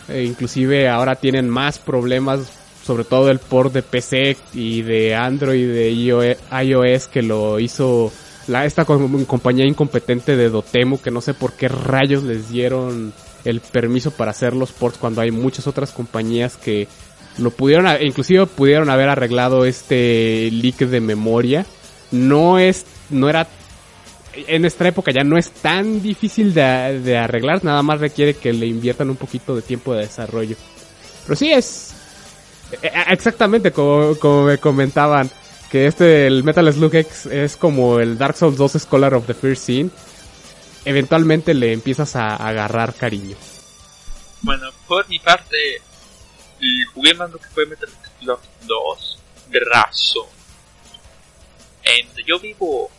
e inclusive ahora tienen más problemas, sobre todo el port de PC y de Android y de iOS que lo hizo la, esta compañía incompetente de Dotemu que no sé por qué rayos les dieron el permiso para hacer los ports cuando hay muchas otras compañías que lo pudieron, inclusive pudieron haber arreglado este leak de memoria. No es, no era, en esta época ya no es tan difícil de, arreglar, nada más requiere que le inviertan un poquito de tiempo de desarrollo. Pero sí es, e, e, exactamente como, me comentaban, que este, el Metal Slug X es como el Dark Souls 2 Scholar of the First Scene eventualmente le empiezas a agarrar cariño. Bueno, por mi parte, jugué más lo que fue Metal Slug 2 de razón. En donde yo vivo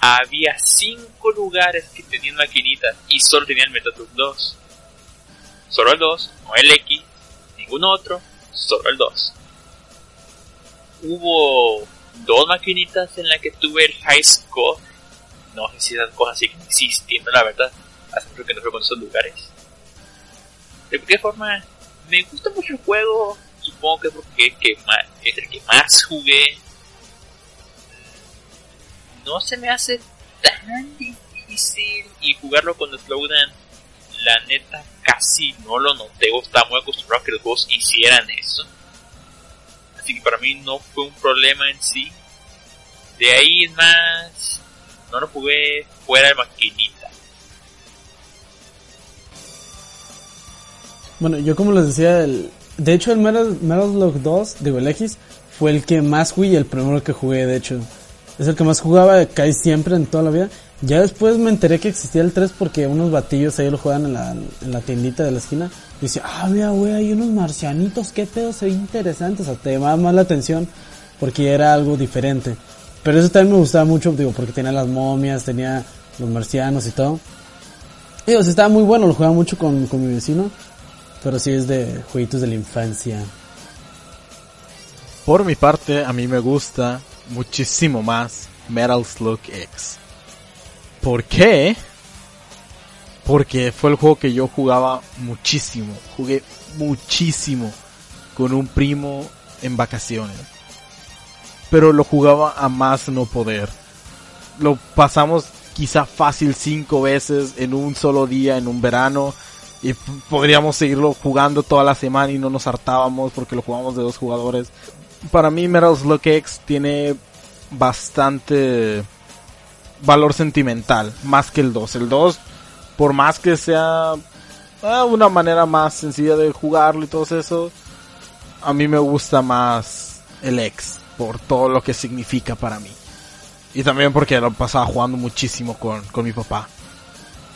había 5 lugares que tenían maquinitas y solo tenían Metal Slug 2. Solo el 2, no el X, ningún otro, solo el 2. Hubo dos maquinitas en las que tuve el High Score no sé si esas cosas siguen existiendo, la verdad. Hace mucho que no con esos lugares. De qué forma, me gusta mucho el juego. Supongo que es porque es el que más jugué. No se me hace tan difícil y jugarlo con slowdown la neta casi no lo noté o estaba muy acostumbrado a que los juegos hicieran eso. Así que para mí no fue un problema en sí. De ahí es más, no lo jugué fuera de maquinita. Bueno, yo como les decía, el, de hecho el Metal, Metal Slug 2, digo el fue el que más jugué y el primero que jugué, de hecho. Es el que más jugaba casi siempre en toda la vida. Ya después me enteré que existía el 3 porque unos batillos ahí lo juegan en la, en la tiendita de la esquina. Y decía, ah, mira, güey, hay unos marcianitos, qué pedo, se ve interesante. O sea, te llamaba más la atención porque era algo diferente. Pero eso también me gustaba mucho, digo, porque tenía las momias, tenía los marcianos y todo. Y o sea, estaba muy bueno, lo jugaba mucho con, con mi vecino. Pero sí es de jueguitos de la infancia. Por mi parte, a mí me gusta muchísimo más Metal Slug X. ¿Por qué? Porque fue el juego que yo jugaba muchísimo. Jugué muchísimo con un primo en vacaciones. Pero lo jugaba a más no poder. Lo pasamos quizá fácil cinco veces en un solo día, en un verano. Y podríamos seguirlo jugando toda la semana y no nos hartábamos porque lo jugamos de dos jugadores. Para mí Metal Slug X tiene bastante valor sentimental, más que el 2. El 2, por más que sea eh, una manera más sencilla de jugarlo y todo eso, a mí me gusta más el X, por todo lo que significa para mí. Y también porque lo pasaba jugando muchísimo con, con mi papá.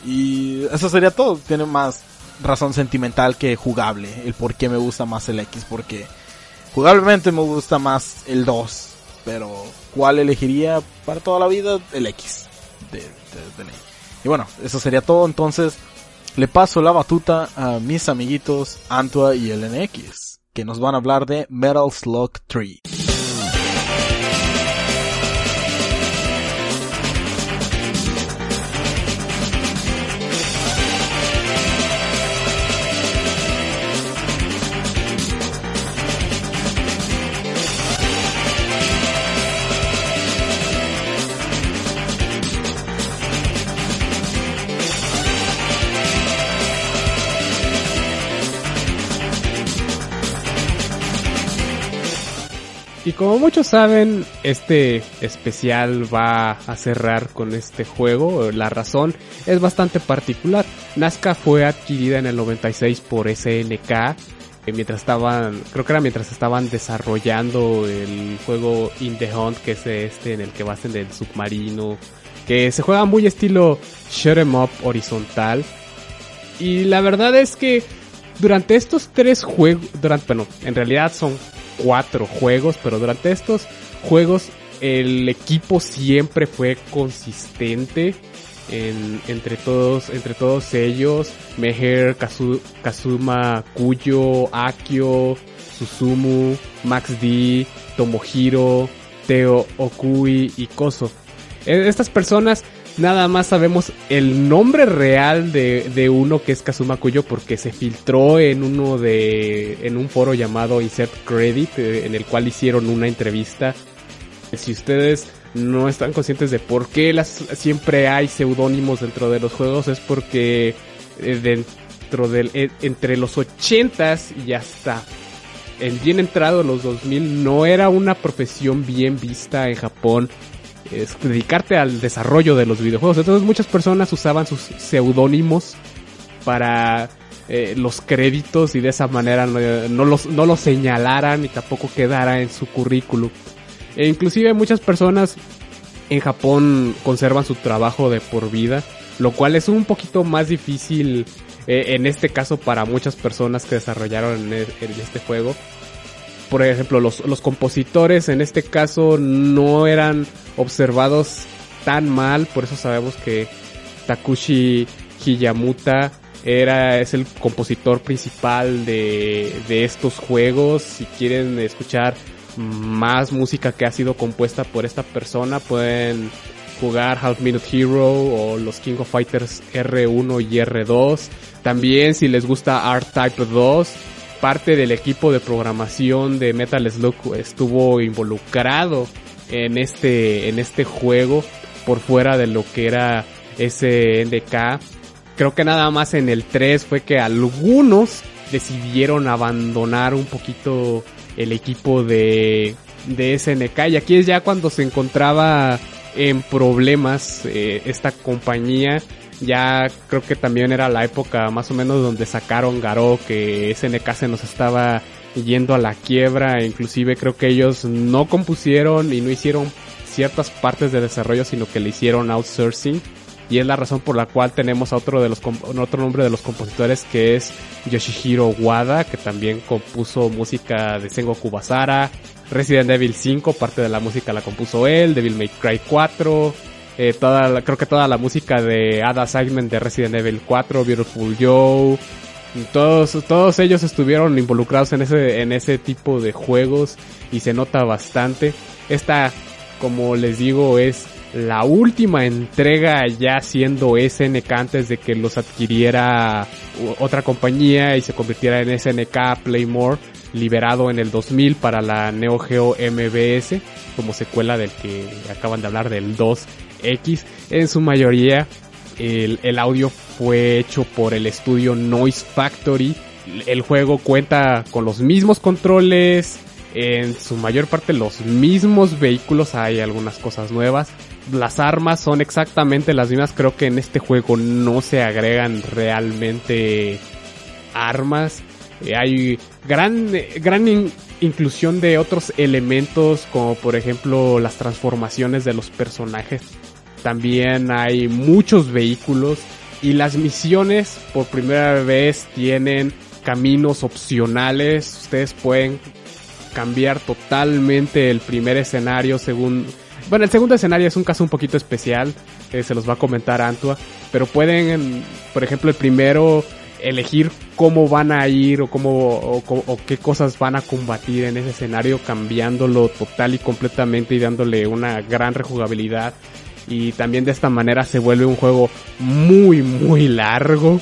Y eso sería todo, tiene más razón sentimental que jugable, el por qué me gusta más el X, porque jugablemente me gusta más el 2, pero ¿cuál elegiría para toda la vida? El X. De, de, de. Y bueno, eso sería todo. Entonces, le paso la batuta a mis amiguitos Antua y el NX, que nos van a hablar de Metal Slug 3. Y como muchos saben, este especial va a cerrar con este juego. La razón es bastante particular. Nazca fue adquirida en el 96 por SNK. eh, Mientras estaban, creo que era mientras estaban desarrollando el juego In the Hunt, que es este en el que vas en el submarino, que se juega muy estilo shoot 'em up horizontal. Y la verdad es que durante estos tres juegos, durante, bueno, en realidad son cuatro juegos, pero durante estos juegos el equipo siempre fue consistente en, entre todos, entre todos ellos, Meher, Kazu- Kazuma, Kuyo, Akio, Susumu, Max D, Tomohiro, Teo Okui y Koso. Eh, Estas personas nada más sabemos el nombre real de, de uno que es Kazuma Kuyo porque se filtró en uno de en un foro llamado Insert Credit eh, en el cual hicieron una entrevista. Si ustedes no están conscientes de por qué las, siempre hay seudónimos dentro de los juegos es porque eh, dentro del eh, entre los 80s y hasta el bien entrado en los 2000 no era una profesión bien vista en Japón es dedicarte al desarrollo de los videojuegos. Entonces muchas personas usaban sus seudónimos para eh, los créditos y de esa manera no, los, no los señalaran y tampoco quedara en su currículum. E inclusive muchas personas en Japón conservan su trabajo de por vida, lo cual es un poquito más difícil eh, en este caso para muchas personas que desarrollaron en, e- este juego por ejemplo, los, los compositores en este caso no eran observados tan mal, por eso sabemos que Takushi Hiyamuta era, es el compositor principal de, de estos juegos. Si quieren escuchar más música que ha sido compuesta por esta persona, pueden jugar Half Minute Hero o los King of Fighters R1 y R2. También si les gusta R-Type 2, parte del equipo de programación de Metal Slug estuvo involucrado en este, en este juego por fuera de lo que era SNK. creo que nada más en el 3 fue que algunos decidieron abandonar un poquito el equipo de, de SNK y aquí es ya cuando se encontraba en problemas eh, esta compañía ya creo que también era la época más o menos donde sacaron Garou que SNK se nos estaba yendo a la quiebra, e inclusive creo que ellos no compusieron y no hicieron ciertas partes de desarrollo, sino que le hicieron outsourcing. Y es la razón por la cual tenemos a otro de los otro nombre de los compositores que es Yoshihiro Wada, que también compuso música de Sengoku Basara, Resident Evil 5, parte de la música la compuso él, Devil May Cry 4, eh, toda creo que toda la música de Ada Segment de Resident Evil 4, Beautiful Joe, todos, todos ellos estuvieron involucrados en ese, en ese tipo de juegos y se nota bastante. Esta, como les digo, es la última entrega ya siendo SNK antes de que los adquiriera otra compañía y se convirtiera en SNK Playmore, liberado en el 2000 para la Neo Geo MBS, como secuela del que acaban de hablar del 2X. En su mayoría el, el audio fue hecho por el estudio Noise Factory. El juego cuenta con los mismos controles, en su mayor parte los mismos vehículos, hay algunas cosas nuevas. Las armas son exactamente las mismas, creo que en este juego no se agregan realmente armas. Eh, hay gran, gran inclusión de otros elementos como por ejemplo las transformaciones de los personajes también hay muchos vehículos y las misiones por primera vez tienen caminos opcionales. Ustedes pueden cambiar totalmente el primer escenario según... Bueno, el segundo escenario es un caso un poquito especial, se los va a comentar Antua, pero pueden, por ejemplo, el primero elegir cómo van a ir o cómo o, qué cosas van a combatir en ese escenario cambiándolo total y completamente y dándole una gran rejugabilidad y también de esta manera se vuelve un juego muy muy largo.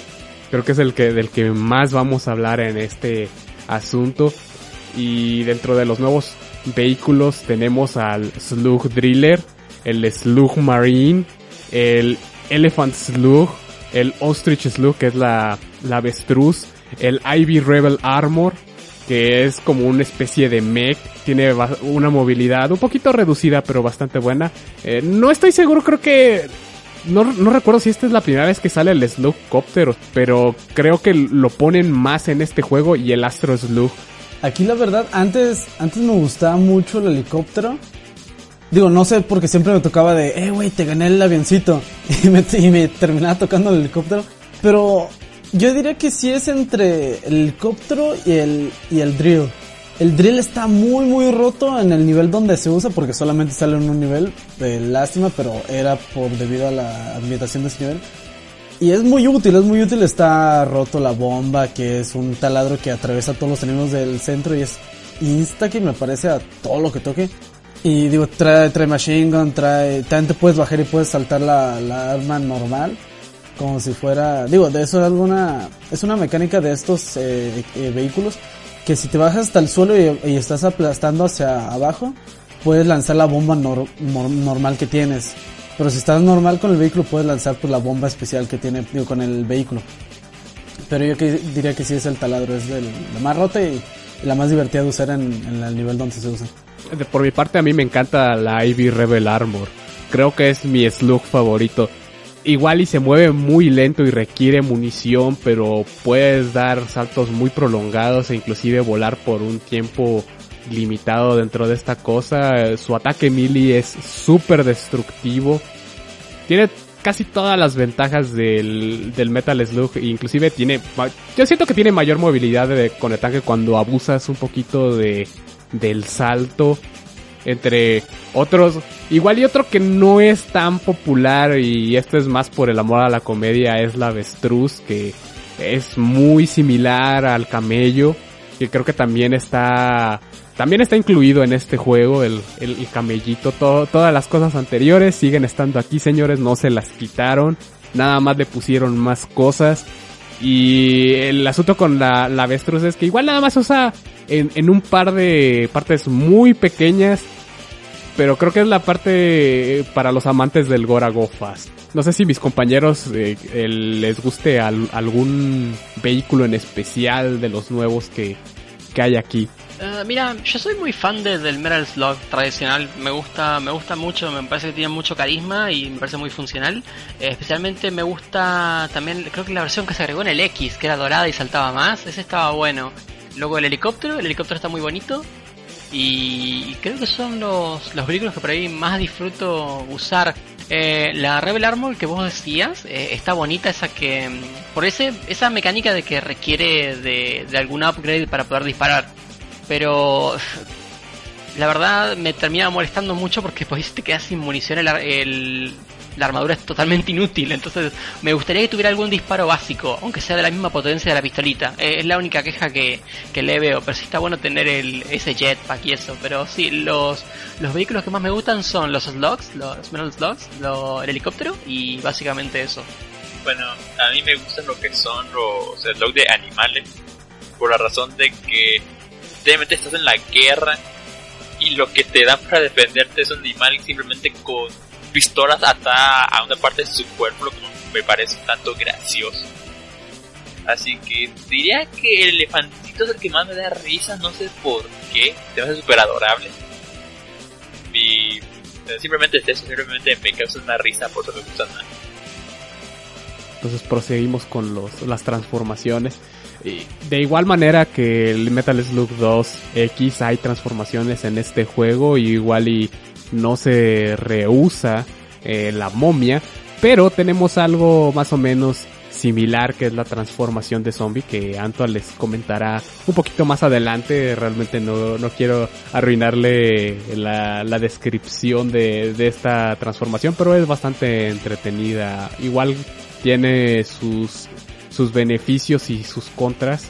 Creo que es el que del que más vamos a hablar en este asunto y dentro de los nuevos vehículos tenemos al Slug Driller, el Slug Marine, el Elephant Slug, el Ostrich Slug que es la la avestruz, el Ivy Rebel Armor que es como una especie de mech, tiene una movilidad un poquito reducida pero bastante buena. Eh, no estoy seguro, creo que... No, no recuerdo si esta es la primera vez que sale el Slugcopter, pero creo que lo ponen más en este juego y el Astro Slug. Aquí la verdad, antes, antes me gustaba mucho el helicóptero. Digo, no sé, porque siempre me tocaba de, eh, güey, te gané el avioncito. Y me, y me terminaba tocando el helicóptero. Pero yo diría que sí es entre el helicóptero y el, y el drill. El drill está muy muy roto en el nivel donde se usa porque solamente sale en un nivel. De lástima, pero era por debido a la ambientación de ese nivel. Y es muy útil, es muy útil. Está roto la bomba, que es un taladro que atraviesa todos los enemigos del centro y es insta que me parece a todo lo que toque. Y digo, trae, trae machine gun, trae... También te puedes bajar y puedes saltar la, la arma normal como si fuera, digo, de eso es alguna, es una mecánica de estos eh, eh, vehículos que si te bajas hasta el suelo y, estás aplastando hacia abajo, puedes lanzar la bomba normal que tienes. Pero si estás normal con el vehículo, puedes lanzar pues, la bomba especial que tiene digo, con el vehículo. Pero yo que, diría que sí es el taladro, es el, la más rota y, la más divertida de usar en, en el nivel donde se usa. Por mi parte, a mí me encanta la Ivy Rebel Armor. Creo que es mi slug favorito igual y se mueve muy lento y requiere munición, pero puedes dar saltos muy prolongados e inclusive volar por un tiempo limitado dentro de esta cosa. Su ataque melee es súper destructivo. Tiene casi todas las ventajas del, del Metal Slug. Inclusive tiene... Yo siento que tiene mayor movilidad de, con el tanque cuando abusas un poquito de, del salto entre otros, igual y otro que no es tan popular y esto es más por el amor a la comedia es la avestruz que es muy similar al camello que creo que también está también está incluido en este juego el, el, camellito. Todas las cosas anteriores siguen estando aquí señores no se las quitaron nada más le pusieron más cosas. Y el asunto con la, la avestruz es que igual nada más usa en, un par de partes muy pequeñas pero creo que es la parte eh, para los amantes del Gora Go Fast. No sé si mis compañeros eh, les guste al- algún vehículo en especial de los nuevos que, que hay aquí. Eh, mira, yo soy muy fan de- del Metal Slug tradicional. Me gusta, me gusta mucho. Me parece que tiene mucho carisma y me parece muy funcional. Eh, especialmente me gusta también, creo que la versión que se agregó en el X, que era dorada y saltaba más. Ese estaba bueno. Luego el helicóptero, el helicóptero está muy bonito. Y creo que son los, los vehículos que por ahí más disfruto usar. Eh, la Rebel Armor que vos decías eh, está bonita esa que mm, por ese esa mecánica de que requiere de, de algún upgrade para poder disparar pero la verdad me termina molestando mucho porque pues te quedas sin munición el, el- la armadura es totalmente inútil entonces me gustaría que tuviera algún disparo básico aunque sea de la misma potencia de la pistolita. Eh, es la única queja que, que le veo pero sí está bueno tener el, ese jetpack y eso pero sí los los vehículos que más me gustan son los slugs los metal slugs el helicóptero y básicamente eso. Bueno, a mí me gustan lo que son los slogs de animales, por la razón de que realmente estás en la guerra y lo que te dan para defenderte es un animal simplemente con pistolas atadas a una parte de su cuerpo, lo que me parece un tanto gracioso. Así que diría que el elefantito es el que más me da risa, no sé por qué, se me hace súper adorable. Y eh, simplemente es simplemente me causa una risa, por eso me gusta. Entonces proseguimos con los, las transformaciones. De igual manera que el Metal Slug 2 X hay transformaciones en este juego y igual y no se rehúsa eh, la momia, pero tenemos algo más o menos similar que es la transformación de zombie que Anto les comentará un poquito más adelante. Realmente no, no quiero arruinarle la, la descripción de, de esta transformación, pero es bastante entretenida. Igual tiene sus, sus beneficios y sus contras.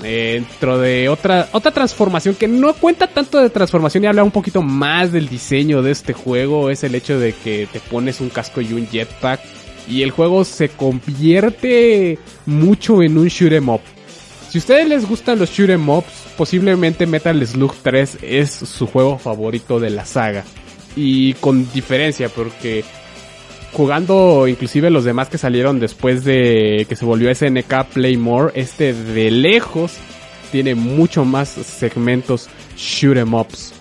Dentro de otra, otra transformación que no cuenta tanto de transformación y habla un poquito más del diseño de este juego es el hecho de que te pones un casco y un jetpack y el juego se convierte mucho en un shoot 'em up. Si a ustedes les gustan los shoot 'em ups, posiblemente Metal Slug 3 es su juego favorito de la saga. Y con diferencia, porque jugando inclusive los demás que salieron después de que se volvió SNK Playmore, este de lejos tiene mucho más segmentos shoot 'em ups.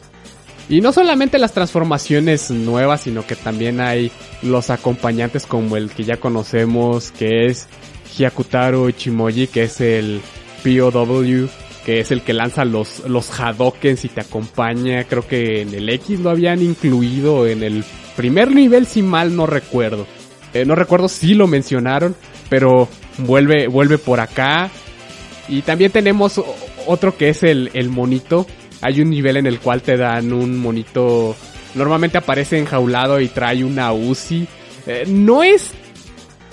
Y no solamente las transformaciones nuevas, sino que también hay los acompañantes como el que ya conocemos, que es Hyakutaro Ichimoji, que es el POW, que es el que lanza los, los Hadokens y te acompaña. Creo que en el X lo habían incluido en el primer nivel, si mal no recuerdo. Eh, no recuerdo si lo mencionaron, pero vuelve, vuelve por acá. Y también tenemos otro que es el, el monito. Hay un nivel en el cual te dan un monito. Normalmente aparece enjaulado y trae una Uzi. Eh, no es.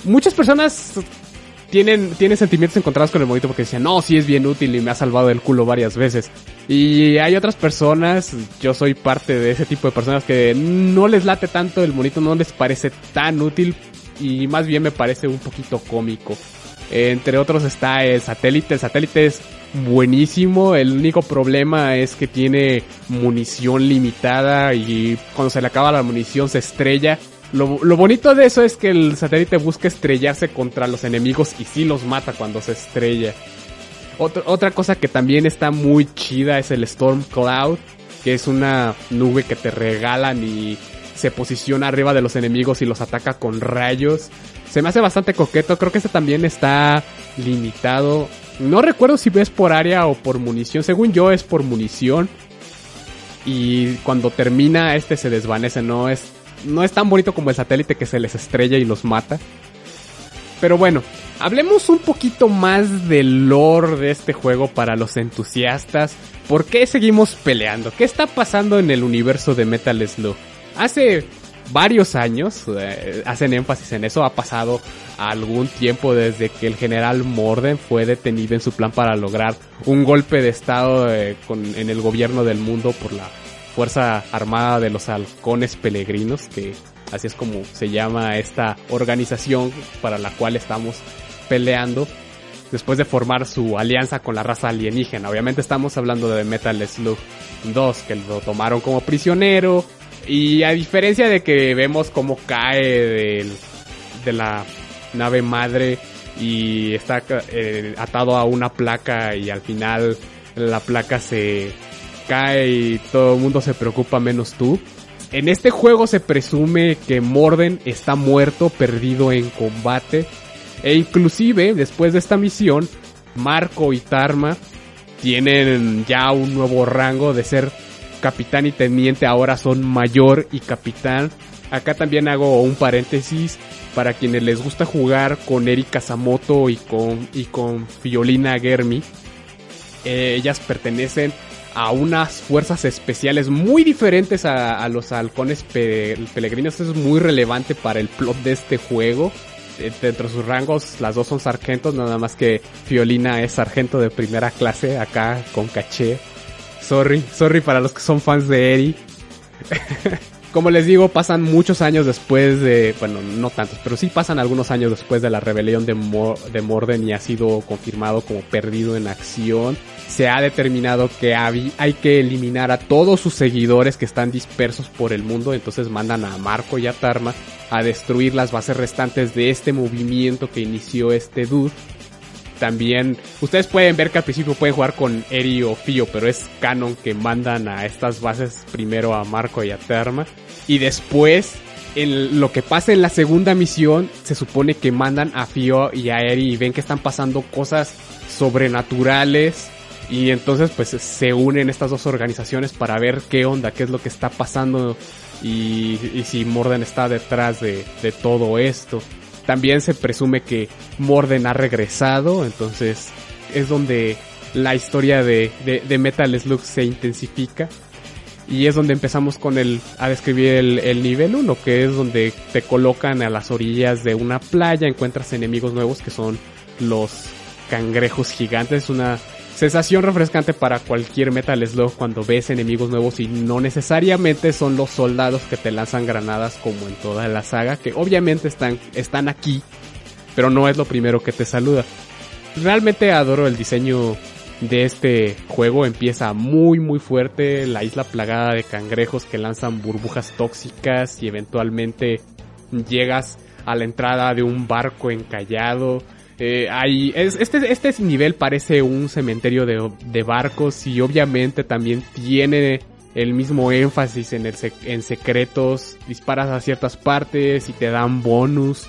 Muchas personas tienen, tienen sentimientos encontrados con el monito porque dicen, no, sí es bien útil y me ha salvado el culo varias veces. Y hay otras personas, yo soy parte de ese tipo de personas que no les late tanto el monito, no les parece tan útil y más bien me parece un poquito cómico. Entre otros está el satélite, el satélite es buenísimo, el único problema es que tiene munición limitada y cuando se le acaba la munición se estrella. Lo, lo bonito de eso es que el satélite busca estrellarse contra los enemigos y sí los mata cuando se estrella. Otra, otra cosa que también está muy chida es el Storm Cloud, que es una nube que te regalan y se posiciona arriba de los enemigos y los ataca con rayos. Se me hace bastante coqueto, creo que este también está limitado. No recuerdo si es por área o por munición, según yo es por munición. Y cuando termina este se desvanece, no es no es tan bonito como el satélite que se les estrella y los mata. Pero bueno, hablemos un poquito más del lore de este juego para los entusiastas. ¿Por qué seguimos peleando? ¿Qué está pasando en el universo de Metal Slug? Hace varios años, eh, hacen énfasis en eso, ha pasado algún tiempo desde que el general Morden fue detenido en su plan para lograr un golpe de estado eh, en el gobierno del mundo por la Fuerza Armada de los Halcones Peregrinos, que así es como se llama esta organización para la cual estamos peleando después de formar su alianza con la raza alienígena. Obviamente estamos hablando de Metal Slug 2, que lo tomaron como prisionero Y a diferencia de que vemos cómo cae del, de la nave madre y está eh, atado a una placa y al final la placa se cae y todo el mundo se preocupa menos tú. En este juego se presume que Morden está muerto, perdido en combate. E inclusive, después de esta misión, Marco y Tarma tienen ya un nuevo rango de ser capitán y teniente, ahora son mayor y capitán. Acá también hago un paréntesis para quienes les gusta jugar con Erika Samoto y con, y con Fiolina Germi. Eh, ellas pertenecen a unas fuerzas especiales muy diferentes a, los halcones peregrinos. Es muy relevante para el plot de este juego. Eh, dentro de sus rangos, las dos son sargentos, nada más que Fiolina es sargento de primera clase, acá con caché. Sorry, sorry para los que son fans de Eri. Como les digo, pasan muchos años después de, bueno, no tantos, pero sí pasan algunos años después de la rebelión de, de Morden y ha sido confirmado como perdido en acción. Se ha determinado que hay, que eliminar a todos sus seguidores que están dispersos por el mundo, entonces mandan a Marco y a Tarma a destruir las bases restantes de este movimiento que inició este dude también, ustedes pueden ver que al principio pueden jugar con Eri o Fio, pero es canon que mandan a estas bases primero a Marco y a Terma. Y después, en lo que pasa en la segunda misión, se supone que mandan a Fio y a Eri y ven que están pasando cosas sobrenaturales. Y entonces pues se unen estas dos organizaciones para ver qué onda, qué es lo que está pasando y, si Morden está detrás de, de todo esto. También se presume que Morden ha regresado, entonces es donde la historia de, de, Metal Slug se intensifica. Y es donde empezamos con el, a describir el, el nivel 1, que es donde te colocan a las orillas de una playa, encuentras enemigos nuevos que son los cangrejos gigantes, es una Sensación refrescante para cualquier Metal Slug cuando ves enemigos nuevos y no necesariamente son los soldados que te lanzan granadas como en toda la saga, que obviamente están, están aquí, pero no es lo primero que te saluda. Realmente adoro el diseño de este juego, empieza muy muy fuerte, la isla plagada de cangrejos que lanzan burbujas tóxicas y eventualmente llegas a la entrada de un barco encallado eh, este, este nivel parece un cementerio de, barcos y obviamente también tiene el mismo énfasis en, en secretos. Disparas a ciertas partes y te dan bonus.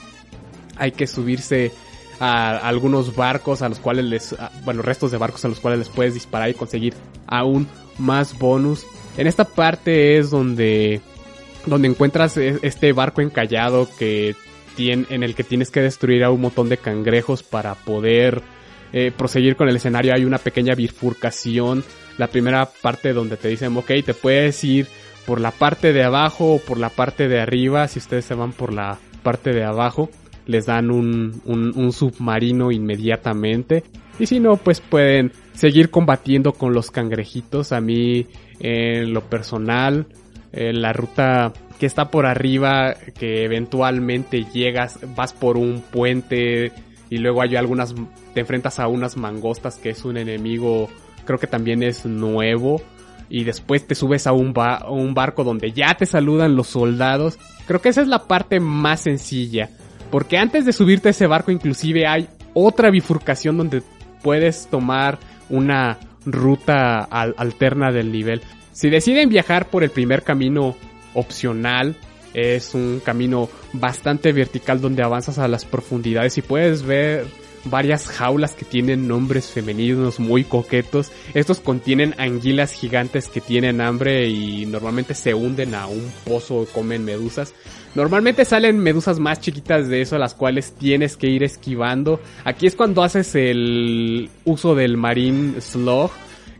Hay que subirse a, algunos barcos a los cuales les, bueno, restos de barcos a los cuales les puedes disparar y conseguir aún más bonus. En esta parte es donde, donde encuentras e, este barco encallado que en el que tienes que destruir a un montón de cangrejos para poder eh, proseguir con el escenario. Hay una pequeña bifurcación. La primera parte donde te dicen, ok, te puedes ir por la parte de abajo o por la parte de arriba. Si ustedes se van por la parte de abajo, les dan un, un, submarino inmediatamente. Y si no, pues pueden seguir combatiendo con los cangrejitos. A mí, en lo personal, en la ruta que está por arriba, que eventualmente llegas, vas por un puente y luego hay algunas, te enfrentas a unas mangostas que es un enemigo, creo que también es nuevo. Y después te subes a un, un barco donde ya te saludan los soldados. Creo que esa es la parte más sencilla. Porque antes de subirte a ese barco inclusive hay otra bifurcación donde puedes tomar una ruta alterna del nivel. Si deciden viajar por el primer camino opcional. Es un camino bastante vertical donde avanzas a las profundidades y puedes ver varias jaulas que tienen nombres femeninos muy coquetos. Estos contienen anguilas gigantes que tienen hambre y normalmente se hunden a un pozo y comen medusas. Normalmente salen medusas más chiquitas de eso, las cuales tienes que ir esquivando. Aquí es cuando haces el uso del Marine Slug,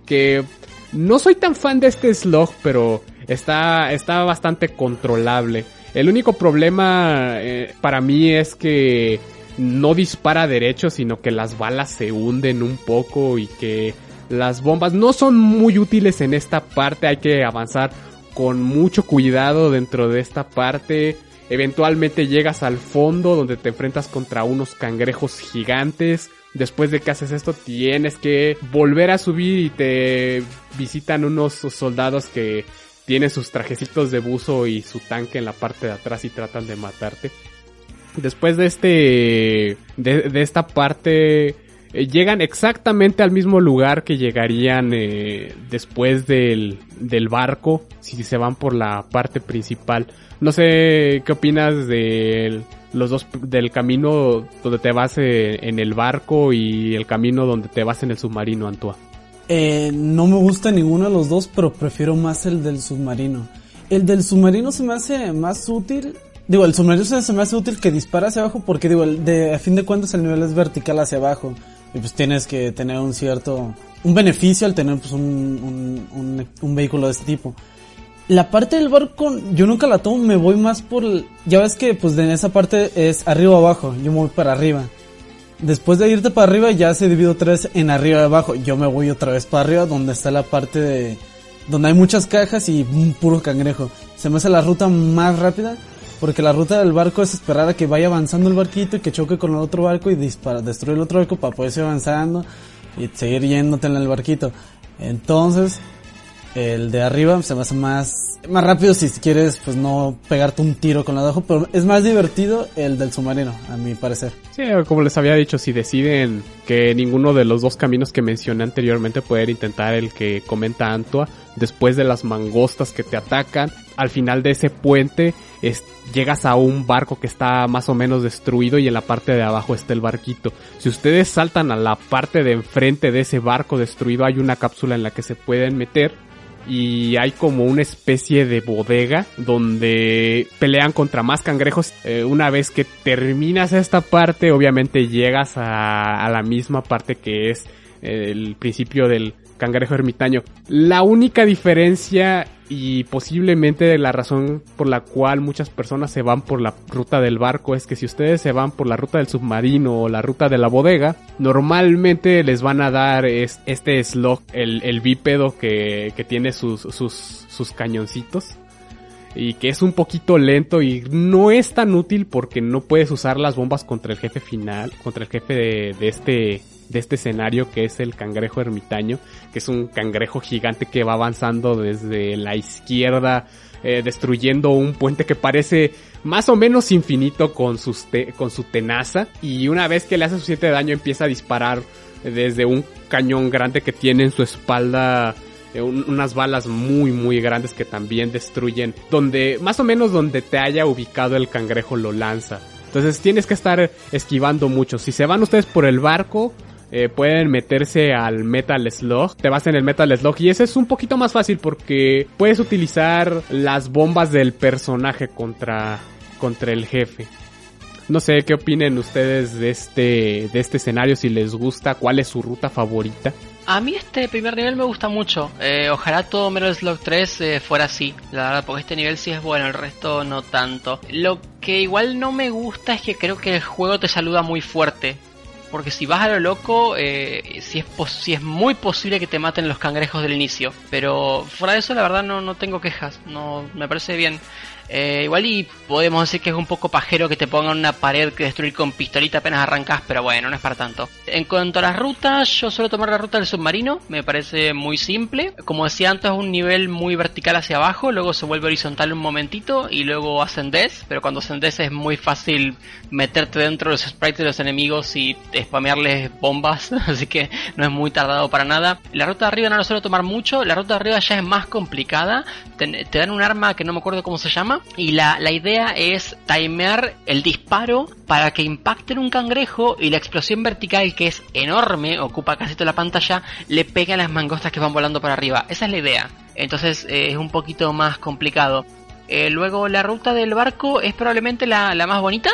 que no soy tan fan de este Slug, pero está, está bastante controlable. El único problema eh, para mí es que no dispara derecho, sino que las balas se hunden un poco y que las bombas no son muy útiles en esta parte. Hay que avanzar con mucho cuidado dentro de esta parte. Eventualmente llegas al fondo donde te enfrentas contra unos cangrejos gigantes. Después de que haces esto tienes que volver a subir y te visitan unos soldados que tienen sus trajecitos de buzo y su tanque en la parte de atrás y tratan de matarte. Después de este, de, de esta parte, eh, llegan exactamente al mismo lugar que llegarían eh, después del, del barco, si se van por la parte principal. No sé qué opinas de los dos, del camino donde te vas eh, en el barco y el camino donde te vas en el submarino, Antua. Eh, no me gusta ninguno de los dos, pero prefiero más el del submarino. El del submarino se me hace más útil. Digo, el submarino se me hace útil que dispara hacia abajo porque, digo, de, a fin de cuentas el nivel es vertical hacia abajo. Y pues tienes que tener un cierto... Un beneficio al tener pues un, un, vehículo de este tipo. La parte del barco, yo nunca la tomo, me voy más por... ya ves que pues en esa parte es arriba abajo, yo me voy para arriba. Después de irte para arriba ya se divide otra vez en arriba y abajo. Yo me voy otra vez para arriba donde está la parte de... Donde hay muchas cajas y un puro cangrejo. Se me hace la ruta más rápida porque la ruta del barco es esperar a que vaya avanzando el barquito y que choque con el otro barco y dispara, destruir el otro barco para poder seguir avanzando y seguir yéndote en el barquito. Entonces, el de arriba se me hace más, más rápido si quieres pues no pegarte un tiro con la de abajo, pero es más divertido el del submarino, a mi parecer. Sí, como les había dicho, si deciden que ninguno de los dos caminos que mencioné anteriormente poder intentar el que comenta Antua, después de las mangostas que te atacan, al final de ese puente es- llegas a un barco que está más o menos destruido y en la parte de abajo está el barquito. Si ustedes saltan a la parte de enfrente de ese barco destruido hay una cápsula en la que se pueden meter y hay como una especie de bodega donde pelean contra más cangrejos. Eh, una vez que terminas esta parte, obviamente llegas a, la misma parte que es eh, el principio del cangrejo ermitaño. La única diferencia y posiblemente la razón por la cual muchas personas se van por la ruta del barco es que si ustedes se van por la ruta del submarino o la ruta de la bodega, normalmente les van a dar es- este slug, el, el bípedo que, que tiene sus, sus, sus cañoncitos y que es un poquito lento y no es tan útil porque no puedes usar las bombas contra el jefe final, contra el jefe de, de este de este escenario que es el cangrejo ermitaño, que es un cangrejo gigante que va avanzando desde la izquierda, eh, destruyendo un puente que parece más o menos infinito con, sus te- con su tenaza y una vez que le hace suficiente daño empieza a disparar desde un cañón grande que tiene en su espalda eh, un- unas balas muy muy grandes que también destruyen donde más o menos donde te haya ubicado el cangrejo lo lanza. Entonces tienes que estar esquivando mucho. Si se van ustedes por el barco eh, pueden meterse al Metal Slug. Te vas en el Metal Slug y ese es un poquito más fácil porque puedes utilizar las bombas del personaje contra, contra el jefe. No sé qué opinen ustedes de este, de este escenario, si les gusta, cuál es su ruta favorita. A mí este primer nivel me gusta mucho. Eh, ojalá todo Metal Slug 3 eh, fuera así. La verdad, porque este nivel sí es bueno, el resto no tanto. Lo que igual no me gusta es que creo que el juego te saluda muy fuerte. Porque si vas a lo loco, eh, si, es pos- si es muy posible que te maten los cangrejos del inicio. Pero fuera de eso, la verdad no, no tengo quejas. No, me parece bien. Eh, igual y podemos decir que es un poco pajero que te pongan una pared que destruir con pistolita apenas arrancas, pero bueno, no es para tanto. En cuanto a las rutas, yo suelo tomar la ruta del submarino, me parece muy simple. Como decía antes, es un nivel muy vertical hacia abajo, luego se vuelve horizontal un momentito y luego ascendés, pero cuando ascendés es muy fácil meterte dentro de los sprites de los enemigos y spamearles bombas, así que no es muy tardado para nada. La ruta de arriba no la suelo tomar mucho, la ruta de arriba ya es más complicada, te dan un arma que no me acuerdo cómo se llama, y la, la idea es timear el disparo para que impacte en un cangrejo y la explosión vertical que es enorme, ocupa casi toda la pantalla, le pegue a las mangostas que van volando para arriba. Esa es la idea. Entonces eh, es un poquito más complicado. Eh, luego la ruta del barco es probablemente la, la más bonita.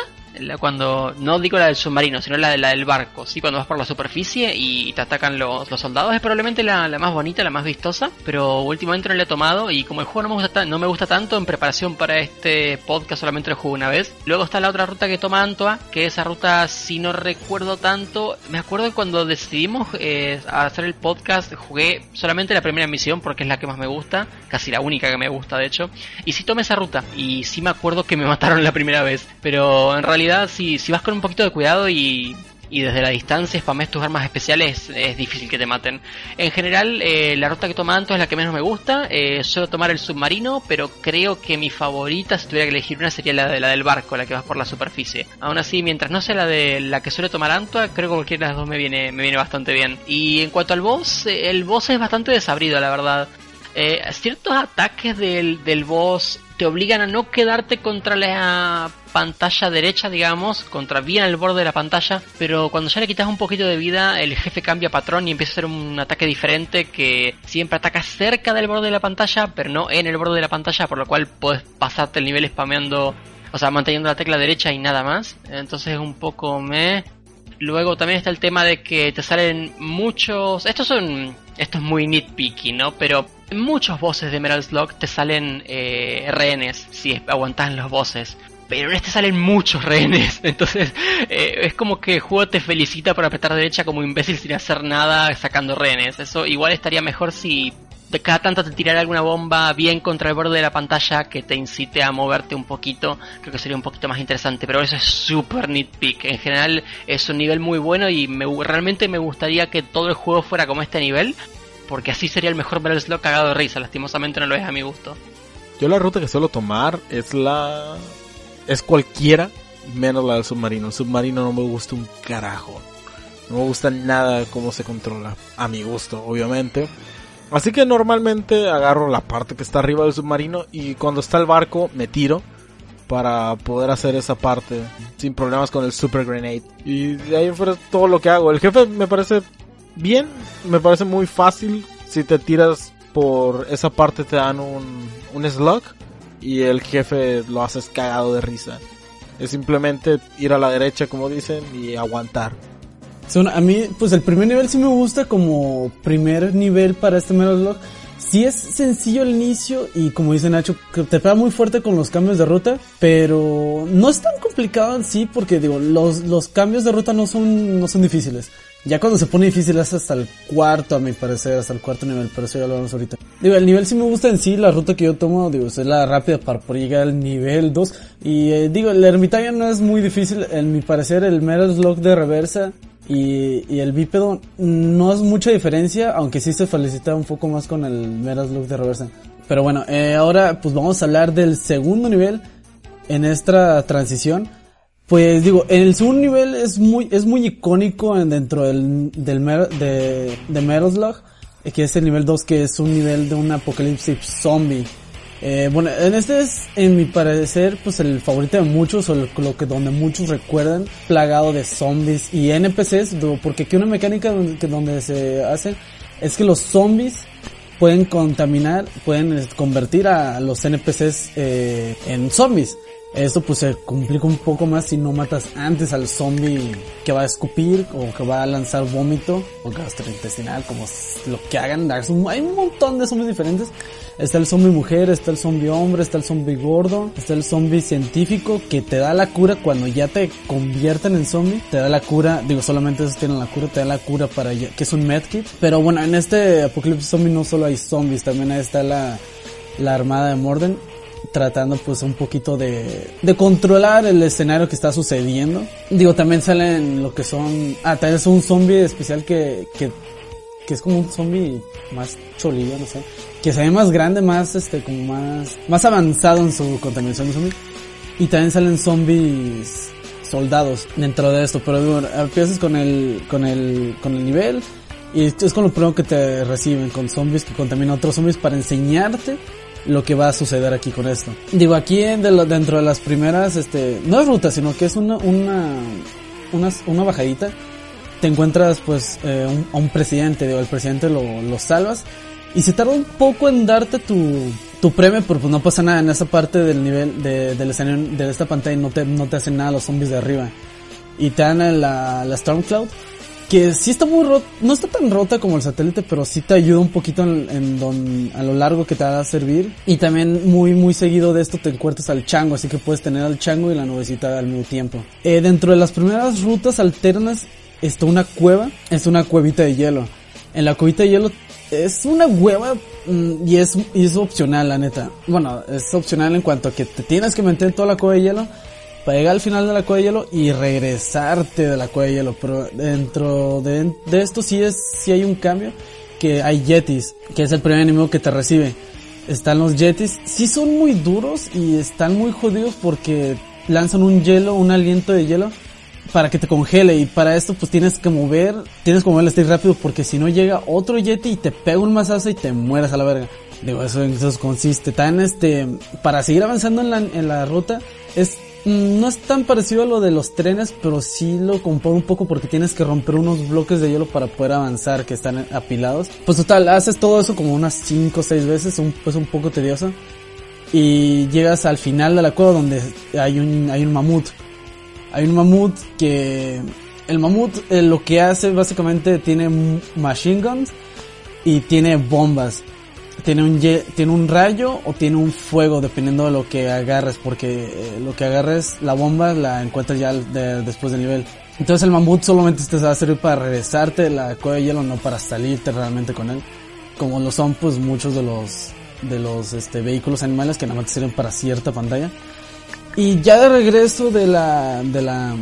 Cuando no digo la del submarino, sino la, la del barco, ¿sí? Cuando vas por la superficie y te atacan los, soldados es probablemente la, más bonita, la más vistosa, pero últimamente no la he tomado y como el juego no me gusta, ta- no me gusta tanto en preparación para este podcast solamente lo jugué una vez. Luego está la otra ruta que toma Antoa, que esa ruta si no recuerdo tanto, me acuerdo que cuando decidimos eh, hacer el podcast jugué solamente la primera misión porque es la que más me gusta, casi la única que me gusta de hecho, y sí tomé esa ruta y sí me acuerdo que me mataron la primera vez, pero en realidad si, vas con un poquito de cuidado y, desde la distancia spames tus armas especiales, es difícil que te maten. En general, eh, la ruta que toma Anto es la que menos me gusta. Eh, suelo tomar el submarino, pero creo que mi favorita, si tuviera que elegir una, sería la de la del barco, la que vas por la superficie. Aún así, mientras no sea la de la que suele tomar Antoa, creo que cualquiera de las dos me viene, me viene bastante bien. Y en cuanto al boss, eh, el boss es bastante desabrido, la verdad. Ciertos ataques del, del boss te obligan a no quedarte contra la pantalla derecha, digamos, contra bien el borde de la pantalla, pero cuando ya le quitas un poquito de vida, el jefe cambia patrón y empieza a hacer un ataque diferente que siempre ataca cerca del borde de la pantalla, pero no en el borde de la pantalla, por lo cual puedes pasarte el nivel spameando, o sea, manteniendo la tecla derecha y nada más. Entonces es un poco me... Luego también está el tema de que te salen muchos... Estos son... Esto es muy nitpicky, ¿no? Pero muchos bosses de Metal Slug te salen eh, rehenes si aguantas los bosses. Pero en este salen muchos rehenes. Entonces eh, es como que el juego te felicita por apretar derecha como imbécil sin hacer nada sacando rehenes. Eso igual estaría mejor si de cada tanto te tirara alguna bomba bien contra el borde de la pantalla que te incite a moverte un poquito, creo que sería un poquito más interesante, pero eso es super nitpick. En general es un nivel muy bueno y me, realmente me gustaría que todo el juego fuera como este nivel, porque así sería el mejor Metal Slug cagado de risa, lastimosamente no lo es a mi gusto. Yo la ruta que suelo tomar es la... es cualquiera menos la del submarino. El submarino no me gusta un carajo. No me gusta nada cómo se controla. A mi gusto, obviamente. Así que normalmente agarro la parte que está arriba del submarino y cuando está el barco me tiro para poder hacer esa parte sin problemas con el Super Grenade. Y de ahí fuera todo lo que hago. El jefe me parece bien, me parece muy fácil. Si te tiras por esa parte te dan un, un slug y el jefe lo haces cagado de risa. Es simplemente ir a la derecha como dicen y aguantar. Son, a mí, pues el primer nivel sí me gusta como primer nivel para este Metal Slug. Sí es sencillo el inicio y como dice Nacho, te pega muy fuerte con los cambios de ruta, pero no es tan complicado en sí porque digo, los, los cambios de ruta no son, no son difíciles. Ya cuando se pone difícil es hasta el cuarto, a mi parecer, hasta el cuarto nivel, pero eso ya lo vamos ahorita. Digo, el nivel sí me gusta en sí, la ruta que yo tomo, digo, es la rápida para poder llegar al nivel 2. Y eh, digo, el ermitaño no es muy difícil, en mi parecer el Metal Slug de reversa y, y, el bípedo no es mucha diferencia, aunque sí se felicita un poco más con el Meras Look de reversa. Pero bueno, eh, ahora pues vamos a hablar del segundo nivel en esta transición. Pues digo, en el segundo nivel es muy, es muy icónico dentro del, del de, de Metal Slug, eh, que es el nivel 2, que es un nivel de un apocalipsis zombie. Eh, bueno, en este es, en mi parecer, pues el favorito de muchos, o lo que donde muchos recuerdan, plagado de zombies y NPCs, porque aquí una mecánica donde, que donde se hace es que los zombies pueden contaminar, pueden eh, convertir a los NPCs eh, en zombies. Esto pues se complica un poco más si no matas antes al zombie que va a escupir o que va a lanzar vómito o gastrointestinal, como lo que hagan. Hay un montón de zombies diferentes. Está el zombie mujer, está el zombie hombre, está el zombie gordo, está el zombie científico que te da la cura cuando ya te convierten en zombie. Te da la cura, digo solamente esos tienen la cura, te da la cura para ya, que es un medkit. Pero bueno, en este apocalipsis zombie no solo hay zombies, también ahí está la, la armada de Morden tratando pues un poquito de, de controlar el escenario que está sucediendo. Digo, también salen lo que son, ah, también es un zombie especial que, que, que es como un zombie más cholillo, no sé, que se ve más grande, más este, como más, más avanzado en su contaminación de zombies. Y también salen zombies soldados dentro de esto, pero bueno, empiezas con el, con el, con el nivel, y es con lo primero que te reciben, con zombies que contaminan otros zombies para enseñarte lo que va a suceder aquí con esto. Digo, aquí dentro de las primeras, este, no es ruta, sino que es una, una, una, una bajadita. Te encuentras pues eh, un, a un presidente, digo, el presidente lo, lo salvas y se tarda un poco en darte tu, tu premio, pero pues no pasa nada en esa parte del nivel de, del escenario de esta pantalla no te, no te hacen nada los zombies de arriba. Y te dan la, la Stormcloud que sí está muy rota, no está tan rota como el satélite, pero sí te ayuda un poquito en, don, a lo largo que te va a servir. Y también muy, muy seguido de esto te encuentras al chango, así que puedes tener al chango y la nubecita al mismo tiempo. Eh, dentro de las primeras rutas alternas está una cueva, es una cuevita de hielo. En la cuevita de hielo es una hueva mm, y es, y es opcional, la neta. Bueno, es opcional en cuanto a que te tienes que meter en toda la cueva de hielo para llegar al final de la cueva de hielo y regresarte de la cueva de hielo. Pero dentro de, de esto sí es, sí hay un cambio, que hay yetis, que es el primer enemigo que te recibe. Están los yetis, sí son muy duros y están muy jodidos porque lanzan un hielo, un aliento de hielo para que te congele y para esto pues tienes que mover, tienes que mover el stick rápido porque si no llega otro Yeti y te pega un mazazo y te mueres a la verga. Digo, eso en eso consiste. Tan este, para seguir avanzando en la, en la ruta, es, no es tan parecido a lo de los trenes, pero sí lo comparo un poco porque tienes que romper unos bloques de hielo para poder avanzar que están apilados. Pues total, haces todo eso como unas 5 o 6 veces, un, pues un poco tedioso. Y llegas al final de la cueva donde hay un, hay un mamut. Hay un mamut que, el mamut eh, lo que hace básicamente tiene machine guns y tiene bombas tiene un, tiene un rayo o tiene un fuego dependiendo de lo que agarres, porque eh, lo que agarres, la bomba la encuentras ya después del nivel. Entonces el mamut solamente te va a servir para regresarte la cueva de hielo, no para salirte realmente con él. Como lo son pues muchos de los, de los este, vehículos animales que nada más te sirven para cierta pantalla. Y ya de regreso de la, de la,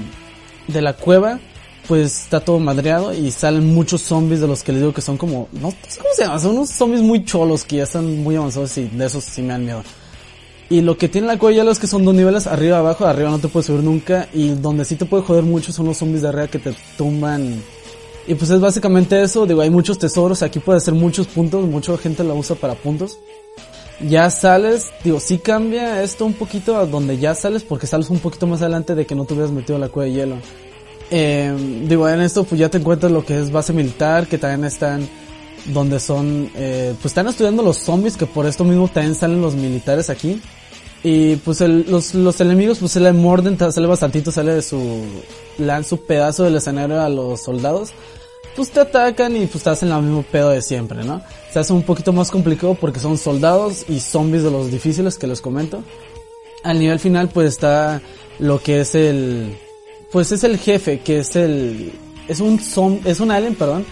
de la cueva, pues está todo madreado y salen muchos zombies de los que les digo que son como, no sé cómo se llama, son unos zombies muy cholos que ya están muy avanzados y de esos sí me dan miedo. Y lo que tiene la cueva es que son dos niveles, arriba abajo, arriba no te puedes subir nunca y donde sí te puede joder mucho son los zombies de arriba que te tumban. Y pues es básicamente eso, digo, hay muchos tesoros, aquí puede ser muchos puntos, mucha gente la usa para puntos. Ya sales, digo, sí cambia esto un poquito a donde ya sales porque sales un poquito más adelante de que no te hubieras metido a la cueva de hielo. Eh, digo, en esto pues ya te encuentras lo que es base militar, que también están donde son, eh, pues están estudiando los zombies, que por esto mismo también salen los militares aquí. Y pues el, los, los enemigos pues se le morden, sale bastantito, sale de su, lanza su pedazo del escenario a los soldados. Pues te atacan y pues te hacen el mismo pedo de siempre, ¿no? Se hace un poquito más complicado porque son soldados y zombies de los difíciles que les comento. Al nivel final pues está lo que es el, pues es el jefe, que es el, es un son, es un alien, perdón.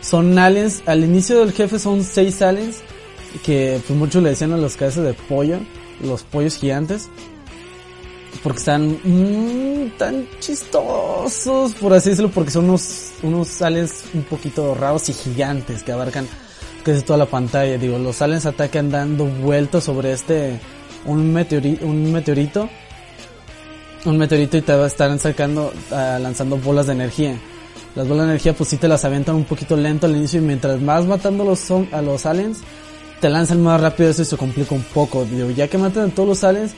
Son aliens, al inicio del jefe son seis aliens, que pues muchos le decían a los cabezas de pollo, los pollos gigantes. Porque están mm, tan chistosos, por así decirlo, porque son unos, unos aliens un poquito raros y gigantes que abarcan casi toda la pantalla. Digo, los aliens atacan dando vueltas sobre este, un meteorito, un meteorito un meteorito y te va a estar sacando, ah, lanzando bolas de energía. Las bolas de energía pues sí te las aventan un poquito lento al inicio y mientras vas matando los, a los aliens, te lanzan más rápido eso y se complica un poco. ya que matan a todos los aliens,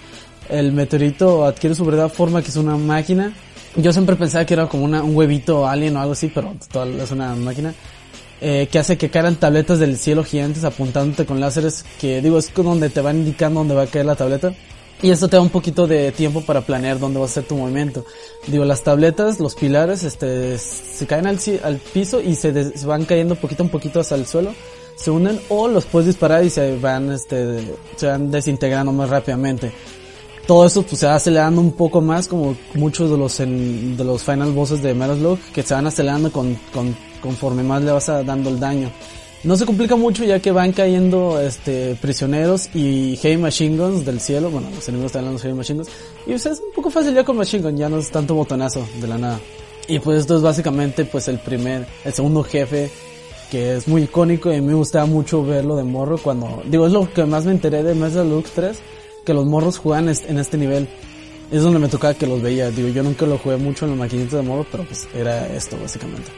el meteorito adquiere su verdadera forma que es una máquina. Yo siempre pensaba que era como una, un huevito alien o algo así, pero es una máquina. Eh, que hace que caigan tabletas del cielo gigantes apuntándote con láseres que digo es donde te van indicando dónde va a caer la tableta. Y esto te da un poquito de tiempo para planear dónde va a ser tu movimiento. Digo, las tabletas, los pilares, este, se caen al, al piso y se, van cayendo poquito a poquito hasta el suelo. Se unen o los puedes disparar y se van, este, se van desintegrando más rápidamente. Todo eso pues se va acelerando un poco más como muchos de los de los final bosses de Metal Slug que se van acelerando con, con, conforme más le vas dando el daño. No se complica mucho ya que van cayendo este prisioneros y Heavy Machine Guns del cielo. Bueno, los enemigos están hablando de Heavy Machine Guns. Y pues es un poco fácil ya con Machine Gun, ya no es tanto botonazo de la nada. Y pues esto es básicamente pues el primer, el segundo jefe que es muy icónico y me gustaba mucho verlo de morro cuando, digo, es lo que más me enteré de Metal Lux 3, que los morros juegan en este nivel. Es donde me tocaba que los veía, digo, yo nunca lo jugué mucho en los maquinitos de morro, pero pues era esto básicamente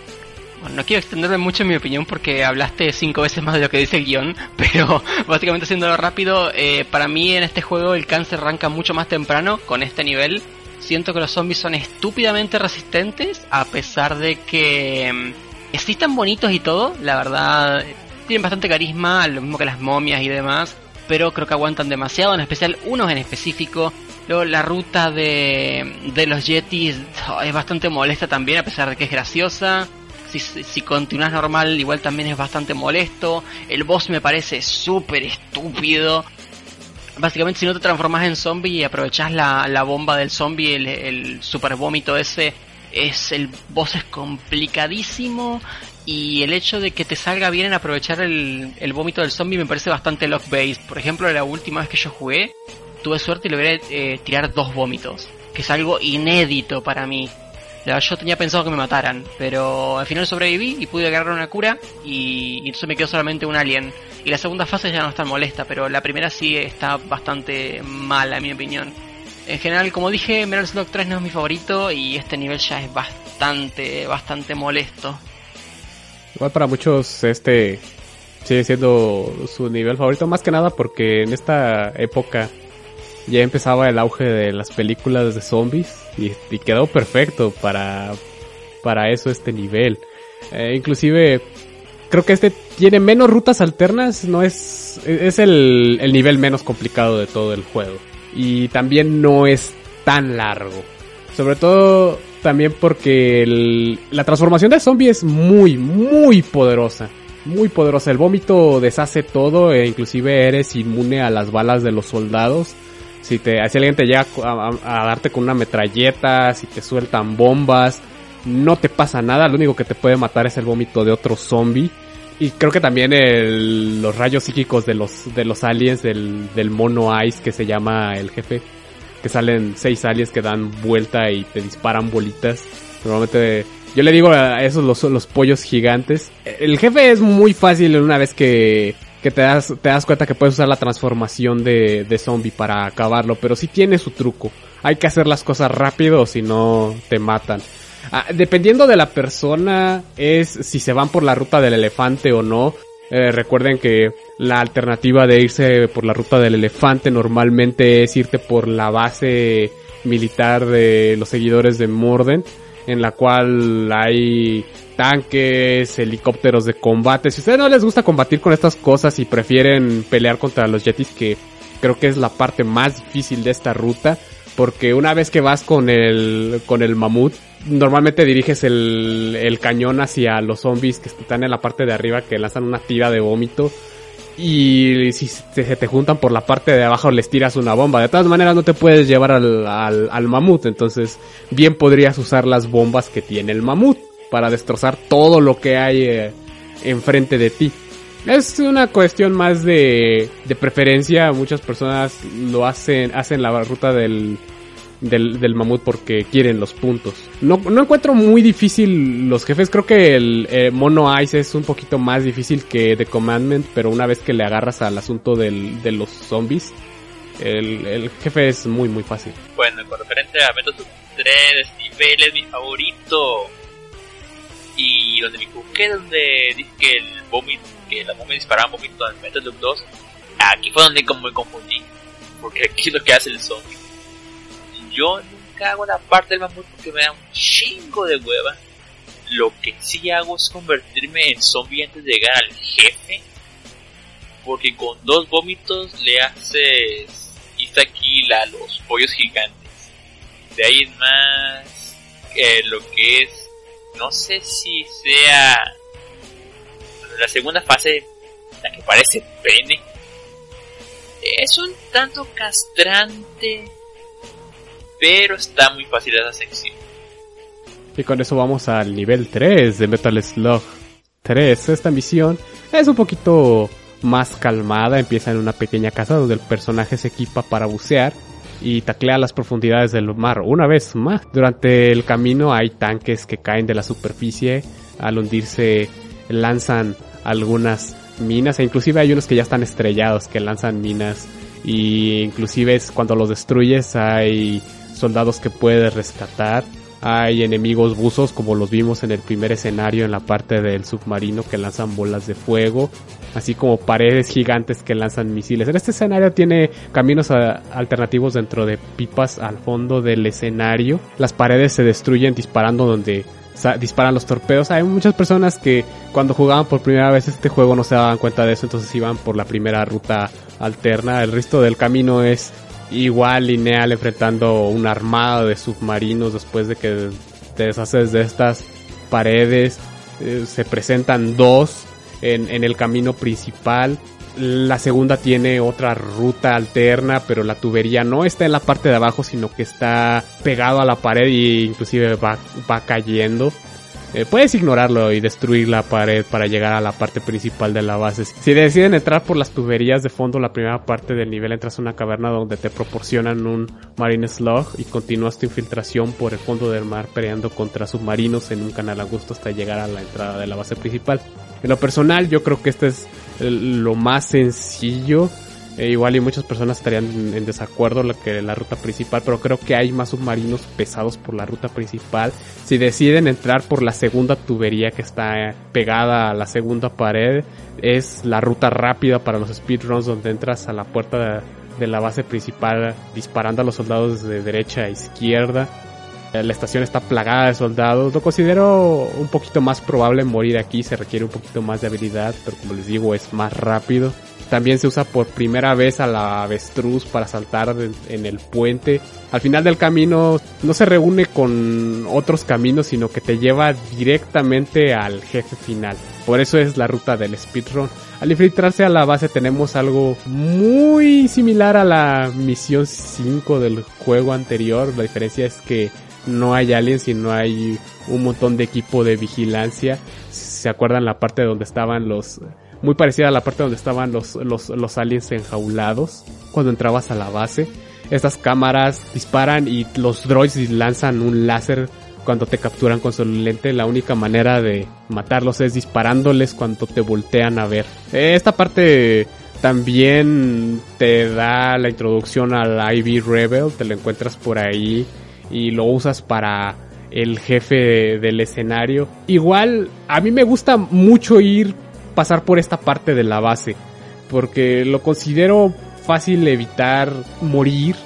no quiero extenderme mucho en mi opinión porque hablaste cinco veces más de lo que dice el guion, pero básicamente haciéndolo rápido, eh, para mí en este juego el cáncer arranca mucho más temprano con este nivel. Siento que los zombies son estúpidamente resistentes a pesar de que mm, existen bonitos y todo, la verdad tienen bastante carisma, lo mismo que las momias y demás, pero creo que aguantan demasiado, en especial unos en específico. Luego la ruta de, de los Yetis oh, es bastante molesta también, a pesar de que es graciosa si, continúas normal igual también es bastante molesto. El boss me parece súper estúpido. Básicamente si no te transformas en zombie y aprovechas la, la bomba del zombie, el, el super vómito ese, es el boss es complicadísimo y el hecho de que te salga bien en aprovechar el, el vómito del zombie me parece bastante lock based. Por ejemplo, la última vez que yo jugué, tuve suerte y logré eh, tirar dos vómitos, que es algo inédito para mí. Yo tenía pensado que me mataran, pero al final sobreviví y pude agarrar una cura y, y entonces me quedó solamente un alien. Y la segunda fase ya no está molesta, pero la primera sí está bastante mala, en mi opinión. En general, como dije, Metal Slug 3 no es mi favorito y este nivel ya es bastante, bastante molesto. Igual para muchos este sigue siendo su nivel favorito, más que nada porque en esta época ya empezaba el auge de las películas de zombies y, quedó perfecto para, para eso este nivel. Eh, inclusive creo que este tiene menos rutas alternas, no es, es el, el nivel menos complicado de todo el juego. Y también no es tan largo. Sobre todo también porque la transformación de zombie es muy, muy poderosa. Muy poderosa. El vómito deshace todo e inclusive eres inmune a las balas de los soldados. Si te, si alguien te llega a, darte con una metralleta, si te sueltan bombas, no te pasa nada. Lo único que te puede matar es el vómito de otro zombie. Y creo que también el- los rayos psíquicos de los, de los aliens del, del mono ice que se llama el jefe que salen seis aliens que dan vuelta y te disparan bolitas. Normalmente yo le digo a esos los, los pollos gigantes. El jefe es muy fácil una vez que, que te, das, te das cuenta que puedes usar la transformación de, de zombie para acabarlo, pero sí tiene su truco. Hay que hacer las cosas rápido o si no te matan. Ah, dependiendo de la persona es si se van por la ruta del elefante o no. Eh, recuerden que la alternativa de irse por la ruta del elefante normalmente es irte por la base militar de los seguidores de Morden, en la cual hay tanques, helicópteros de combate. Si ustedes no les gusta combatir con estas cosas y prefieren pelear contra los yetis, que creo que es la parte más difícil de esta ruta, porque una vez que vas con el, con el mamut, normalmente diriges el, el cañón hacia los zombies que están en la parte de arriba que lanzan una tira de vómito. Y si se te juntan por la parte de abajo les tiras una bomba. De todas maneras no te puedes llevar al, al, al mamut. Entonces bien podrías usar las bombas que tiene el mamut para destrozar todo lo que hay eh, enfrente de ti. Es una cuestión más de, de preferencia. Muchas personas lo hacen, hacen la ruta del, del, del mamut porque quieren los puntos. No, no encuentro muy difícil los jefes. Creo que el eh, Mono Ice es un poquito más difícil que The Commandment, pero una vez que le agarras al asunto del, de los zombies, el, el jefe es muy, muy fácil. Bueno, con referente a Metal Slug 3, nivel es mi favorito. Y donde me equivoqué, donde dije que el vómito, que la momia disparaba vómito en Metal Slug 2, aquí fue donde como me confundí. Porque aquí es lo que hace el zombie. Yo nunca hago la parte del mamut porque me da un chingo de hueva. Lo que sí hago es convertirme en zombie antes de llegar al jefe. Porque con dos vómitos le haces aquí a los pollos gigantes. De ahí es más eh, lo que es, no sé si sea la segunda fase, la que parece pene. Es un tanto castrante, pero está muy fácil esa sección. Y con eso vamos al nivel 3 de Metal Slug 3. Esta misión es un poquito más calmada. Empieza en una pequeña casa donde el personaje se equipa para bucear y taclea las profundidades del mar una vez más. Durante el camino hay tanques que caen de la superficie. Al hundirse lanzan algunas minas e inclusive hay unos que ya están estrellados que lanzan minas y inclusive es cuando los destruyes hay soldados que puedes rescatar. Hay enemigos buzos como los vimos en el primer escenario en la parte del submarino que lanzan bolas de fuego, así como paredes gigantes que lanzan misiles. En este escenario tiene caminos a- alternativos dentro de pipas al fondo del escenario. Las paredes se destruyen disparando donde disparan los torpedos. Hay muchas personas que cuando jugaban por primera vez este juego no se daban cuenta de eso, entonces iban por la primera ruta alterna. El resto del camino es igual lineal enfrentando una armada de submarinos después de que te deshaces de estas paredes. Eh, se presentan dos en, en el camino principal. La segunda tiene otra ruta alterna, pero la tubería no está en la parte de abajo, sino que está pegado a la pared e inclusive va, va cayendo. Eh, puedes ignorarlo y destruir la pared para llegar a la parte principal de la base. Si deciden entrar por las tuberías de fondo, la primera parte del nivel entras a una caverna donde te proporcionan un Marine Slug y continúas tu infiltración por el fondo del mar peleando contra submarinos en un canal angosto hasta llegar a la entrada de la base principal. En lo personal, yo creo que este es lo más sencillo eh, igual y muchas personas estarían en desacuerdo que la ruta principal, pero creo que hay más submarinos pesados por la ruta principal. Si deciden entrar por la segunda tubería que está pegada a la segunda pared, es la ruta rápida para los speedruns donde entras a la puerta de, de la base principal disparando a los soldados de derecha a izquierda. Eh, la estación está plagada de soldados. Lo considero un poquito más probable morir aquí. Se requiere un poquito más de habilidad, pero como les digo, es más rápido. También se usa por primera vez a la avestruz para saltar en el puente. Al final del camino no se reúne con otros caminos, sino que te lleva directamente al jefe final. Por eso es la ruta del speedrun. Al infiltrarse a la base tenemos algo muy similar a la misión 5 del juego anterior. La diferencia es que no hay aliens, sino hay un montón de equipo de vigilancia. ¿Se acuerdan la parte donde estaban los muy parecida a la parte donde estaban los, los, los aliens enjaulados cuando entrabas a la base. Estas cámaras disparan y los droids lanzan un láser cuando te capturan con su lente. La única manera de matarlos es disparándoles cuando te voltean a ver. Esta parte también te da la introducción al Ivy Rebel, te lo encuentras por ahí y lo usas para el jefe del escenario. Igual, a mí me gusta mucho ir pasar por esta parte de la base. Porque lo considero fácil evitar morir.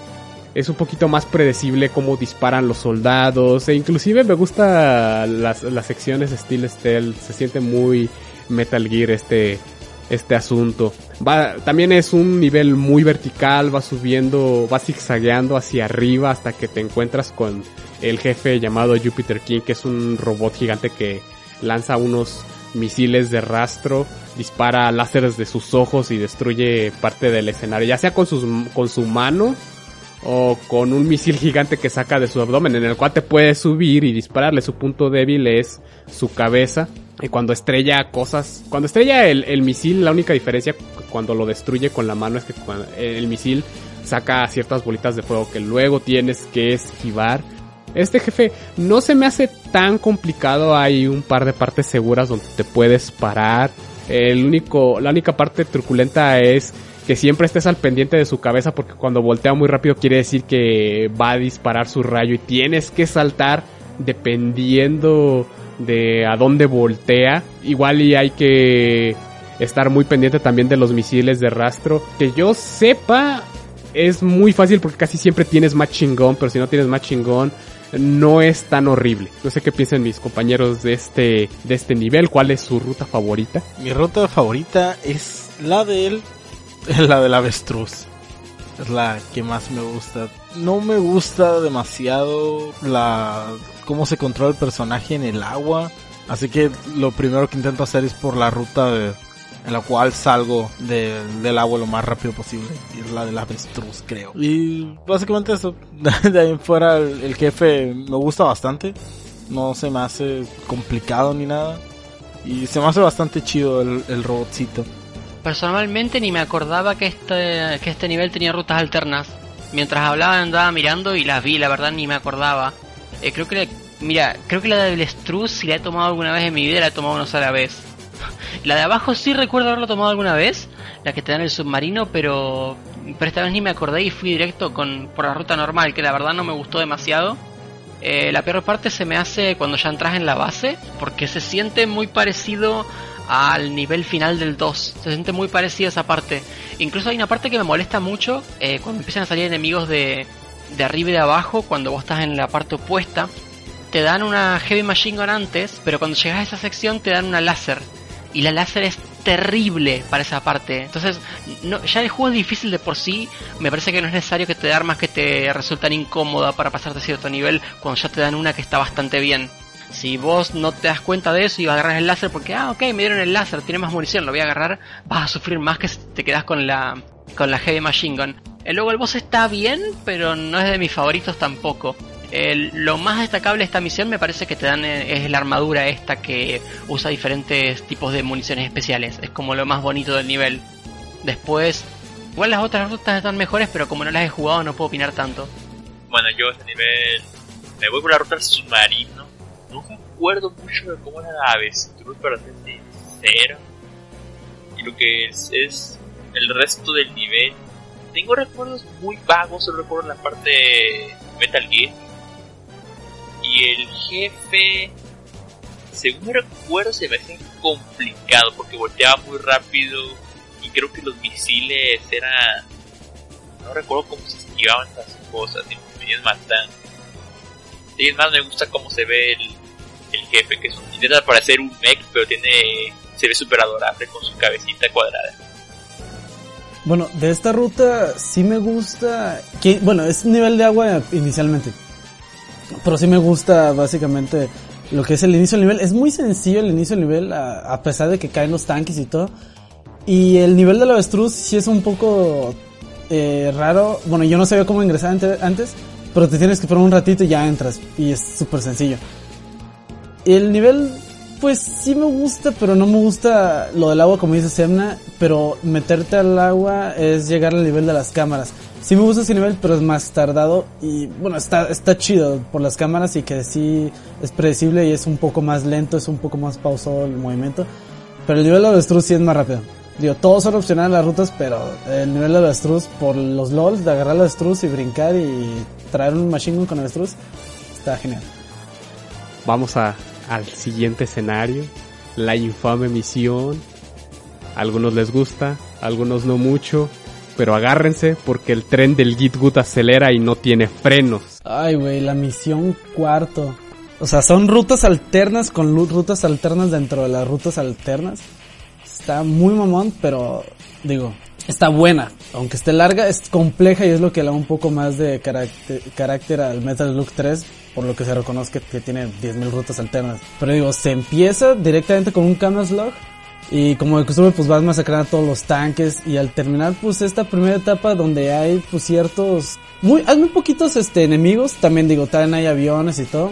Es un poquito más predecible cómo disparan los soldados. E inclusive me gusta las, las secciones Steel Stealth. Se siente muy Metal Gear este, este asunto. Va, también es un nivel muy vertical, va subiendo, va zigzagueando hacia arriba hasta que te encuentras con el jefe llamado Jupiter King, que es un robot gigante que lanza unos misiles de rastro, dispara láseres de sus ojos y destruye parte del escenario, ya sea con, sus, con su mano o con un misil gigante que saca de su abdomen, en el cual te puede subir y dispararle. Su punto débil es su cabeza. Y cuando estrella cosas, cuando estrella el, el misil, la única diferencia cuando lo destruye con la mano es que el misil saca ciertas bolitas de fuego que luego tienes que esquivar este jefe no se me hace tan complicado. Hay un par de partes seguras donde te puedes parar. El único, la única parte truculenta es que siempre estés al pendiente de su cabeza porque cuando voltea muy rápido quiere decir que va a disparar su rayo y tienes que saltar dependiendo de a dónde voltea. Igual y hay que estar muy pendiente también de los misiles de rastro. Que yo sepa, es muy fácil porque casi siempre tienes más chingón, pero si no tienes más chingón, no es tan horrible. No sé qué piensan mis compañeros de este, de este nivel. ¿Cuál es su ruta favorita? Mi ruta favorita es la del, la del avestruz. Es la que más me gusta. No me gusta demasiado la, cómo se controla el personaje en el agua. Así que lo primero que intento hacer es por la ruta de, en la cual salgo del agua lo más rápido posible. Y es la del avestruz, creo. Y básicamente eso. De ahí en fuera, el, jefe me gusta bastante. No se me hace complicado ni nada. Y se me hace bastante chido el, el robotcito. Personalmente ni me acordaba que este, que este nivel tenía rutas alternas. Mientras hablaba andaba mirando y las vi, la verdad ni me acordaba. Eh, creo que, mira, creo que la del avestruz si la he tomado alguna vez en mi vida la he tomado una sola vez. La de abajo sí recuerdo haberlo tomado alguna vez, la que te dan el submarino, pero, pero esta vez ni me acordé y fui directo con, por la ruta normal, que la verdad no me gustó demasiado. Eh, la peor parte se me hace cuando ya entras en la base, porque se siente muy parecido al nivel final del 2. Se siente muy parecida esa parte. Incluso hay una parte que me molesta mucho eh, cuando empiezan a salir enemigos de, de arriba y de abajo, cuando vos estás en la parte opuesta. Te dan una Heavy Machine Gun antes, pero cuando llegas a esa sección te dan una láser y la láser es terrible para esa parte. Entonces, no, ya el juego es difícil de por sí. Me parece que no es necesario que te dé armas que te resultan incómodas para pasarte a cierto nivel cuando ya te dan una que está bastante bien. Si vos no te das cuenta de eso y agarras el láser porque, ah, ok, me dieron el láser, tiene más munición, lo voy a agarrar, vas a sufrir más que si te quedas con la, con la Heavy Machine Gun. Eh, luego el boss está bien, pero no es de mis favoritos tampoco. Lo más destacable de esta misión me parece que te dan eh, es la armadura esta que usa diferentes tipos de municiones especiales. Es como lo más bonito del nivel. Después, igual las otras rutas están mejores, pero como no las he jugado no puedo opinar tanto. Bueno, yo a ese nivel me voy por la ruta del submarino. No me acuerdo mucho de cómo era la avestruz, para ser sincero. Y lo que es, es el resto del nivel. Tengo recuerdos muy vagos, solo recuerdo la parte Metal Gear. Y el jefe, según recuerdo, se me hacía complicado porque volteaba muy rápido. Y creo que los misiles eran. No recuerdo cómo se esquivaban esas cosas. Y es más, me gusta cómo se ve el, el jefe, que es un, intenta parecer un mech, pero tiene se ve súper adorable con su cabecita cuadrada. Bueno, de esta ruta sí me gusta. Que, bueno, es nivel de agua inicialmente. Pero sí me gusta básicamente lo que es el inicio del nivel. Es muy sencillo el inicio del nivel, a, pesar de que caen los tanques y todo. Y el nivel del avestruz sí es un poco eh, raro. Bueno, yo no sabía cómo ingresar ante- antes, pero te tienes que esperar un ratito y ya entras. Y es súper sencillo. El nivel, pues sí me gusta, pero no me gusta lo del agua como dice Semna. Pero meterte al agua es llegar al nivel de las cámaras. Sí me gusta ese nivel, pero es más tardado. Y bueno, está, está chido por las cámaras y que sí es predecible y es un poco más lento, es un poco más pausado el movimiento. Pero el nivel de avestruz sí es más rápido. Digo, todos son opcionales las rutas, pero el nivel de avestruz, por los LOLs, de agarrar el avestruz y brincar y traer un machine gun con avestruz, está genial. Vamos a, al siguiente escenario. La infame misión. A algunos les gusta, a algunos no mucho. Pero agárrense porque el tren del Gitgut acelera y no tiene frenos. Ay, güey, la misión cuarto. O sea, son rutas alternas con rutas alternas dentro de las rutas alternas. Está muy mamón, pero digo, está buena. Aunque esté larga, es compleja y es lo que le da un poco más de carácter, carácter al Metal Slug 3, por lo que se reconoce que, tiene 10.000 rutas alternas. Pero digo, se empieza directamente con un Log y como de costumbre pues vas masacrando todos los tanques y al terminar pues esta primera etapa donde hay pues ciertos muy hay muy poquitos este enemigos también digo también hay aviones y todo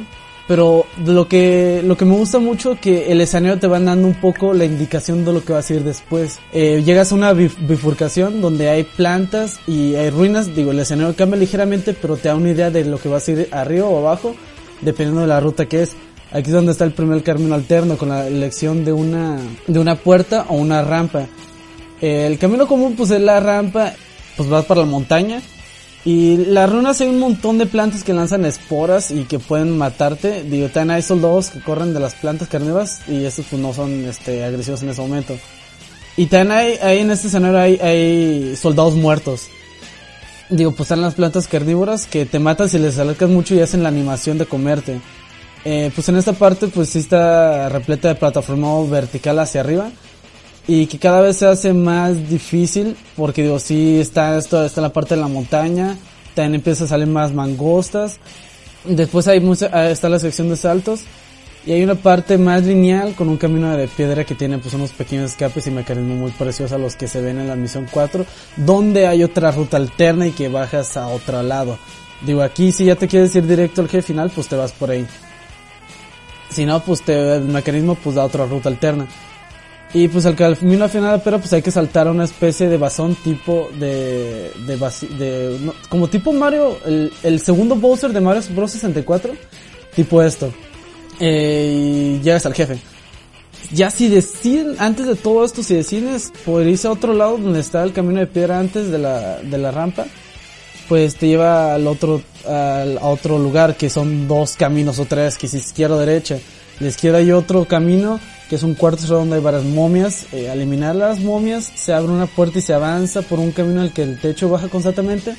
pero lo que lo que me gusta mucho que el escenario te van dando un poco la indicación de lo que va a seguir después. Eh, llegas a una bif- bifurcación donde hay plantas y hay ruinas. Digo el escenario cambia ligeramente pero te da una idea de lo que va a seguir arriba o abajo dependiendo de la ruta que es. Aquí es donde está el primer camino alterno con la elección de una de una puerta o una rampa. Eh, el camino común pues es la rampa, pues vas para la montaña y las runas hay un montón de plantas que lanzan esporas y que pueden matarte. Digo, también hay soldados que corren de las plantas carnívoras y estos pues no son este agresivos en ese momento. Y también hay, hay en este escenario hay, hay soldados muertos. Digo, pues están las plantas carnívoras que te matan si les acercas mucho y hacen la animación de comerte. Eh, pues en esta parte pues sí está repleta de plataforma vertical hacia arriba y que cada vez se hace más difícil porque digo sí está esto está la parte de la montaña también empieza a salir más mangostas después hay mucha, ah, está la sección de saltos y hay una parte más lineal con un camino de piedra que tiene pues unos pequeños escapes y mecanismos muy parecidos a los que se ven en la misión 4 donde hay otra ruta alterna y que bajas a otro lado digo aquí si ya te quieres ir directo al jefe final pues te vas por ahí si no, pues te, el mecanismo pues da otra ruta alterna. Y pues al camino final, pero pues hay que saltar a una especie de basón tipo de, de, de como tipo Mario, el, el segundo Bowser de Mario Bros 64, tipo esto. Eh, y llegas al jefe. Ya si deciden, antes de todo esto, si decides por irse a otro lado donde está el camino de piedra antes de la, de la rampa, pues te lleva al otro, al, a otro lugar que son dos caminos o tres, que es izquierda o derecha. La izquierda hay otro camino que es un cuarto donde hay varias momias. Eh, al eliminar las momias se abre una puerta y se avanza por un camino al que el techo baja constantemente.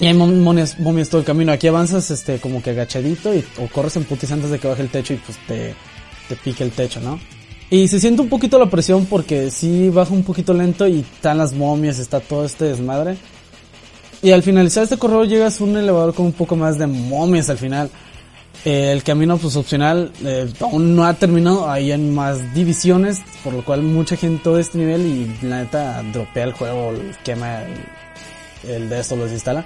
Y hay mom- momias, momias todo el camino. Aquí avanzas este como que agachadito y, o corres en putis antes de que baje el techo y pues te, te pique el techo, ¿no? Y se siente un poquito la presión porque sí baja un poquito lento y están las momias, está todo este desmadre. Y al finalizar este corredor llegas a un elevador con un poco más de momias al final. Eh, el camino pues opcional eh, aún no ha terminado, hay más divisiones, por lo cual mucha gente todo este nivel y la neta dropea el juego, quema el, de esto, lo desinstala.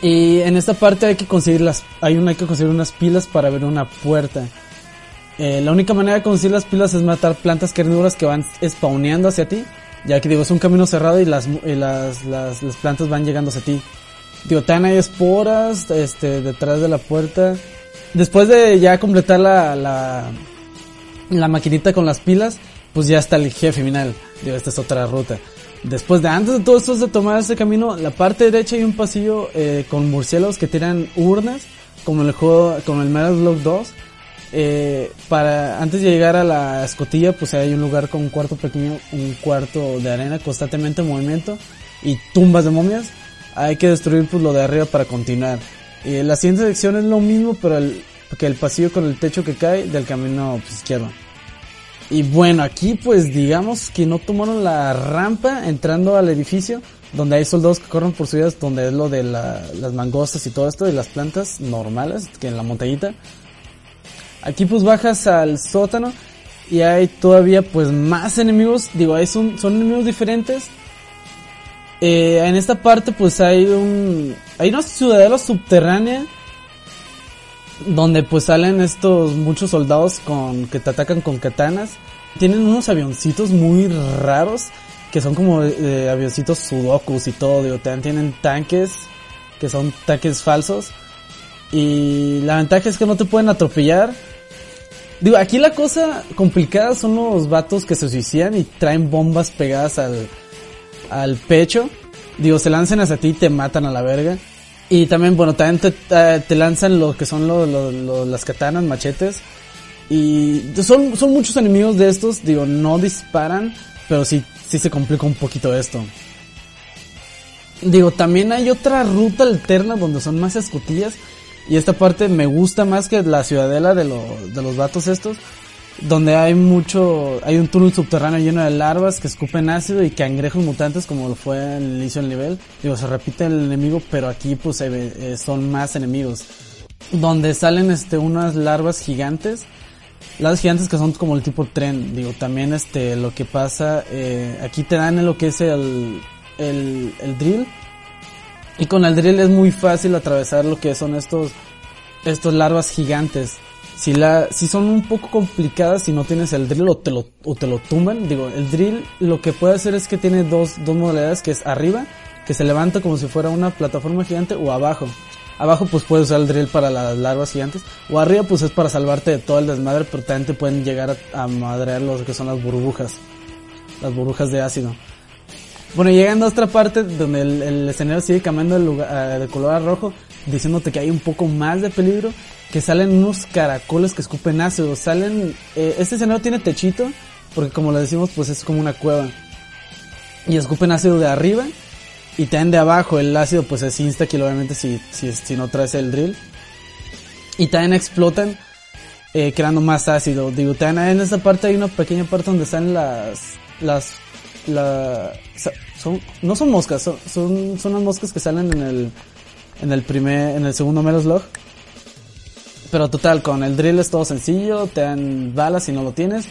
Y en esta parte hay que conseguir las, hay una, hay que conseguir unas pilas para ver una puerta. Eh, la única manera de conseguir las pilas es matar plantas carnívoras que van spawneando hacia ti. Ya que digo, es un camino cerrado y las, y las, las, las plantas van llegando hacia ti. Digo, también hay esporas, este, detrás de la puerta. Después de ya completar la, la, la maquinita con las pilas, pues ya está el jefe final. Digo, esta es otra ruta. Después de antes de todo esto de tomar ese camino, la parte derecha hay un pasillo eh, con murciélagos que tiran urnas, como el juego, como el Metal Block 2. Eh, para antes de llegar a la escotilla, pues hay un lugar con un cuarto pequeño, un cuarto de arena constantemente en movimiento y tumbas de momias. Hay que destruir pues lo de arriba para continuar. Y la siguiente sección es lo mismo, pero el, que el pasillo con el techo que cae del camino pues, izquierdo. Y bueno, aquí pues digamos que no tomaron la rampa entrando al edificio, donde hay soldados que corren por su donde es lo de la, las mangostas y todo esto, y las plantas normales, que en la montañita. Aquí pues bajas al sótano y hay todavía pues más enemigos, digo, son, son enemigos diferentes. Eh, en esta parte pues hay un, hay una ciudadela subterránea donde pues salen estos muchos soldados con que te atacan con katanas. Tienen unos avioncitos muy raros que son como eh, avioncitos sudokus y todo, digo, tienen tanques que son tanques falsos. Y la ventaja es que no te pueden atropellar. Digo, aquí la cosa complicada son los vatos que se suicidan y traen bombas pegadas al, al pecho. Digo, se lanzan hacia ti y te matan a la verga. Y también, bueno, también te, lanzan lo que son lo, lo, las katanas, machetes. Y son, son muchos enemigos de estos, digo, no disparan, pero sí, sí se complica un poquito esto. Digo, también hay otra ruta alterna donde son más escotillas. Y esta parte me gusta más que la ciudadela de, lo, de los vatos estos donde hay mucho, hay un túnel subterráneo lleno de larvas que escupen ácido y cangrejos mutantes como lo fue en el inicio del nivel. Digo, se repite el enemigo, pero aquí pues eh, son más enemigos. Donde salen este unas larvas gigantes. Las gigantes que son como el tipo tren. Digo, también este lo que pasa, eh, aquí te dan lo que es el, el, el drill. Y con el drill es muy fácil atravesar lo que son estos, estos larvas gigantes si la si son un poco complicadas si no tienes el drill o te lo o te lo tumban digo el drill lo que puede hacer es que tiene dos dos modalidades que es arriba que se levanta como si fuera una plataforma gigante o abajo. Abajo pues puedes usar el drill para las larvas gigantes o arriba pues es para salvarte de todo el desmadre pero también te pueden llegar a, madrear lo que son las burbujas las burbujas de ácido. Bueno, llegando a otra parte donde el, escenario sigue cambiando de, lugar, de color a rojo, diciéndote que hay un poco más de peligro, que salen unos caracoles que escupen ácido. Salen, eh, este escenario tiene techito, porque como lo decimos, pues es como una cueva. Y escupen ácido de arriba y también de abajo. El ácido pues es insta que obviamente si, si, si no traes el drill. Y también explotan eh, creando más ácido. Digo, también en esta parte hay una pequeña parte donde salen las, las, la, son, no son moscas, son, son, son las moscas que salen en el, en el primer, en el segundo Melos Log pero total, con el drill es todo sencillo, te dan balas si no lo tienes.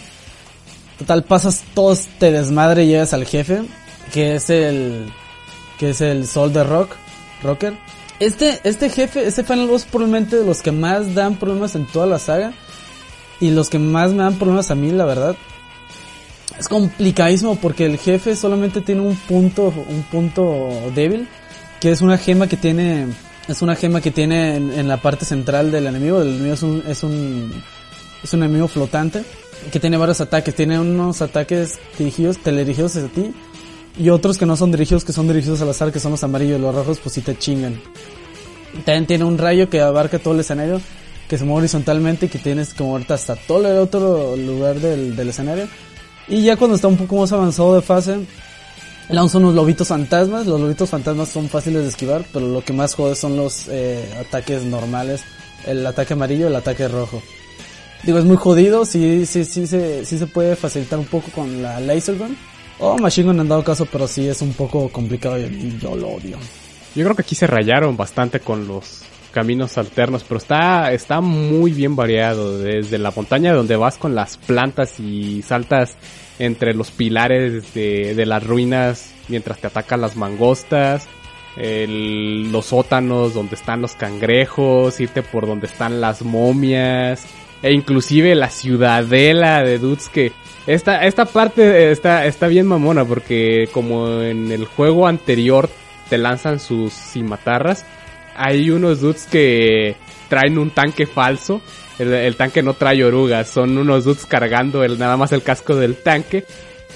Total, pasas todo este desmadre y llegas al jefe, que es el, que es el Sol de Rock, Rocker. Este, este jefe, este final boss probablemente de los que más dan problemas en toda la saga. Y los que más me dan problemas a mí, la verdad. Es complicadísimo porque el jefe solamente tiene un punto, un punto débil. Que es una gema que tiene es una gema que tiene en, la parte central del enemigo. El enemigo es un, es un, es un enemigo flotante que tiene varios ataques. Tiene unos ataques dirigidos, teledirigidos hacia ti. Y otros que no son dirigidos, que son dirigidos al azar, que son los amarillos los rojos, pues sí te chingan. También tiene un rayo que abarca todo el escenario, que se mueve horizontalmente y que tienes que moverte hasta todo el otro lugar del, del escenario. Y ya cuando está un poco más avanzado de fase, Lanza unos lobitos fantasmas. Los lobitos fantasmas son fáciles de esquivar, pero lo que más jode son los eh, ataques normales. El ataque amarillo el ataque rojo. Digo, es muy jodido. Sí, sí, sí, sí, sí se puede facilitar un poco con la Laser Gun. O Machine Gun en dado caso, pero sí es un poco complicado y yo lo odio. Yo creo que aquí se rayaron bastante con los caminos alternos, pero está, está muy bien variado. Desde la montaña donde vas con las plantas y saltas entre los pilares de, las ruinas mientras te atacan las mangostas. el- los sótanos donde están los cangrejos, irte por donde están las momias, e inclusive la ciudadela de dudes que esta, esta parte está, está bien mamona porque como en el juego anterior te lanzan sus cimatarras, hay unos dudes que traen un tanque falso. El, tanque no trae orugas, son unos dudes cargando el, nada más el casco del tanque.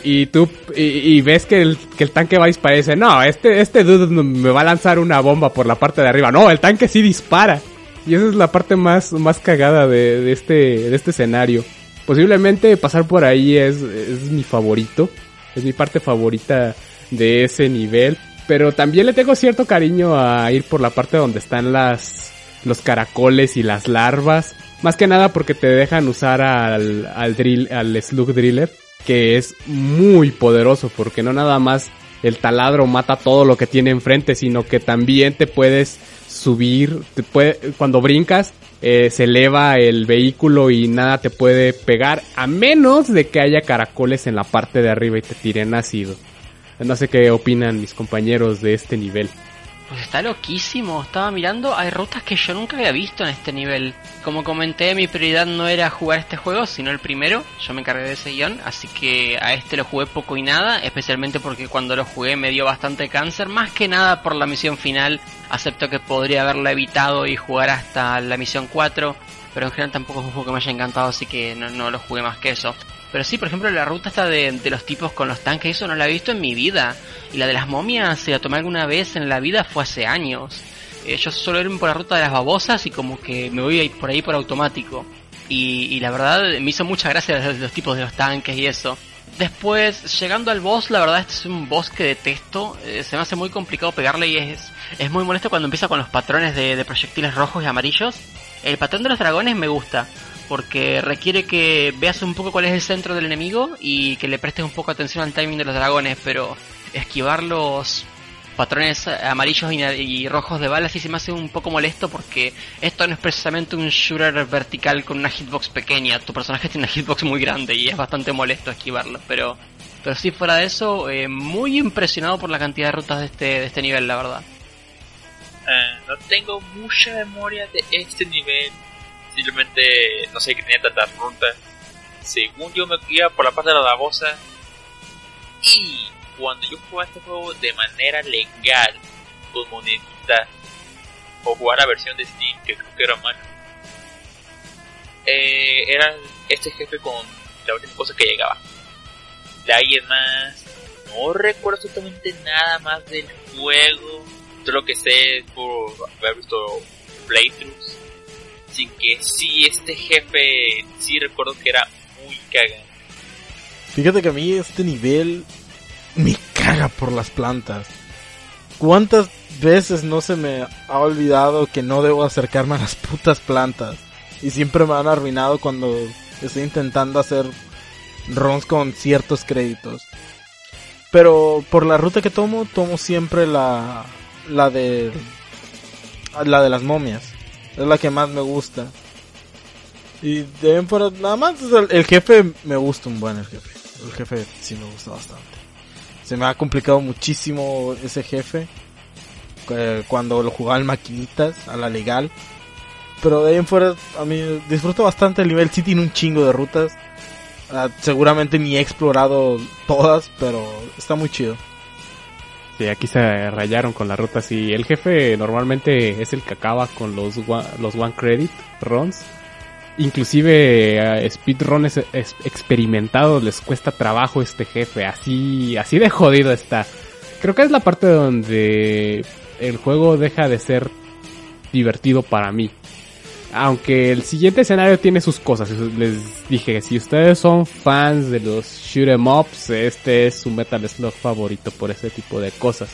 Y tú, y, y ves que el, que el tanque va a disparar y dice, no, este, este dude me va a lanzar una bomba por la parte de arriba. No, el tanque sí dispara. Y esa es la parte más, más cagada de, de este, de este escenario. Posiblemente pasar por ahí es, es mi favorito. Es mi parte favorita de ese nivel. Pero también le tengo cierto cariño a ir por la parte donde están las, los caracoles y las larvas. Más que nada porque te dejan usar al, al drill, al slug driller. Que es muy poderoso porque no nada más el taladro mata todo lo que tiene enfrente, sino que también te puedes subir, te puede, cuando brincas, eh, se eleva el vehículo y nada te puede pegar, a menos de que haya caracoles en la parte de arriba y te tiren ácido. No sé qué opinan mis compañeros de este nivel. Pues está loquísimo, estaba mirando, hay rutas que yo nunca había visto en este nivel. Como comenté, mi prioridad no era jugar este juego, sino el primero, yo me encargué de ese guion, así que a este lo jugué poco y nada, especialmente porque cuando lo jugué me dio bastante cáncer, más que nada por la misión final, acepto que podría haberla evitado y jugar hasta la misión 4, pero en general tampoco es un juego que me haya encantado, así que no, no lo jugué más que eso. Pero sí, por ejemplo, la ruta esta de, los tipos con los tanques, eso no la he visto en mi vida. Y la de las momias, si la tomé alguna vez en la vida, fue hace años. Eh, yo solo irme por la ruta de las babosas y como que me voy por ahí por automático. Y, la verdad me hizo mucha gracia los, los tipos de los tanques y eso. Después, llegando al boss, la verdad este es un boss que detesto. Eh, se me hace muy complicado pegarle y es, es muy molesto cuando empieza con los patrones de proyectiles rojos y amarillos. El patrón de los dragones me gusta porque requiere que veas un poco cuál es el centro del enemigo y que le prestes un poco atención al timing de los dragones, pero esquivar los patrones amarillos y, y rojos de balas sí se me hace un poco molesto porque esto no es precisamente un shooter vertical con una hitbox pequeña, tu personaje tiene una hitbox muy grande y es bastante molesto esquivarlo, pero pero sí fuera de eso, eh, muy impresionado por la cantidad de rutas de este, de este nivel, la verdad. Eh, no tengo mucha memoria de este nivel. Simplemente no sé que tenía tantas rutas. Según yo me iba por la parte de la babosa. Y cuando yo jugaba este juego de manera legal, con moneditas, o jugar la versión de Steam, que creo que era mano, eh, era este jefe con la última cosa que llegaba. De ahí en más, no recuerdo absolutamente nada más del juego. Todo lo que sé es por haber visto playthroughs. Así que sí, este jefe sí recuerdo que era muy cagante. Fíjate que a mí este nivel me caga por las plantas. ¿Cuántas veces no se me ha olvidado que no debo acercarme a las putas plantas? Y siempre me han arruinado cuando estoy intentando hacer runs con ciertos créditos. Pero por la ruta que tomo, tomo siempre la, la de, la de las momias. Es la que más me gusta. Y de fuera, nada más el, el jefe me gusta un buen el jefe. El jefe sí me gusta bastante. Se me ha complicado muchísimo ese jefe. eh, Cuando lo jugaba en maquinitas, a la legal. Pero de ahí en fuera, a mí disfruto bastante el nivel. Sí tiene un chingo de rutas. Ah, seguramente ni he explorado todas, pero está muy chido. Sí, aquí se rayaron con la ruta. Sí, el jefe normalmente es el que acaba con los, one- los one credit runs. Inclusive a speedrunners es- experimentados les cuesta trabajo este jefe. Así, así de jodido está. Creo que es la parte donde el juego deja de ser divertido para mí. Aunque el siguiente escenario tiene sus cosas. Les dije, si ustedes son fans de los shoot 'em ups, este es su Metal Slug favorito por ese tipo de cosas.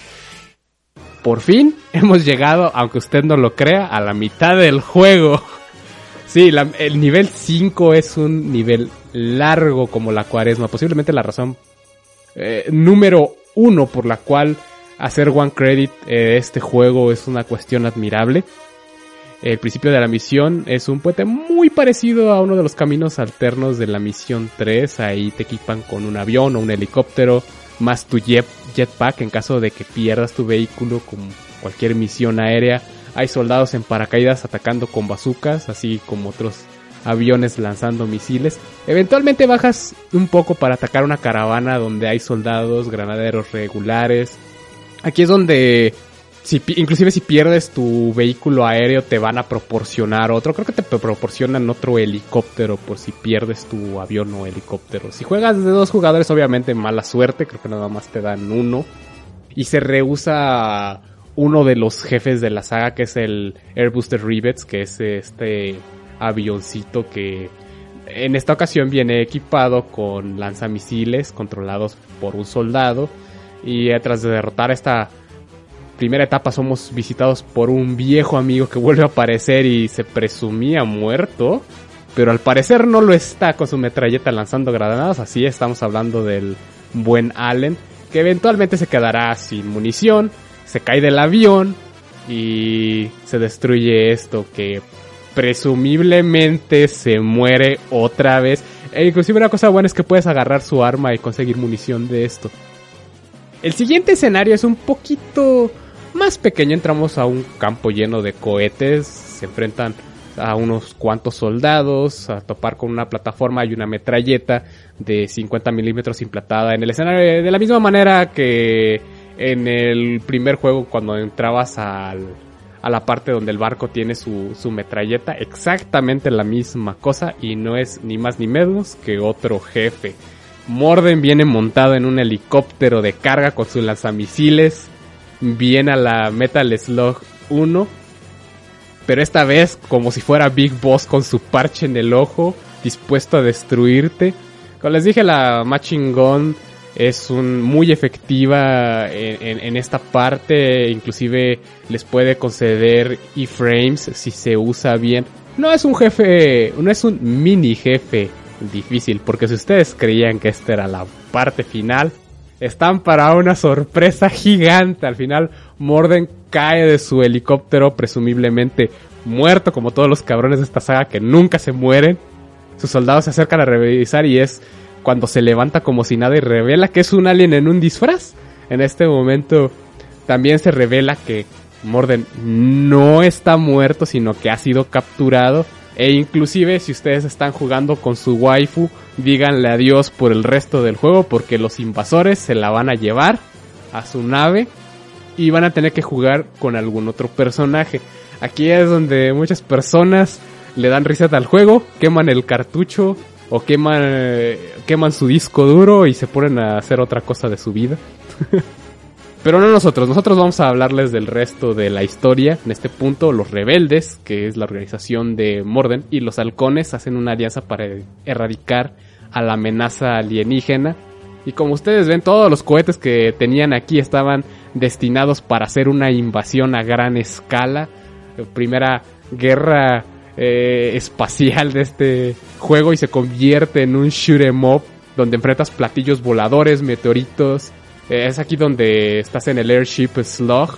Por fin hemos llegado, aunque usted no lo crea, a la mitad del juego. Sí, la- el nivel 5 es un nivel largo como la cuaresma. Posiblemente la razón eh, número uno por la cual hacer one credit eh, este juego es una cuestión admirable. El principio de la misión es un puente muy parecido a uno de los caminos alternos de la misión 3. Ahí te equipan con un avión o un helicóptero, más tu jet, jetpack en caso de que pierdas tu vehículo como cualquier misión aérea. Hay soldados en paracaídas atacando con bazucas, así como otros aviones lanzando misiles. Eventualmente bajas un poco para atacar una caravana donde hay soldados, granaderos regulares. Aquí es donde si, inclusive si pierdes tu vehículo aéreo te van a proporcionar otro. Creo que te proporcionan otro helicóptero por si pierdes tu avión o helicóptero. Si juegas de dos jugadores obviamente mala suerte, creo que nada más te dan uno. Y se rehúsa uno de los jefes de la saga que es el Airbuster Rivets, que es este avioncito que en esta ocasión viene equipado con lanzamisiles controlados por un soldado. Y tras de derrotar esta primera etapa somos visitados por un viejo amigo que vuelve a aparecer y se presumía muerto. Pero al parecer no lo está con su metralleta lanzando granadas. Así estamos hablando del buen Allen. Que eventualmente se quedará sin munición. Se cae del avión. Y se destruye esto que presumiblemente se muere otra vez. E inclusive una cosa buena es que puedes agarrar su arma y conseguir munición de esto. El siguiente escenario es un poquito más pequeño. Entramos a un campo lleno de cohetes. Se enfrentan a unos cuantos soldados. A topar con una plataforma y una metralleta de 50 milímetros implantada en el escenario. De la misma manera que en el primer juego cuando entrabas al a la parte donde el barco tiene su, su metralleta. Exactamente la misma cosa y no es ni más ni menos que otro jefe. Morden viene montado en un helicóptero de carga con sus lanzamisiles. Viene a la Metal Slug 1. Pero esta vez como si fuera Big Boss con su parche en el ojo, dispuesto a destruirte. Como les dije, la Matching Gun es un, muy efectiva en, esta parte, inclusive les puede conceder iframes si se usa bien. No es un jefe, no es un mini jefe difícil, porque si ustedes creían que esta era la parte final, están para una sorpresa gigante. Al final, Morden cae de su helicóptero, presumiblemente muerto, como todos los cabrones de esta saga que nunca se mueren. Sus soldados se acercan a revisar y es cuando se levanta como si nada y revela que es un alien en un disfraz. En este momento también se revela que Morden no está muerto, sino que ha sido capturado. E inclusive si ustedes están jugando con su waifu, díganle adiós por el resto del juego porque los invasores se la van a llevar a su nave y van a tener que jugar con algún otro personaje. Aquí es donde muchas personas le dan reset al juego, queman el cartucho o queman, queman su disco duro y se ponen a hacer otra cosa de su vida. Pero no nosotros, nosotros vamos a hablarles del resto de la historia. En este punto, los rebeldes, que es la organización de Morden, y los halcones hacen una alianza para erradicar a la amenaza alienígena. Y como ustedes ven, todos los cohetes que tenían aquí estaban destinados para hacer una invasión a gran escala. Primera guerra eh, espacial de este juego y se convierte en un shoot em up donde enfrentas platillos voladores, meteoritos. Eh, es aquí donde estás en el airship slug.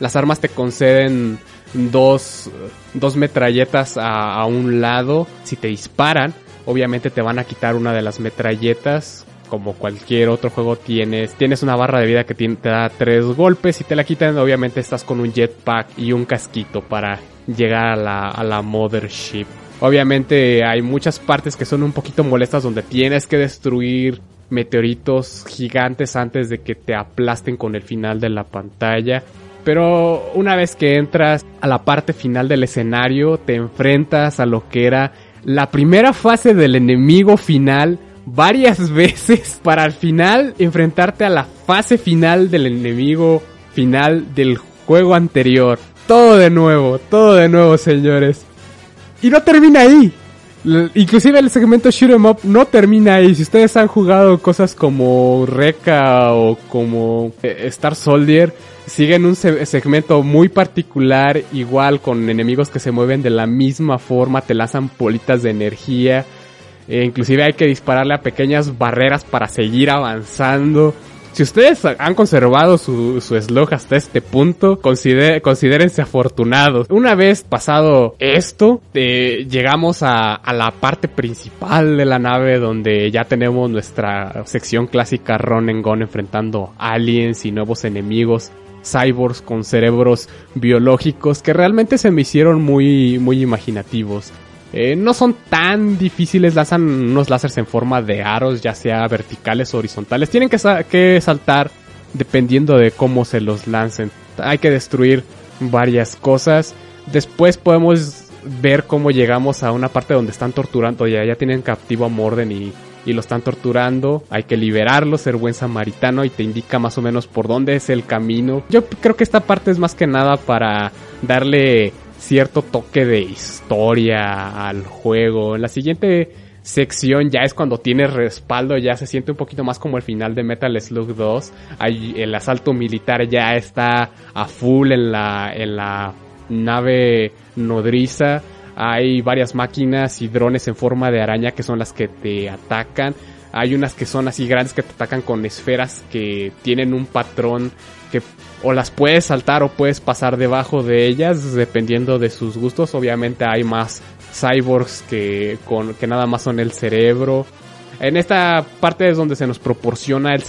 Las armas te conceden dos, dos metralletas a, a un lado. Si te disparan, obviamente te van a quitar una de las metralletas como cualquier otro juego tienes, tienes una barra de vida que te da tres golpes y te la quitan, obviamente estás con un jetpack y un casquito para llegar a la, a la mothership. Obviamente hay muchas partes que son un poquito molestas donde tienes que destruir meteoritos gigantes antes de que te aplasten con el final de la pantalla. Pero una vez que entras a la parte final del escenario, te enfrentas a lo que era la primera fase del enemigo final varias veces para al final enfrentarte a la fase final del enemigo final del juego anterior. Todo de nuevo, todo de nuevo, señores. Y no termina ahí. Inclusive el segmento Shoot 'em Up no termina ahí. Si ustedes han jugado cosas como Reca o como eh, Star Soldier, siguen un segmento muy particular, igual con enemigos que se mueven de la misma forma, te lanzan bolitas de energía eh, inclusive hay que dispararle a pequeñas barreras para seguir avanzando. Si ustedes han conservado su, su slug hasta este punto, considérense afortunados. Una vez pasado esto, eh, llegamos a, a, la parte principal de la nave donde ya tenemos nuestra sección clásica Run and Gun enfrentando aliens y nuevos enemigos. cyborgs con cerebros biológicos que realmente se me hicieron muy, muy imaginativos. Eh, no son tan difíciles, lanzan unos láseres en forma de aros, ya sea verticales o horizontales. Tienen que, que saltar dependiendo de cómo se los lancen. Hay que destruir varias cosas. Después podemos ver cómo llegamos a una parte donde están torturando, ya, ya tienen captivo a Morden y, y lo están torturando. Hay que liberarlo, ser buen samaritano y te indica más o menos por dónde es el camino. Yo creo que esta parte es más que nada para darle cierto toque de historia al juego. En la siguiente sección ya es cuando tienes respaldo, ya se siente un poquito más como el final de Metal Slug 2. Hay, el asalto militar ya está a full en la, en la nave nodriza. Hay varias máquinas y drones en forma de araña que son las que te atacan. Hay unas que son así grandes que te atacan con esferas que tienen un patrón que o las puedes saltar o puedes pasar debajo de ellas dependiendo de sus gustos. Obviamente hay más cyborgs que, con, que nada más son el cerebro. En esta parte es donde se nos proporciona el,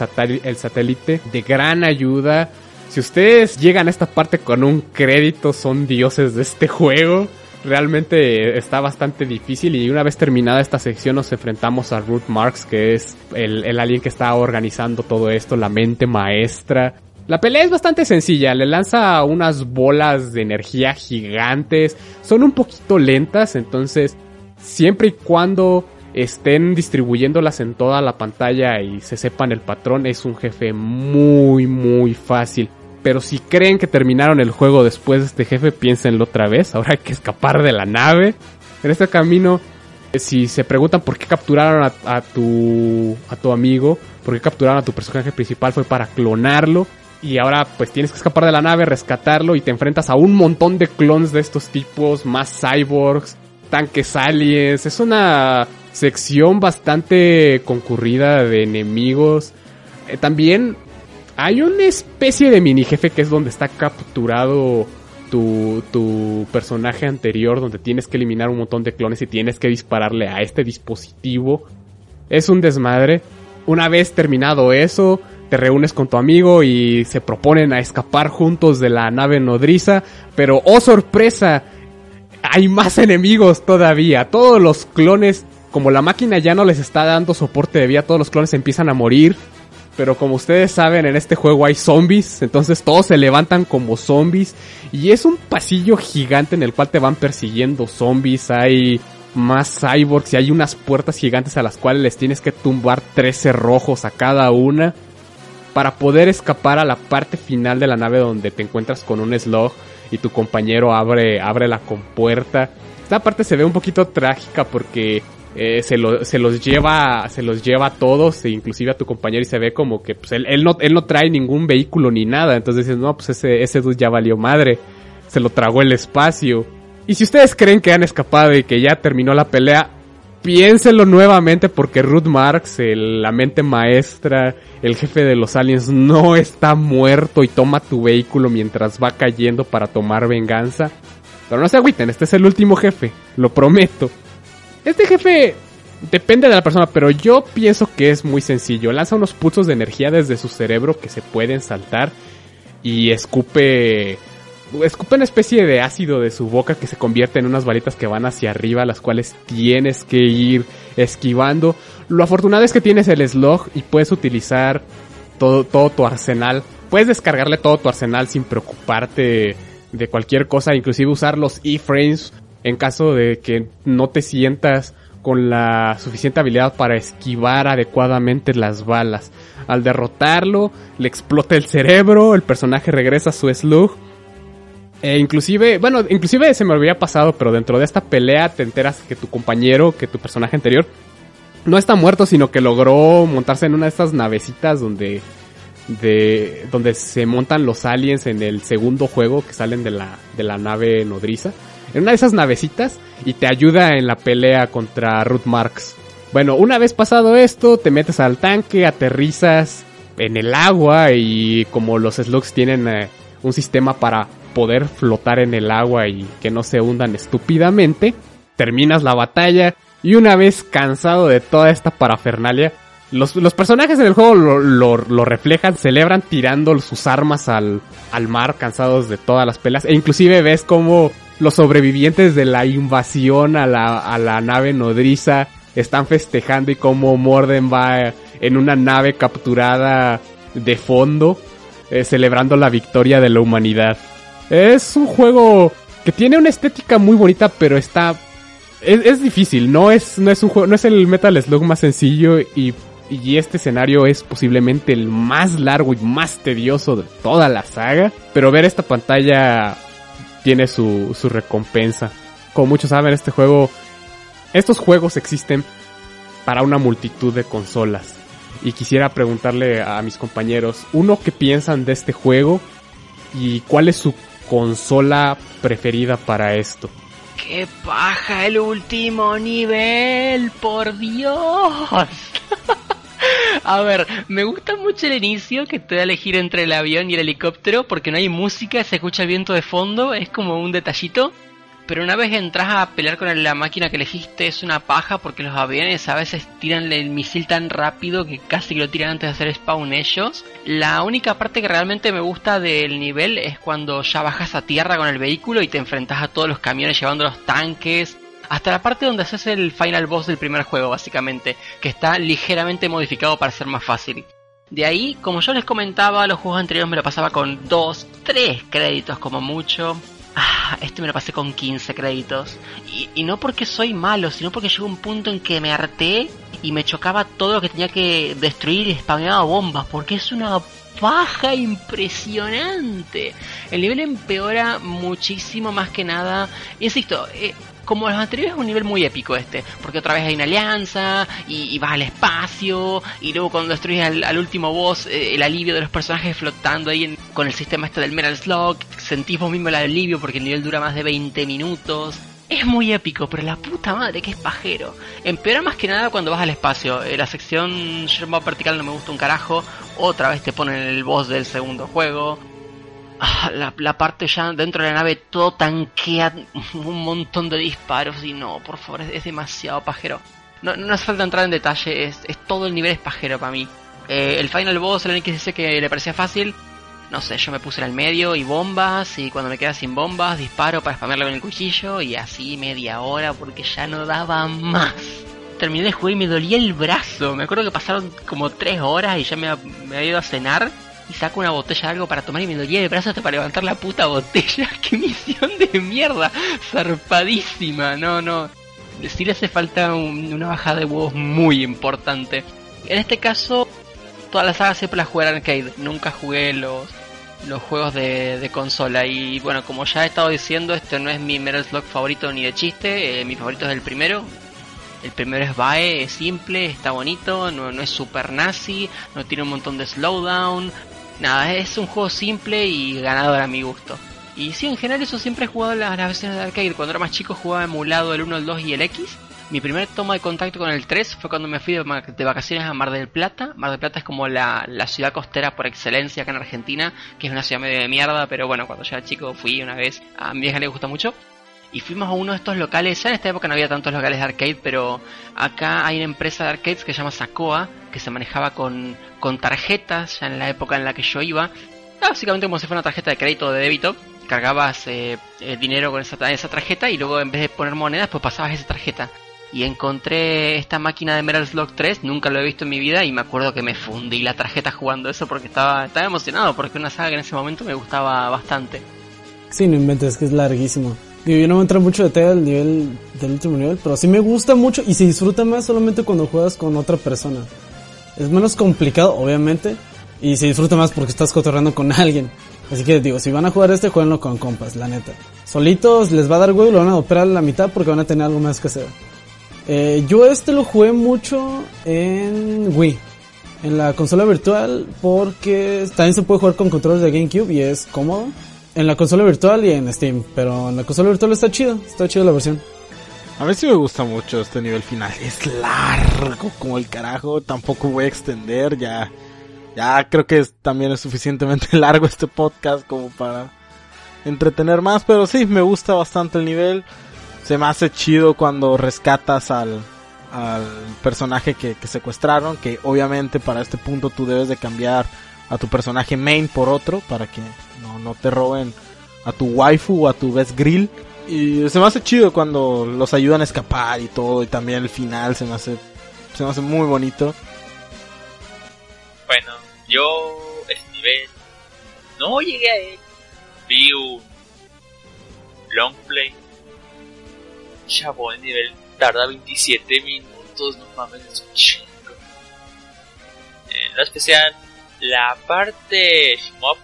el satélite de gran ayuda. Si ustedes llegan a esta parte con un crédito, son dioses de este juego. Realmente está bastante difícil y una vez terminada esta sección nos enfrentamos a Ruth Marks, que es el, el que está organizando todo esto, la mente maestra. La pelea es bastante sencilla, le lanza unas bolas de energía gigantes, son un poquito lentas, entonces siempre y cuando estén distribuyéndolas en toda la pantalla y se sepan el patrón, es un jefe muy muy fácil. Pero si creen que terminaron el juego después de este jefe, piénsenlo otra vez, ahora hay que escapar de la nave. En este camino, si se preguntan por qué capturaron a, a tu, a tu amigo, por qué capturaron a tu personaje principal, fue para clonarlo y ahora pues tienes que escapar de la nave, rescatarlo y te enfrentas a un montón de clones de estos tipos, más cyborgs, tanques aliens. Es una sección bastante concurrida de enemigos. Eh, también hay una especie de mini jefe que es donde está capturado tu, tu personaje anterior, donde tienes que eliminar un montón de clones y tienes que dispararle a este dispositivo. Es un desmadre. Una vez terminado eso, te reúnes con tu amigo y se proponen a escapar juntos de la nave nodriza, pero oh sorpresa, hay más enemigos todavía. Todos los clones, como la máquina ya no les está dando soporte de vida, todos los clones empiezan a morir. Pero como ustedes saben, en este juego hay zombies, entonces todos se levantan como zombies. Y es un pasillo gigante en el cual te van persiguiendo zombies. Hay más cyborgs y hay unas puertas gigantes a las cuales les tienes que tumbar 13 rojos a cada una para poder escapar a la parte final de la nave donde te encuentras con un slug y tu compañero abre, abre la compuerta. Esta parte se ve un poquito trágica porque eh, se, se, los lleva se los lleva a todos e inclusive a tu compañero y se ve como que pues, él, él, no, él no trae ningún vehículo ni nada. Entonces dices no pues ese, ese dude ya valió madre. Se lo tragó el espacio y si ustedes creen que han escapado y que ya terminó la pelea piénselo nuevamente porque Ruth Marx, la mente maestra, el jefe de los aliens, no está muerto y toma tu vehículo mientras va cayendo para tomar venganza. Pero no se agüiten, este es el último jefe, lo prometo. Este jefe depende de la persona, pero yo pienso que es muy sencillo. Lanza unos pulsos de energía desde su cerebro que se pueden saltar y escupe escupe una especie de ácido de su boca que se convierte en unas varitas que van hacia arriba, las cuales tienes que ir esquivando. Lo afortunado es que tienes el slog y puedes utilizar todo, todo tu arsenal. Puedes descargarle todo tu arsenal sin preocuparte de cualquier cosa, inclusive usar los E-frames en caso de que no te sientas con la suficiente habilidad para esquivar adecuadamente las balas. Al derrotarlo, le explota el cerebro, el personaje regresa a su slug e inclusive, bueno, inclusive se me había pasado, pero dentro de esta pelea te enteras que tu compañero, que tu personaje anterior, no está muerto, sino que logró montarse en una de estas navecitas donde, de, donde se montan los aliens en el segundo juego que salen de la, de la nave nodriza. En una de esas navecitas y te ayuda en la pelea contra Ruth Marks. Bueno, una vez pasado esto, te metes al tanque, aterrizas en el agua y como los slugs tienen eh, un sistema para poder flotar en el agua y que no se hundan estúpidamente. Terminas la batalla y una vez cansado de toda esta parafernalia, Los, los personajes en el juego lo, reflejan, celebran tirando sus armas al, al mar, cansados de todas las pelas. E inclusive ves como los sobrevivientes de la invasión a la, a la nave nodriza están festejando y como Morden va en una nave capturada de fondo, eh, celebrando la victoria de la humanidad. Es un juego que tiene una estética muy bonita, pero está es, difícil, no es, no es un juego, no es el Metal Slug más sencillo y, y, este escenario es posiblemente el más largo y más tedioso de toda la saga. Pero ver esta pantalla tiene su, su recompensa. Como muchos saben, este juego, estos juegos existen para una multitud de consolas. Y quisiera preguntarle a mis compañeros, uno, ¿qué piensan de este juego? ¿Y cuál es su consola preferida para esto? ¡Qué paja el último nivel! ¡Por Dios! A ver, me gusta mucho el inicio que te da a elegir entre el avión y el helicóptero porque no hay música, se escucha viento de fondo, es como un detallito. Pero una vez entras a pelear con la máquina que elegiste es una paja porque los aviones a veces tiran el misil tan rápido que casi lo tiran antes de hacer spawn ellos. La única parte que realmente me gusta del nivel es cuando ya bajas a tierra con el vehículo y te enfrentas a todos los camiones llevando los tanques. Hasta la parte donde haces el final boss del primer juego básicamente, que está ligeramente modificado para ser más fácil. De ahí, como yo les comentaba, los juegos anteriores me lo pasaba con 2, 3 créditos como mucho. Ah, este me lo pasé con 15 créditos. Y, y, no porque soy malo, sino porque llegó un punto en que me harté y me chocaba todo lo que tenía que destruir y spameaba bombas. Porque es una paja impresionante. El nivel empeora muchísimo más que nada. Insisto, eh, como los anteriores es un nivel muy épico este, porque otra vez hay una alianza y, vas al espacio y luego cuando destruyes al, al último boss eh, el alivio de los personajes flotando ahí en, con el sistema este del Metal Slug, sentís vos mismo el alivio porque el nivel dura más de 20 minutos. Es muy épico, pero la puta madre que es pajero. Empeora más que nada cuando vas al espacio. Eh, la sección vertical no me gusta un carajo. Otra vez te ponen el boss del segundo juego. Ah, la, la, parte ya dentro de la nave todo tanquea un montón de disparos y no, por favor, es, demasiado pajero. No, no hace falta entrar en detalle, es, todo el nivel es pajero para mí. Eh, el final boss, el dice que le parecía fácil, no sé, yo me puse en el medio y bombas y cuando me queda sin bombas disparo para spamearlo con el cuchillo y así media hora porque ya no daba más. Terminé de jugar y me dolía el brazo, me acuerdo que pasaron como tres horas y ya me, me había ido a cenar y saco una botella de algo para tomar y me dolía el brazo hasta para levantar la puta botella. ¡Qué misión de mierda! Zarpadísima, no, no. Sí le hace falta un, una bajada de huevos muy importante. En este caso, toda la saga siempre la jugué arcade. Nunca jugué los, los juegos de, de, consola. Y bueno, como ya he estado diciendo, este no es mi Metal Slug favorito ni de chiste. Eh, mi favorito es el primero. El primero es Bae, es simple, está bonito, no, no es super nazi, no tiene un montón de slowdown, nada, es un juego simple y ganador a mi gusto. Y sí, en general eso siempre he jugado las, las versiones de arcade. Cuando era más chico jugaba emulado el 1, el 2 y el X. Mi primer toma de contacto con el 3 fue cuando me fui de, vacaciones a Mar del Plata. Mar del Plata es como la, ciudad costera por excelencia acá en Argentina, que es una ciudad medio de mierda, pero bueno, cuando yo era chico fui una vez, a mi vieja le gusta mucho. Y fuimos a uno de estos locales, ya en esta época no había tantos locales de arcade, pero acá hay una empresa de arcades que se llama Sacoa, que se manejaba con, tarjetas, ya en la época en la que yo iba. Básicamente como si fuera una tarjeta de crédito o de débito, cargabas eh, el dinero con esa, esa tarjeta y luego en vez de poner monedas, pues pasabas esa tarjeta y encontré esta máquina de Metal Slug 3, nunca lo he visto en mi vida y me acuerdo que me fundí la tarjeta jugando eso porque estaba, estaba emocionado, porque una saga que en ese momento me gustaba bastante. Sí, no inventes, que es larguísimo. Yo no me entra mucho detalle al nivel del último nivel, pero sí me gusta mucho y se disfruta más solamente cuando juegas con otra persona. Es menos complicado, obviamente, y se disfruta más porque estás cotorreando con alguien. Así que digo, si van a jugar este, jueguenlo con compas, la neta. Solitos les va a dar huevo y lo van a operar a la mitad porque van a tener algo más que hacer. Eh, yo este lo jugué mucho en Wii, en la consola virtual, porque también se puede jugar con controles de GameCube y es cómodo. En la consola virtual y en Steam, pero en la consola virtual está chido, está chido la versión. A ver si me gusta mucho este nivel final. Es largo como el carajo, tampoco voy a extender, ya ya creo que también es suficientemente largo este podcast como para entretener más, pero sí, me gusta bastante el nivel. Se me hace chido cuando rescatas al, al personaje que, que secuestraron, que obviamente para este punto tú debes de cambiar a tu personaje main por otro para que no, no te roben a tu waifu o a tu best grill. Y se me hace chido cuando los ayudan a escapar y todo, y también el final se me hace, se me hace muy bonito. Bueno, yo nivel no llegué a él. Vi un long play. Chavo, el nivel tarda 27 minutos, no mames, es un chingo. En lo especial, la parte shmup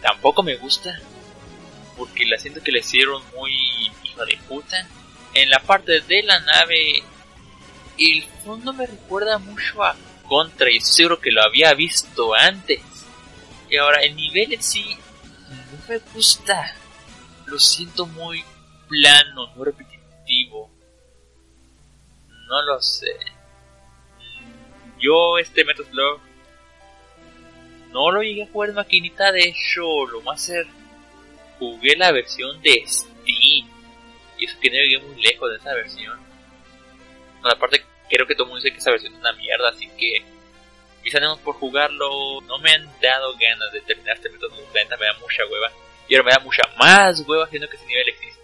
tampoco me gusta. Porque la siento que le hicieron muy hijo de puta. En la parte de la nave, el fondo me recuerda mucho a Contra y estoy seguro que lo había visto antes. Y ahora el nivel en sí no me gusta. Lo siento muy plano, muy repetitivo. No lo sé. Yo este Metal Slug no lo llegué a jugar en maquinita, de hecho, lo más ser jugué la versión de Steam. Y eso que no llegué muy lejos de esa versión. No, aparte, creo que todo el mundo dice que esa versión es una mierda, así que mis ánimos por jugarlo no me han dado ganas de terminar este método. La me da mucha hueva. Y ahora me da mucha más hueva siendo que ese nivel existe.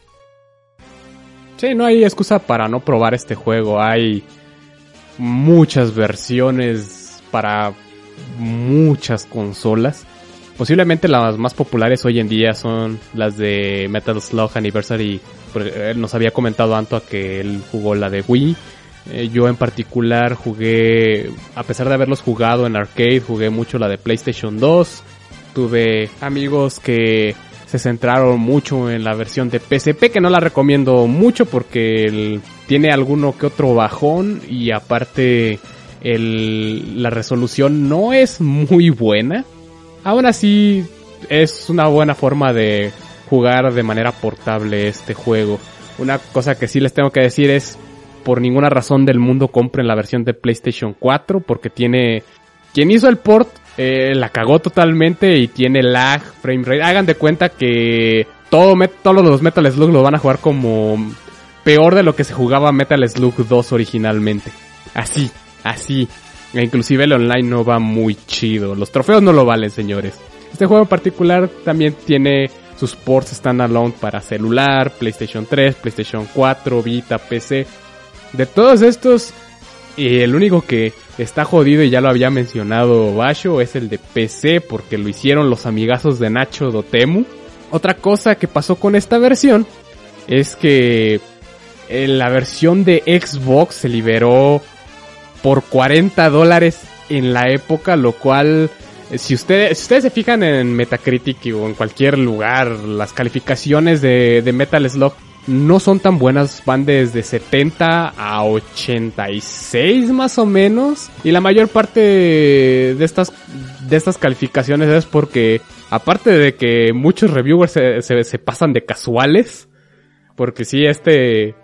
Sí, no hay excusa para no probar este juego. Hay muchas versiones para muchas consolas. Posiblemente las más populares hoy en día son las de Metal Slug Anniversary. Él nos había comentado Anto que él jugó la de Wii. Eh, yo en particular jugué, a pesar de haberlos jugado en arcade, jugué mucho la de PlayStation 2. Tuve amigos que se centraron mucho en la versión de PSP, que no la recomiendo mucho porque tiene alguno que otro bajón y aparte la resolución no es muy buena. Aún así es una buena forma de jugar de manera portable este juego. Una cosa que sí les tengo que decir es por ninguna razón del mundo compren la versión de PlayStation 4 porque tiene quien hizo el port eh, la cagó totalmente y tiene lag, frame rate. Hagan de cuenta que todo todos los Metal Slug lo van a jugar como peor de lo que se jugaba Metal Slug 2 originalmente. Así, así. E inclusive el online no va muy chido. Los trofeos no lo valen, señores. Este juego en particular también tiene sus ports standalone para celular, PlayStation 3, PlayStation 4, Vita, PC. De todos estos, y el único que está jodido y ya lo había mencionado Basho es el de PC porque lo hicieron los amigazos de Nacho Dotemu. Otra cosa que pasó con esta versión es que en la versión de Xbox se liberó por 40 dólares en la época, lo cual eh, si ustedes, si ustedes se fijan en Metacritic o en cualquier lugar, las calificaciones de, de Metal Slug no son tan buenas, van desde 70 a 86 más o menos. Y la mayor parte de estas, de estas calificaciones es porque, aparte de que muchos reviewers se, se, pasan de casuales, porque sí, este,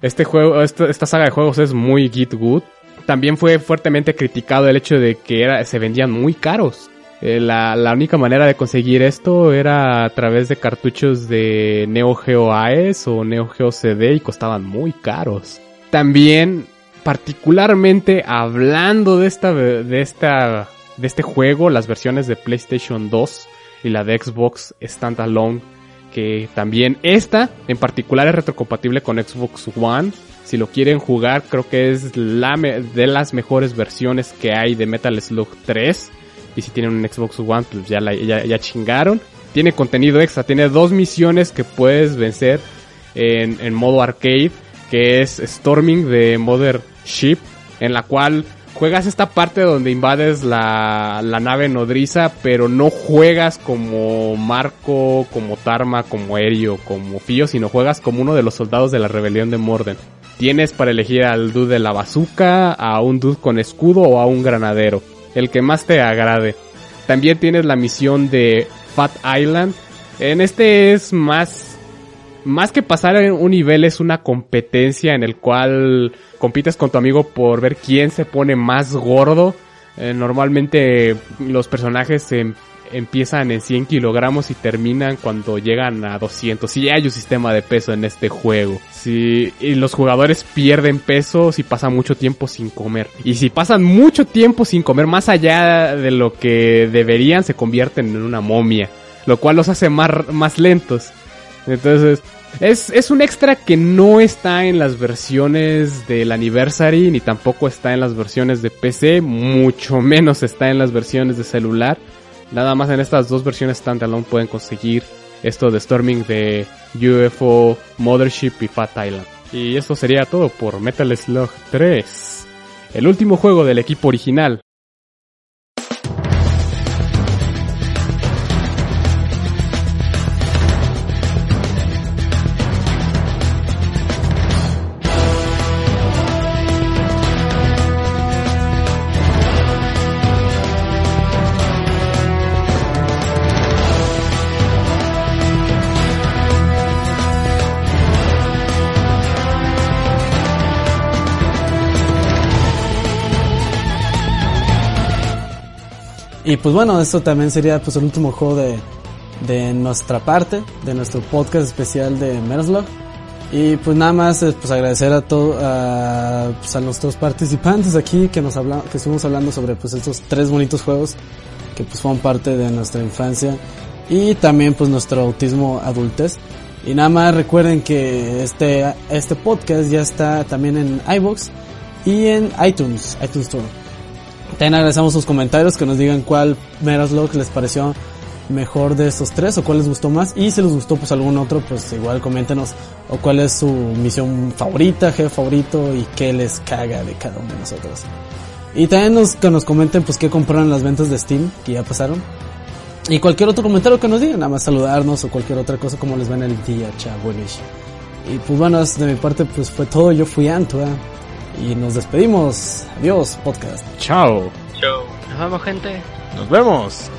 este juego, esta, esta saga de juegos es muy git good. También fue fuertemente criticado el hecho de que era, se vendían muy caros. Eh, la, la única manera de conseguir esto era a través de cartuchos de Neo Geo AES o Neo Geo CD y costaban muy caros. También, particularmente hablando de esta, de esta, de este juego, las versiones de PlayStation 2 y la de Xbox Standalone, que también esta en particular es retrocompatible con Xbox One. Si lo quieren jugar, creo que es la de las mejores versiones que hay de Metal Slug 3. Y si tienen un Xbox One, pues ya, la- ya, ya chingaron. Tiene contenido extra, tiene dos misiones que puedes vencer en, en modo arcade, que es Storming de Mother Ship, en la cual juegas esta parte donde invades la, la nave nodriza, pero no juegas como Marco, como Tarma, como Aereo, como Fio, sino juegas como uno de los soldados de la rebelión de Morden. Tienes para elegir al dude de la bazooka, a un dude con escudo o a un granadero. El que más te agrade. También tienes la misión de Fat Island. En este es más más que pasar en un nivel es una competencia en el cual compites con tu amigo por ver quién se pone más gordo. Eh, normalmente los personajes se empiezan en 100 kilogramos y terminan cuando llegan a 200. Sí hay un sistema de peso en este juego. Sí, y los jugadores pierden peso si pasan mucho tiempo sin comer. Y si pasan mucho tiempo sin comer, más allá de lo que deberían, se convierten en una momia. Lo cual los hace más, más lentos. Entonces, es, es un extra que no está en las versiones del Anniversary, ni tampoco está en las versiones de PC, mucho menos está en las versiones de celular. Nada más en estas dos versiones standalone pueden conseguir esto de Storming de UFO Mothership y Fat Island. Y esto sería todo por Metal Slug 3, el último juego del equipo original. Y pues bueno, eso también sería pues el último juego de, de nuestra parte, de nuestro podcast especial de Meroslog. Y pues nada más eh, pues agradecer a todo, a, pues a nuestros participantes aquí que nos habla, que estuvimos hablando sobre pues estos tres bonitos juegos que pues fueron parte de nuestra infancia y también pues nuestro autismo adultez. Y nada más recuerden que este, este podcast ya está también en iBox y en iTunes, iTunes Store. También agradecemos sus comentarios, que nos digan cuál Meroslog les pareció mejor de estos tres o cuál les gustó más y si les gustó pues algún otro pues igual coméntenos o cuál es su misión favorita, jefe favorito y qué les caga de cada uno de nosotros. Y también nos, que nos comenten pues qué compraron las ventas de Steam que ya pasaron. Y cualquier otro comentario que nos digan, nada más saludarnos o cualquier otra cosa como les ven el día, chavales. Y pues bueno, de mi parte pues fue todo, yo fui Antua y nos despedimos. Adiós, podcast. Chao. Chao. Nos vemos, gente. Nos vemos.